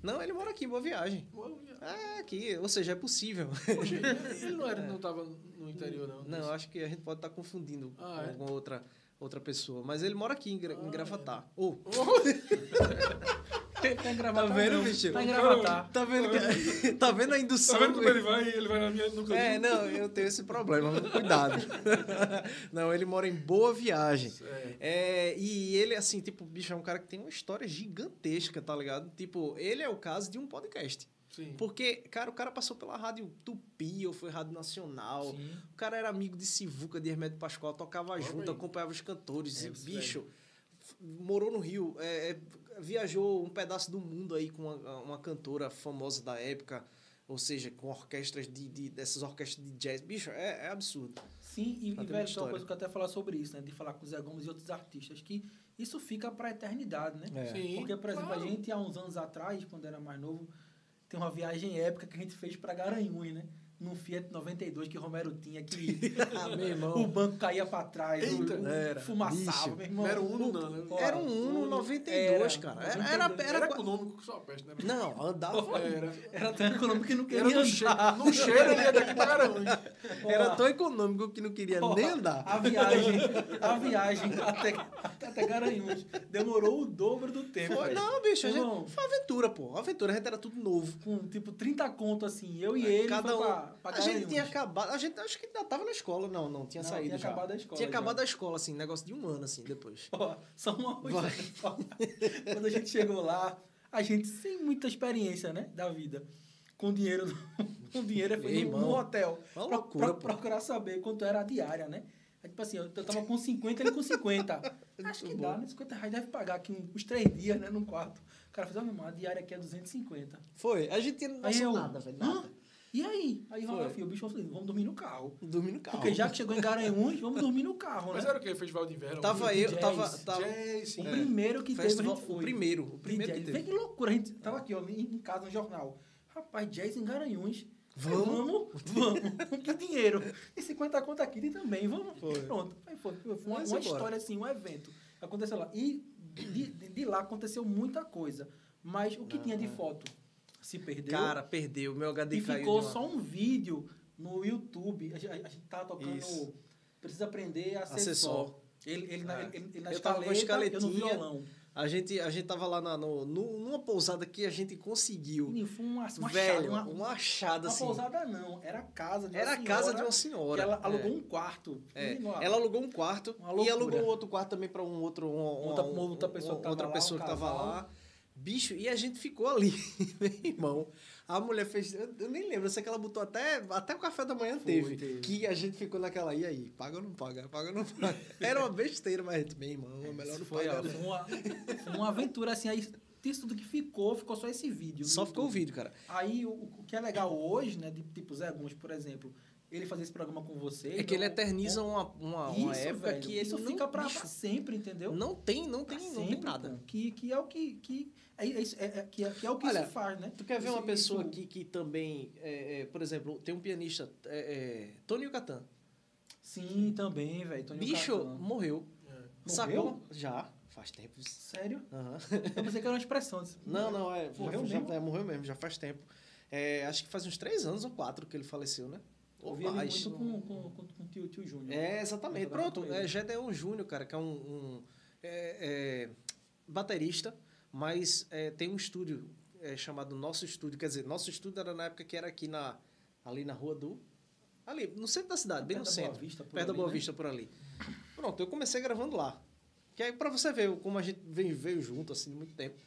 Não, ele mora aqui, boa viagem. Boa, É, aqui, ou seja, é possível. Poxa, ele não, era, não tava no interior, não. Não, acho que a gente pode estar confundindo Ah, com é? alguma outra, outra pessoa. Mas ele mora aqui em, Gra- em Ah, Gravatá. Ou, Tá em Gravatar, Tá vendo, não. bicho? Tá em Gravatar. tá vendo, que, tá vendo a Tá indução? vendo como ele vai? Ele vai na minha nunca É, não, eu tenho esse problema, mas cuidado. não, ele mora em Boa Viagem. É. E ele, assim, tipo, bicho, é um cara que tem uma história gigantesca, tá ligado? Tipo, ele é o caso de um podcast. Sim. Porque, cara, o cara passou pela Rádio Tupi, ou foi Rádio Nacional. Sim. O cara era amigo de Sivuca, de Hermeto Pascoal, tocava Olha junto, aí. acompanhava os cantores. É, e, bicho, morou no Rio, é, é, viajou um pedaço do mundo aí com uma, uma cantora famosa da época. Ou seja, com orquestras de, de- dessas orquestras de jazz. Bicho, é, é absurdo. Sim, e, Ela e velho, tem uma coisa que eu até falar sobre isso, né? De falar com o Zé Gomes e outros artistas, que isso fica pra eternidade, né? É. Sim, Porque, por exemplo, claro. a gente, há uns anos atrás, quando era mais novo, tem uma viagem épica que a gente fez pra Garanhuns, né? Num Fiat 92 que Romero tinha, que Ah, meu o banco caía pra trás, Eita, o, era. fumaçava, Bicho. meu irmão. Era um Uno, não, né? Era um Uno 92, cara. Era, era, Era, era, Era qua- econômico que só a peste, né? Não, andava. Era. era tão econômico que não Era queria no cheiro, andar. no cheiro ele ia daqui pra Garanhuns. Era tão econômico que não queria Ó, nem andar. A viagem, a viagem até, até, Garanhuns demorou o dobro do tempo. Foi- não, bicho, a gente, foi aventura, pô. Aventura, a gente era tudo novo. com tipo 30 conto assim, eu e ele Cada foi um. Pra, a gente tinha acabado. A gente acho que ainda tava na escola. Não, não, tinha Não, saído tinha já. acabado a escola Tinha já. acabado a escola, assim, negócio de um ano, assim, depois. Ó, só uma coisa. Quando a gente chegou lá, a gente sem muita experiência, né, da vida. Com dinheiro, com dinheiro foi no, hotel. uma pra- loucura, procurar saber quanto era a diária, né? Aí, tipo assim, eu tava com 50, ele com 50. Acho que dá, né? 50 reais deve pagar aqui uns três dias, né? Num quarto. O cara fez, ó, meu irmão, a diária aqui é 250. Foi. A gente não eu, nada, velho. "Hã? Nada. E aí? Aí filho, o bicho falou assim, vamos dormir no carro. Dormi no carro. Porque já que chegou em Garanhuns, vamos dormir no carro, Mas né? era o quê? Festival de inverno? Tava eu, jazz. tava. tava Jazz, sim. O É. primeiro que Festival- teve, a gente foi. o primeiro, o primeiro que teve. Vê que loucura, a gente tava aqui, ó, em, casa, no jornal. Rapaz, jazz em Garanhuns. Vamos? Vamos, vamos. que dinheiro. E 50 conto aqui tem também, vamos. Foi. Pronto. Aí foi, foi uma, Mas uma história assim, um evento. Aconteceu lá. E de, de, de lá aconteceu muita coisa. Mas o que tinha de foto se perdeu. Cara, perdeu. Meu HD e caiu. ficou de uma- só um vídeo no YouTube. A gente, a gente tava tocando. Isso. Precisa aprender a Acessor. só. Ele, ele, na, É. ele, ele na Eu tava com a escaleta, eu no escaletinha. violão. A gente, a gente tava lá na, no, numa pousada que a gente conseguiu. Menino, foi uma, uma Velho, achada, uma, uma achada uma assim. pousada não, era a casa de uma Era a senhora casa de uma senhora. ela alugou é. um quarto. É, Menino, ela alugou um quarto Uma e alugou outro quarto também para um outro um, Outra- um- outra pessoa que tava outra lá, pessoa um que tava lá. Bicho, e a gente ficou ali, meu irmão. A mulher fez, eu, eu nem lembro, eu sei que ela botou até até o café da manhã teve, teve. que a gente ficou naquela e aí, paga ou não paga? Paga ou não paga? Era uma besteira, mas meu irmão, é melhor não foi, pagar. foi uma, uma aventura assim, aí tudo que ficou, ficou só esse vídeo. Só ficou o vídeo, cara. Aí o, o que é legal hoje, né, de tipo Zé Gomes, por exemplo, ele fazer esse programa com você. É que ele então, eterniza uma, uma, uma isso, época velho, que ele isso fica pra, pra sempre, entendeu? não tem, não Pra tem, não sempre, tem nada. Que, que é o que, que é, é, isso- é, é- que é, que é o que Olha, se faz, né? Tu quer ver Isso- uma pessoa isso- aqui que também, é, é, por exemplo, tem um pianista, é, é, Tony Yucatan. Sim, também, velho. Tony Bicho, Yucatan. morreu. Morreu? Sacou? Já, faz tempo. Sério? Aham. Eu pensei que era uma expressão. disse, Não, não, é. Morreu já, mesmo? já- é, morreu mesmo, já faz tempo. É, acho que faz uns três anos ou quatro que ele faleceu, né? Ou Ouvi ele mais. muito com, com, com, com o tio, tio Júnior. É, exatamente. Pronto, é Gedeon Júnior, cara, que é um, um, é, é, baterista, mas é, tem um estúdio é, chamado Nosso Estúdio. Quer dizer, Nosso Estúdio era na época que era aqui na, ali na rua do. Ali, no centro da cidade, bem no da Boa centro. Vista, por perto da Boa né? Vista, por ali. Pronto, eu comecei gravando lá. Que aí, pra você ver como a gente veio, veio junto, assim, muito tempo.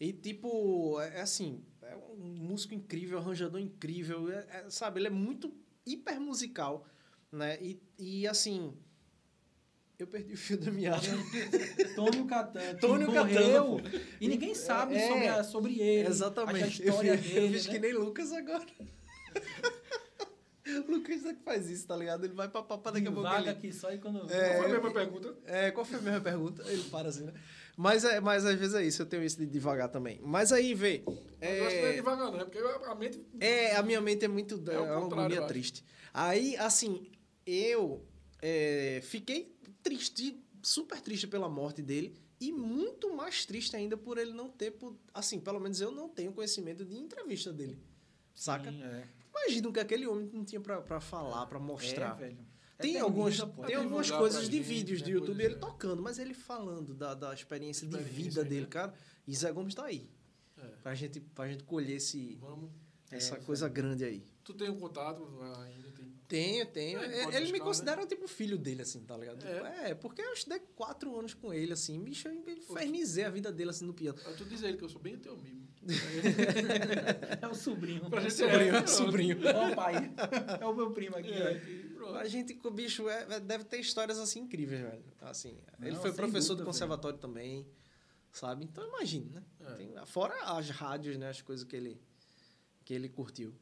E, tipo, é, é assim, é um músico incrível, arranjador incrível, é- é, sabe? Ele é muito hiper musical, né? E, e assim, eu perdi o fio da meada. Tônio Catan. Tônio Catan. E ninguém sabe É, sobre, a- sobre ele. A Exatamente. história eu, dele. eu fiz né? que nem Lucas agora. o Lucas é que faz isso, tá ligado? Ele vai pra papar daqui a pouco. Vaga Ele... aqui só e quando. Qual foi a mesma pergunta? É, qual foi a mesma pergunta? Ele para assim, né? Mas, é, mas às vezes é isso, eu tenho isso de devagar também. Mas aí, vê. Mas Eu acho que não é É, devagar, não, é porque a mente. é, a minha mente é muito. É, É uma agonia triste. Aí, assim, eu é, fiquei triste, super triste pela morte dele. E muito mais triste ainda por ele não ter. Assim, pelo menos eu não tenho conhecimento de entrevista dele. Saca? Sim, é. Imagina o que aquele homem não tinha pra, pra falar, pra mostrar. É, velho. Tem, Eterniza, algumas, pô. tem algumas divulgar coisas pra de gente, vídeos né, do YouTube, coisas, ele é. tocando, mas ele falando da, da experiência, de vida né? dele, cara. E Zé Gomes tá aí. É. Pra, gente, pra gente colher esse, Vamos. essa É, coisa grande aí. Tu tem um contato ainda? Tem. Tenho, tenho. É, É, pode ele me buscar, considera tipo filho dele, assim, tá ligado? É. É, porque eu estudei quatro anos com ele, assim. Bicho, eu infernizei a vida dele, assim, no piano. Ah, Tu diz a ele que eu sou bem teu amigo. É o sobrinho. Pra gente- Sobrinho, é, sobrinho. Ó, o pai. É o meu primo aqui. É. A gente, com o bicho, é- é- deve ter histórias, assim, incríveis, velho. Assim, ele Não, foi sem professor dúvida, do conservatório também, sabe? Então, imagine, né? É. Tem- fora as rádios, né? As coisas que ele, que ele curtiu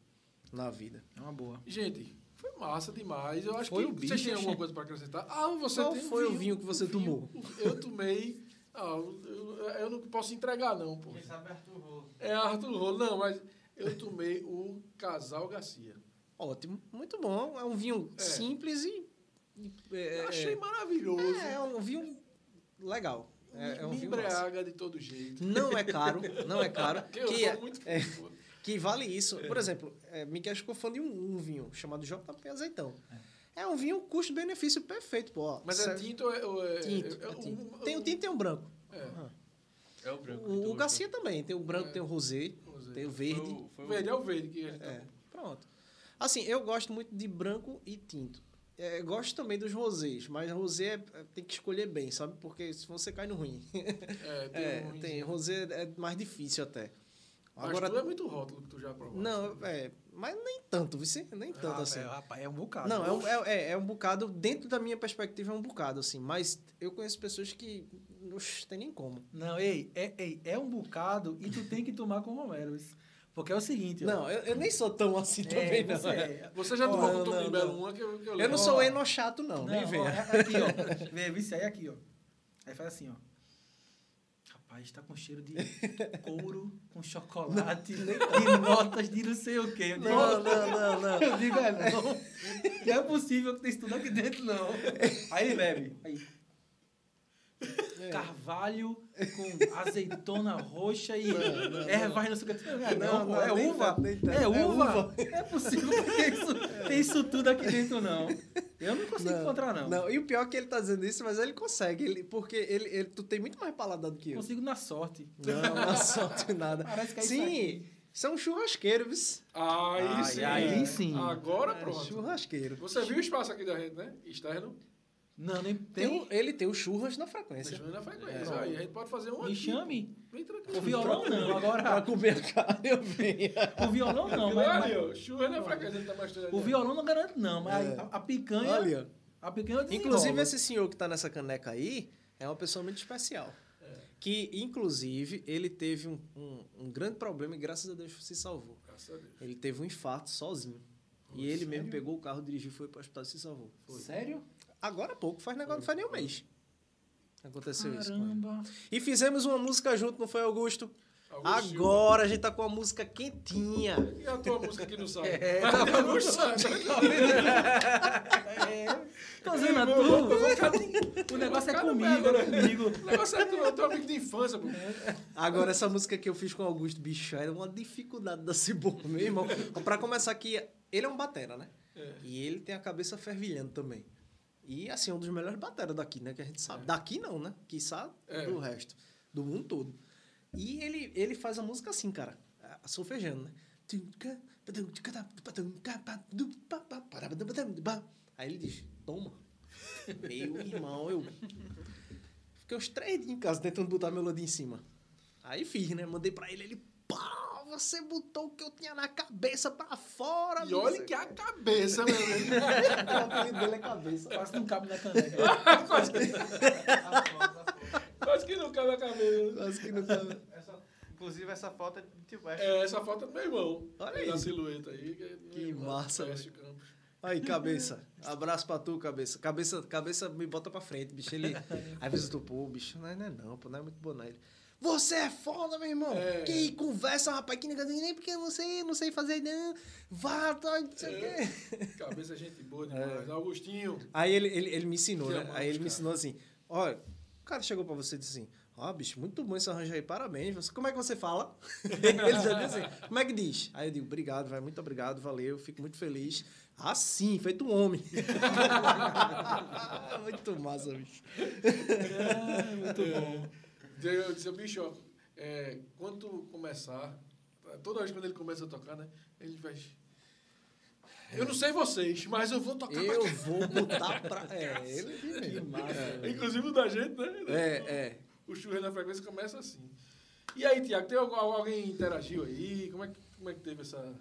na vida. É uma boa. Gente, foi massa demais. Eu acho Foi que o bicho, vocês têm alguma coisa para acrescentar. Ah, você Qual tem foi o vinho que você tomou? Eu tomei. Ah, eu, eu não posso entregar, não, pô. Quem sabe Arthur Rolo. É Arthur Rolo, não, mas eu tomei o Casal Garcia. Ótimo, muito bom. É um vinho É. simples e. é, Eu achei é, maravilhoso. é, é um vinho legal. É, é um Me vinho massa. embriaga de todo jeito. Não é caro, não é caro. Eu que, tô é- muito é. Que vale isso. Por exemplo, é, Miguel ficou fã de um, um vinho chamado JP Azeitão. É, um vinho custo-benefício perfeito, pô. ó. Mas é Serve- tinto ou é. ou é- Tinto, é- é é tinto. um- Tem o tinto e tem o branco. É. É o branco. O, o Garcia também. Tem o branco, É. tem o rosé, Rosé. tem o Foi verde. o, foi O verde é o verde que a gente É, tá- pronto. Assim, eu gosto muito de branco e tinto. É, gosto também dos rosés, mas rosé é- é- tem que escolher bem, sabe? Porque se você cai no ruim. É, tem É, um tem, rosé é mais difícil até. Mas Agora, tu é muito rótulo que tu já provou. não, é, Mas nem tanto, vice? Nem tanto Ah, assim. velho, rapaz, é um bocado. Não, é um, é, é- é um bocado, dentro da minha perspectiva, é um bocado, assim. Mas eu conheço pessoas que não tem nem como. Não, ei, é, ei, é um bocado e tu tem que tomar com o Romero. isso. Porque é o seguinte, ó. Não, eu, eu nem sou tão assim É, também, não. você é. Você já tomou não, com o não, Belo uma que eu, que eu Eu lembro. não sou Ó. eno chato, não, nem Não, venha. é aqui, ó. Vê, vice aí aqui, ó. Aí faz assim, ó. Rapaz, tá com cheiro de couro, com chocolate e notas de não sei o quê. Eu digo, Não, não, não, não. Eu digo, é não. Não é possível que tenha isso tudo aqui dentro, não. Aí ele bebe. Aí. É. Carvalho com azeitona roxa e ervas não sei o que. Não, é Não, não, não, é uva. tanto, nem tanto. É É uva. uva. É possível que isso, tem isso tudo aqui dentro, não. Eu não consigo encontrar, não. Não, e o pior é que ele tá dizendo isso, mas ele consegue. Ele, porque ele, ele, tu tem muito mais paladar do que eu. Consigo na sorte. Não, não sorte nada. Parece que é Sim, são churrasqueiros. Aí Ai, sim. aí sim. Agora É, pronto. churrasqueiro. Você viu o espaço aqui da gente, né? Externo. Não, nem Tem tem. ele tem o churras na frequência. Ver na frequência. É. Aí a gente pode fazer um Me aqui. chame. Bem tranquilo. O violão não, Pra agora. comer a carne, eu venho. O violão não, mas, Olha mas. Churras na frequência. Ele tá mostrando ali, o violão não garante, não. Mas É. a, a picanha. Olha. A picanha eu. Inclusive, esse senhor que tá nessa caneca aí é uma pessoa muito especial. Que, inclusive, ele teve um, um, um grande problema e, graças a Deus, se salvou. Graças a Deus. Ele teve um infarto sozinho. E ele mesmo pegou o carro, dirigiu, foi para o hospital e se salvou. Sério? Agora há pouco, faz negócio, não faz nem um mês. Aconteceu isso. Caramba. E fizemos uma música junto, não foi, Augusto? Agora a gente tá com a música quentinha. E a tua música que não sai? É, tá no sai. É. Tô dizendo a tu. O negócio é comigo, é comigo. O negócio é tu, teu amigo de infância, pô. Agora, essa música que eu fiz com o Augusto, bicho, era uma dificuldade da Cibor, meu irmão. Pra começar aqui, ele é um batera, né? É. E ele tem a cabeça fervilhando também. E, assim, é um dos melhores bateras daqui, né? Que a gente sabe. Daqui não, né? Que sabe É. do resto. Do mundo todo. E ele, ele faz a música assim, cara. Solfejando, né? Aí ele diz, toma. Meu irmão, eu... Fiquei uns três dias em casa tentando botar a melodia em cima. Aí fiz, né? Mandei pra ele, ele... Você botou o que eu tinha na cabeça pra fora, E olha que a cabeça, meu amigo. O apelido dele é cabeça. Quase não cabe na caneca. Quase que, quase que não cabe a cabeça. Quase que não cabe. Essa, inclusive, essa foto é de Tio West. É, essa foto é do meu irmão. Olha aí. A silhueta aí. Que, é Que irmão, massa, Campos. Aí, cabeça. Abraço pra tu, cabeça. Cabeça, cabeça me bota pra frente, bicho. Ele. Às vezes eu tô, pô, bicho, não é, não é não, pô, não é muito bom, não. Ele. Você é foda, meu irmão. É. Que conversa, rapaz, que negócio, nem porque eu não sei, não sei fazer, não. Vá, tá, não sei o É. quê. Cabeça é gente boa É. demais. Augustinho. Aí ele, ele, ele me ensinou, Te né? Aí ele me cara. ensinou assim: olha, o cara chegou pra você e disse assim: ó, bicho, muito bom esse arranjo aí, parabéns. Você, como é que você fala? ele já disse assim: como é que diz? Aí eu digo: obrigado, vai, muito obrigado, valeu, fico muito feliz. Assim, feito um homem. muito massa, bicho. muito bom. Eu disse, bicho, ó, é, quando tu começar, toda vez quando ele começa a tocar, né? Ele faz. Eu não sei vocês, mas eu vou tocar Eu pra vou botar pra. É, ele Que massa. cá. Inclusive o da gente, né? É, é. O churrasco na frequência começa assim. E aí, Tiago, tem algum- alguém interagiu aí? Como é, que, como é que teve essa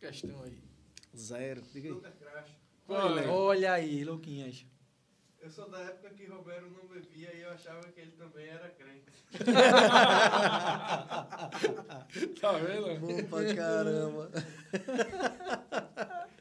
questão aí? Zero. Diga aí. Olha, Olha aí, Louquinhas. Eu sou da época que Romero não bebia e eu achava que ele também era crente. tá vendo? Bom pra caramba.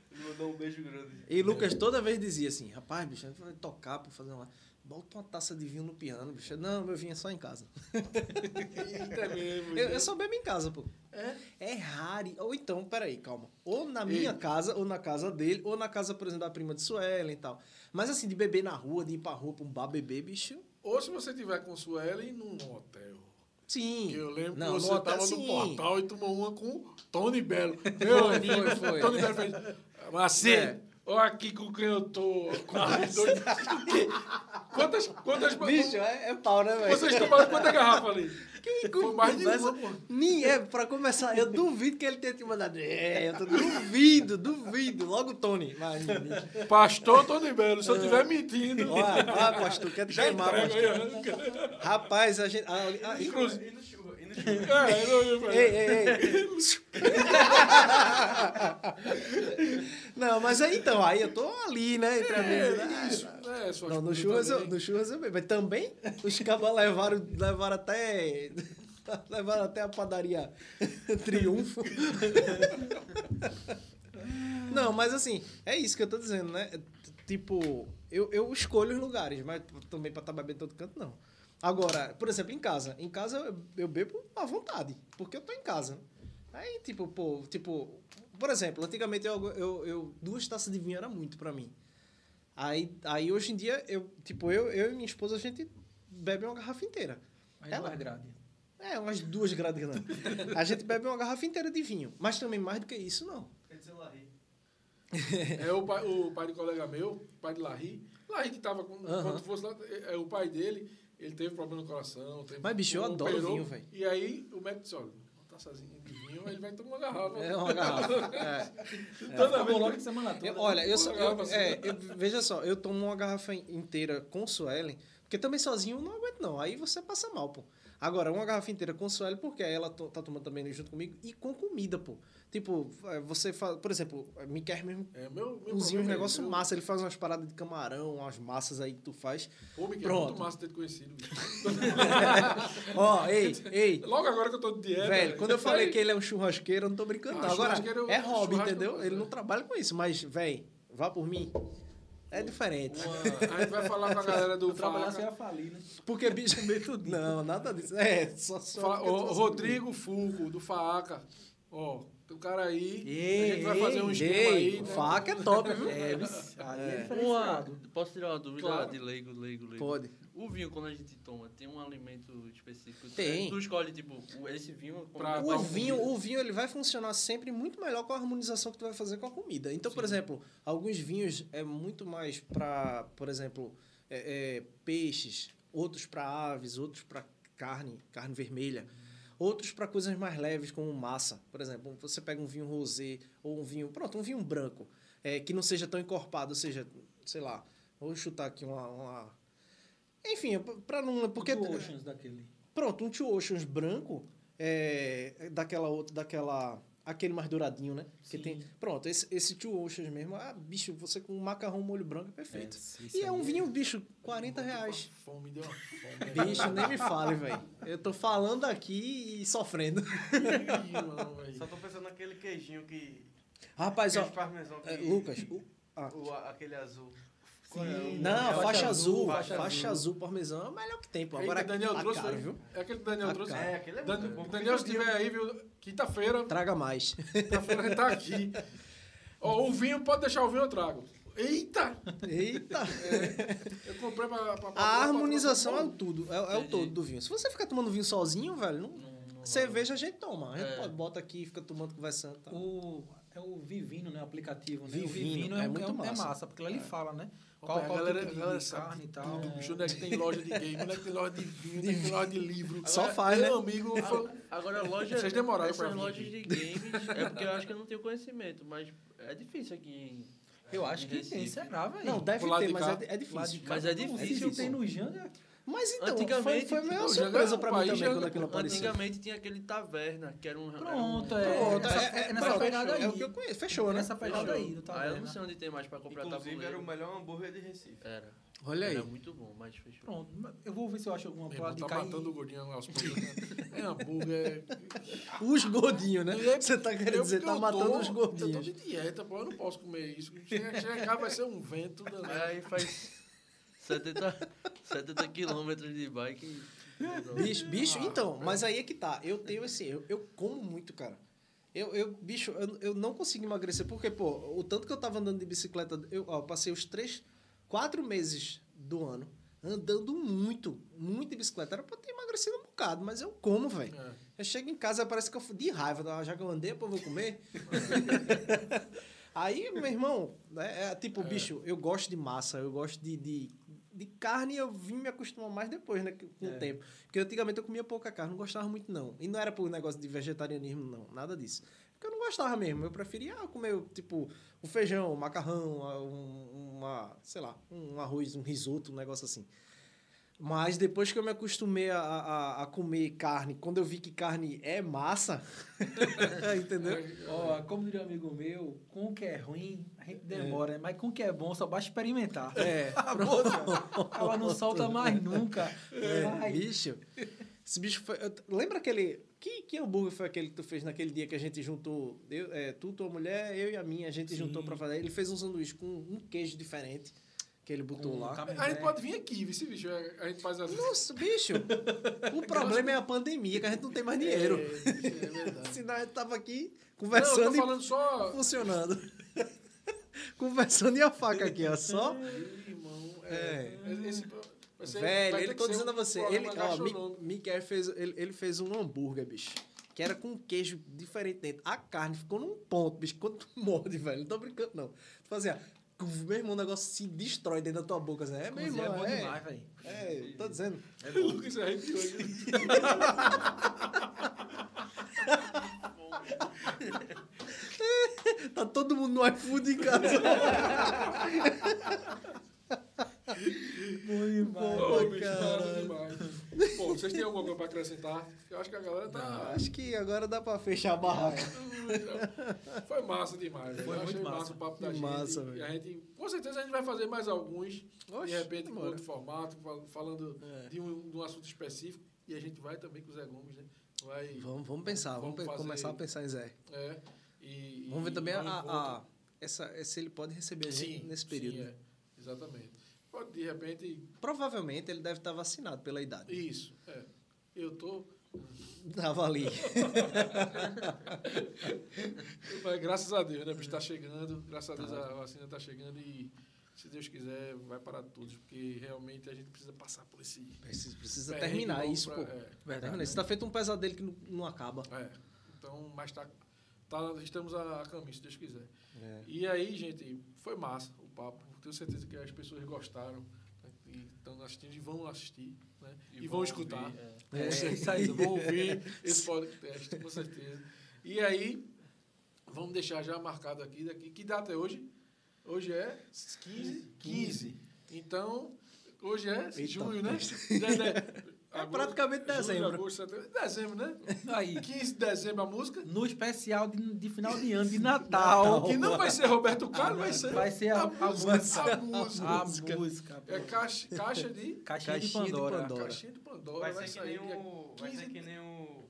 Ele mandou um beijo grande. E Lucas toda vez dizia assim: rapaz, bicho, a gente vai tocar pra fazer uma. Bota uma taça de vinho no piano, bicho. Não, meu vinho é só em casa. Eita mesmo. Eu, eu só bebo em casa, pô. É? É raro. Ou então, peraí, calma. Ou na minha Ei. casa, ou na casa dele, ou na casa, por exemplo, da prima de Suelen e tal. Mas assim, de beber na rua, de ir pra rua pra um bar beber, bicho. Ou se você tiver com Suelen num hotel. Sim. Eu lembro Não, que você no hotel, tava no sim. portal e tomou uma com Tony Belo. Foi, foi, foi. Tony Belo fez. Macedo, É. olha aqui com quem eu tô. Com. O quê? Quantas. quantas Bicho, é, é pau, né, velho? Vocês tomaram quanta garrafa ali? Foi mais de uma, pô. Nem é, pra começar, eu duvido que ele tenha te mandado. É, eu tô duvido, duvido. Logo o Tony. Mas. Pastor Tony Belo, se eu estiver mentindo. Olha, olha, pastor, quer te Já queimar, pastor. aí. Rapaz, a gente. a- a- Inclusive- É, eu, Ei, ei, ei. Não, mas aí então, aí eu tô ali, né? Entre né? é, isso, é, suas Não, no churras, eu, no churras eu bebo. Mas também os cabas levaram, levaram até. levaram até a padaria Triunfo. Não, mas assim, é isso que eu tô dizendo, né? Tipo, eu, eu escolho os lugares, mas também pra estar bebendo em todo canto, não. Agora, por exemplo, em casa. Em casa eu, eu bebo à vontade, porque eu tô em casa. né? Aí, tipo, pô, tipo, por exemplo, antigamente eu, eu, eu- duas taças de vinho era muito pra mim. Aí, aí hoje em dia, eu, tipo, eu, eu e minha esposa, a gente bebe uma garrafa inteira. Mas Ela- duas grades. É, umas duas grades. Não. A gente bebe uma garrafa inteira de vinho. Mas também mais do que isso, não. Quer dizer, Larry. É o pai, o pai de colega meu, pai de Larry. Larry que tava com. Aham. Quando fosse lá, é, é, o pai dele, ele teve problema no coração. Teve, Mas, bicho, eu adoro operou, vinho, velho. E aí o médico disse: olha, uma taçazinha de vinho, ele vai tomar uma garrafa. É uma garrafa. É. Toda Acabou vez logo que- de semana toda. Eu- olha, eu, só, eu- assim. é, eu- veja só, eu tomo uma garrafa inteira com Suelen, porque também sozinho eu não aguento, não. Aí você passa mal, pô. Agora, uma garrafa inteira com Suelen, porque ela tá tomando também junto comigo, e com comida, pô. Tipo, é, você faz, por exemplo, me quer mesmo É, meu, meu cozinha problema é eu- massa, ele faz umas paradas de camarão, umas massas aí que tu faz. Pô, Miguel, é Pronto. muito massa ter te conhecido. Ó, ei, ei, Logo agora que eu tô de dieta. Velho, quando eu falei que ele é um churrasqueiro, eu não tô brincando, Ah, não. Agora, é é um hobby, entendeu? é. Ele não trabalha com isso, mas, velho, vá por mim. É diferente. A gente vai falar com a galera do trabalhar sem a falir, né? Porque, bicho, não, nada disso. É, só só. O Rodrigo Fulco, do Faaca. Ó, um cara aí. Ei, a gente vai fazer um esquema Ei, aí. o né? faca é top, viu? É, é, É. Uma, posso tirar uma dúvida Claro. de leigo, leigo, leigo? Pode. O vinho, quando a gente toma, tem um alimento específico? Tem. Tu escolhe, tipo, o- esse vinho... Pra- O um vinho, comida. o vinho ele vai funcionar sempre muito melhor com a harmonização que tu vai fazer com a comida. Então, por Sim. exemplo, alguns vinhos é muito mais para, por exemplo, é, é, peixes, outros para aves, outros para carne, carne vermelha, outros para coisas mais leves como massa. Por exemplo, você pega um vinho rosé ou um vinho, pronto, um vinho branco, é, que não seja tão encorpado, ou seja, sei lá, vou chutar aqui uma, uma enfim, para não, porque Two Oceans daquele. Pronto, um Two Oceans branco é daquela outra, daquela aquele mais douradinho, né? Que tem, pronto, esse esse Two Oceans mesmo, ah, bicho, você com um macarrão molho branco é perfeito. É, e é aí um é- vinho, bicho, 40 Tô com reais. Fome, deu uma fome. Bicho, nem me fale, velho. Eu tô falando aqui e sofrendo. Só tô pensando naquele queijinho que. Rapaz, ó, que. é, Lucas, o- ah. o- aquele azul. É o- não, é a faixa azul, faixa faixa, azul. azul parmesão é o melhor que tem, pô. Eita, Agora Daniel tá trouxe, caro, viu? É aquele que o Daniel Tá trouxe? É, aquele é Dan- bom. Daniel, se tiver aí, viu? Quinta-feira, Traga mais. quinta-feira a gente tá aqui. Ó, o vinho, pode deixar o vinho, eu trago. Eita! Eita! Eu comprei pra... pra, pra A harmonização é o pra- tudo, é, é o todo do vinho. Se você ficar tomando vinho sozinho, velho, não, Não- não cerveja a gente toma. A gente É. pode, bota aqui, fica tomando, conversando. Tá. O, é o Vivino, né? O aplicativo, né? Vivino, o Vivino é é, muito é, massa. massa. porque lá ele fala, né? Qual, Qual, qual a galera, tipo de, galera carne e tal. tudo, bicho. Onde é que tem loja de game, onde é que tem loja de vinho, onde é que tem loja de livro. Só faz, Meu né? amigo, foi- Agora, loja, Vocês demoraram essas pra lojas de games, é porque eu acho que eu não tenho conhecimento, mas é difícil aqui em... Eu acho que tem, será, velho? Não, deve ter, de mas é, é difícil. Mas é difícil, Se tem no Janga, Mas então, foi, Antigamente, foi meio não, surpresa mim também quando aquilo apareceu. Antigamente tinha aquele taverna, que era um... Pronto, era um- é. Pronto, nessa- é, é, é nessa pronto, pegada é o aí. que eu conheço. Fechou, né? nessa pegada Fechou. aí do Ah, eu taverna. não sei onde tem mais pra comprar Inclusive tabuleiro. era o melhor hambúrguer de Recife. Era. Olha aí. Era muito bom, mas fechou. Pronto, eu vou ver se eu acho alguma irmão, de tá cair. matando o gordinho aos poucos. É hambúrguer. Os gordinhos, né? É- Você tá querendo eu- dizer, tá eu matando tô- os Eu gordinhos. tô de dieta, pô, eu não posso comer isso. Chega, chega cá, vai ser um vento. Aí faz 70, 70 quilômetros de bike. Bicho, bicho, Ah, então, mas aí é que tá. Eu tenho assim, eu, eu como muito, cara. Eu, eu bicho, eu, eu não consigo emagrecer, porque, pô, o tanto que eu tava andando de bicicleta, eu ó, passei os três, quatro meses do ano andando muito, muito de bicicleta. Era pra eu ter emagrecido um bocado, mas eu como, velho. É. Eu chego em casa, parece que eu fui de raiva, ah, já que eu andei, pô, eu vou comer. Aí, meu irmão, né, é, tipo, bicho, eu gosto de massa, eu gosto de, de, de carne, eu vim me acostumar mais depois, né, com o É. tempo. Porque antigamente eu comia pouca carne, não gostava muito, não. E não era por negócio de vegetarianismo, não, nada disso. Porque eu não gostava mesmo, eu preferia ah, comer, tipo, o feijão, o macarrão, ah, um, uma, sei lá, um arroz, um risoto, um negócio assim. Mas depois que eu me acostumei a, a, a comer carne, quando eu vi que carne é massa, entendeu? Ó, como diria um amigo meu, com o que é ruim, a gente demora, né? mas com o que é bom, só basta experimentar. É. Ela não solta mais nunca. É, bicho. Esse bicho foi. eu- Lembra aquele. Que, que hambúrguer foi aquele que tu fez naquele dia que a gente juntou? Eu, é, tu, tua mulher, eu e a minha, a gente Sim. juntou pra fazer. Ele fez um sanduíche com um queijo diferente que ele botou lá. A gente pode vir aqui, viu, esse bicho? A gente faz a. Nossa, bicho! O problema é a pandemia, que a gente não tem mais dinheiro. É, é verdade. Senão a gente tava aqui Não, eu conversando tô e falando só. funcionando. conversando e a faca aqui, ó. Só. Irmão, É. é. Esse, Velho, ele tô dizendo um a você, ele, ó, gastronômico. Mi- Miquel fez, ele, ele fez um hambúrguer, bicho. Que era com queijo diferente dentro. A carne ficou num ponto, bicho. Quando tu morde, velho. Não tô brincando, não. Tu fazia. Meu irmão, o negócio se destrói dentro da tua boca. Assim. É, meu irmão. é bom É, demais, velho. é, tô dizendo. O Lucas arrepiou aqui. Tá todo mundo no iFood em casa. Bom demais. Bicho, caralho. massa demais. Pô, vocês têm alguma coisa pra acrescentar? Eu acho que a galera tá. Acho que agora dá pra fechar a barraca. Foi massa demais. Foi muito massa. massa o papo da gente. massa, e velho. a gente, com certeza a gente vai fazer mais alguns. Oxe, de repente com outro formato, fal- falando É. de, um, de um assunto específico. E a gente vai também com o Zé Gomes, né? Vai, Vamos, vamos pensar, vamos, fazer- começar a pensar em Zé. é, e, Vamos ver e também a, a- essa, se ele pode receber a gente Sim, nesse período. sim, né? é. Exatamente. Pode, de repente, Provavelmente ele deve estar vacinado pela idade. isso. É. Eu tô. Tava ali. Mas graças a Deus, né? O bicho tá chegando. Graças a Deus a vacina tá chegando e, se Deus quiser, vai parar tudo. Porque realmente a gente precisa passar por esse. Precisa, precisa terminar isso, pra- pô. É, Verdade. Termina. Isso tá feito um pesadelo que não, não acaba. é. Então, mas tá. Tá estamos a, a caminho, se Deus quiser. É. E aí, gente, foi massa o papo. Tenho certeza que as pessoas gostaram. né, E estão assistindo e vão assistir. Né? E, vão, ouvir, escutar. é. Com É. certeza, vão ouvir esse podcast, com certeza. E aí, vamos deixar já marcado aqui, daqui. Que data é hoje? Hoje é 15? 15. Então, hoje é Eita, junho, né? É praticamente julho, dezembro. agosto, setembro. Dezembro, né? Aí, 15 de dezembro a música. no especial de, de final de ano, de Natal, Que não vai ser Roberto Carlos, vai ser, vai ser a, a música. música. A música. A música. música. É caixa, caixa de. Caixinha, de Caixinha de Pandora. Pandora. Caixinha de Pandora. Vai Vai, ser, que nem o, vai ser 15 que nem o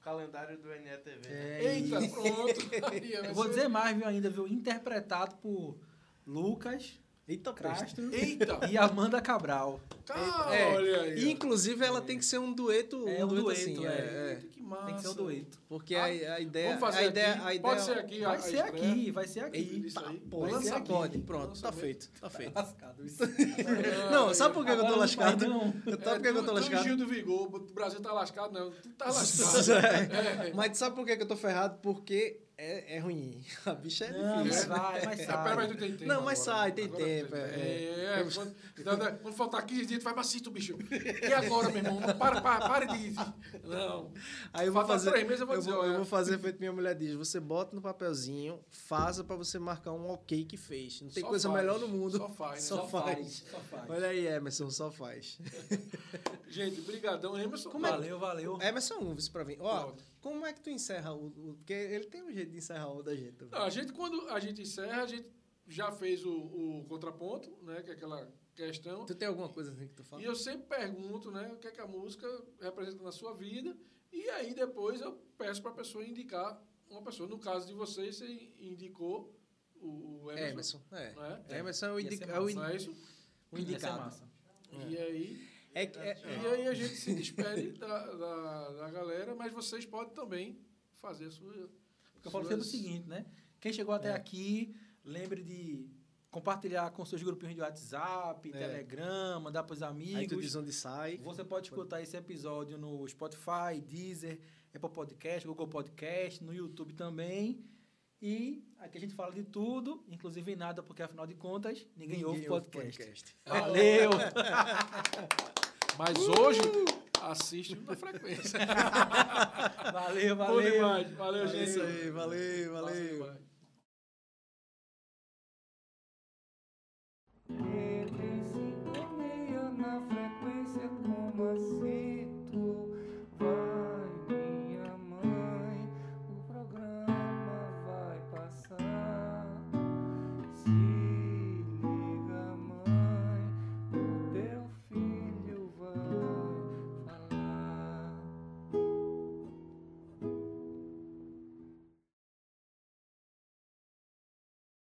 calendário do NETV. É Eita, pronto. Vai Eu vou ser- dizer mais, viu, ainda, viu? Interpretado por Lucas Eita. Castro Eita! e Amanda Cabral. Cara, É, olha aí. E, inclusive ela tem que ser um dueto, É, um um dueto, dueto, assim, é. é, é. Que massa. Tem que ser um dueto. Porque Ah, a, a ideia, Vamos fazer a ideia, aqui. a ideia Pode ser aqui. Vai a ser estreia. aqui, vai ser aqui. Aí. pô, Vai lança aqui. pode. Pronto, tá feito, tá feito. Lascado isso. Não, sabe por que, eu tô não lascado? não. É, sabe por que, eu tô lascado? Gil do Vigor, o Brasil tá lascado, não. Tu tá lascado. É. Mas sabe por que, eu tô ferrado? Porque é, é ruim. A bicha é Não, mas difícil. vai, mas É, pera, mas sai. tu tem tempo. Não, mas agora. sai, tem Agora tempo, tem é. É, é, quando, então, né, quando faltar 15 dias, tu vai pra assistir, bicho. E agora, meu irmão? Não, para, para, para de. Não. Aí eu vou Falta fazer. três meses, eu vou dizer, eu olha. vou fazer feito minha mulher diz. Você bota no papelzinho, faça pra você marcar um ok que fez. Não tem Só coisa faz, melhor no mundo. Só faz, né? Só Só faz. faz, só faz. Olha aí, Emerson, só faz. Gente, brigadão, Emerson. Como é que- Valeu, valeu. Emerson, um, isso pra mim. Ó, Pronto. como é que tu encerra o, o- Porque ele tem um jeito de encerrar o da gente. Não, a gente, quando a gente encerra, a gente já fez o, o contraponto, né? Que é aquela questão. Tu tem alguma coisa assim que tu fala? E eu sempre pergunto, né? O que é que a música representa na sua vida. E aí depois eu peço para a pessoa indicar uma pessoa. No caso de vocês, você indicou o, o Emerson. Emerson, é. Não é? Emerson é o, indica, é o, in- é isso? indicado. E aí, É, que- é, e aí a gente se despede da, da, da galera, mas vocês podem também fazer a sua. Porque eu falo sempre o suas- seguinte, né? Quem chegou até aqui, lembre de compartilhar com seus grupinhos de WhatsApp, É. Telegram, mandar para os aí tu amigos. diz onde sai. Você pode escutar esse episódio no Spotify, Deezer, Apple Podcast, Google Podcast, no YouTube também. E aqui a gente fala de tudo, inclusive nada, porque afinal de contas, ninguém, ouve podcast. Valeu! Mas hoje, assiste na frequência. valeu, Bom valeu! demais. Valeu, É gente. aí, valeu, Massa valeu. demais. Ele se torneia na frequência como assim?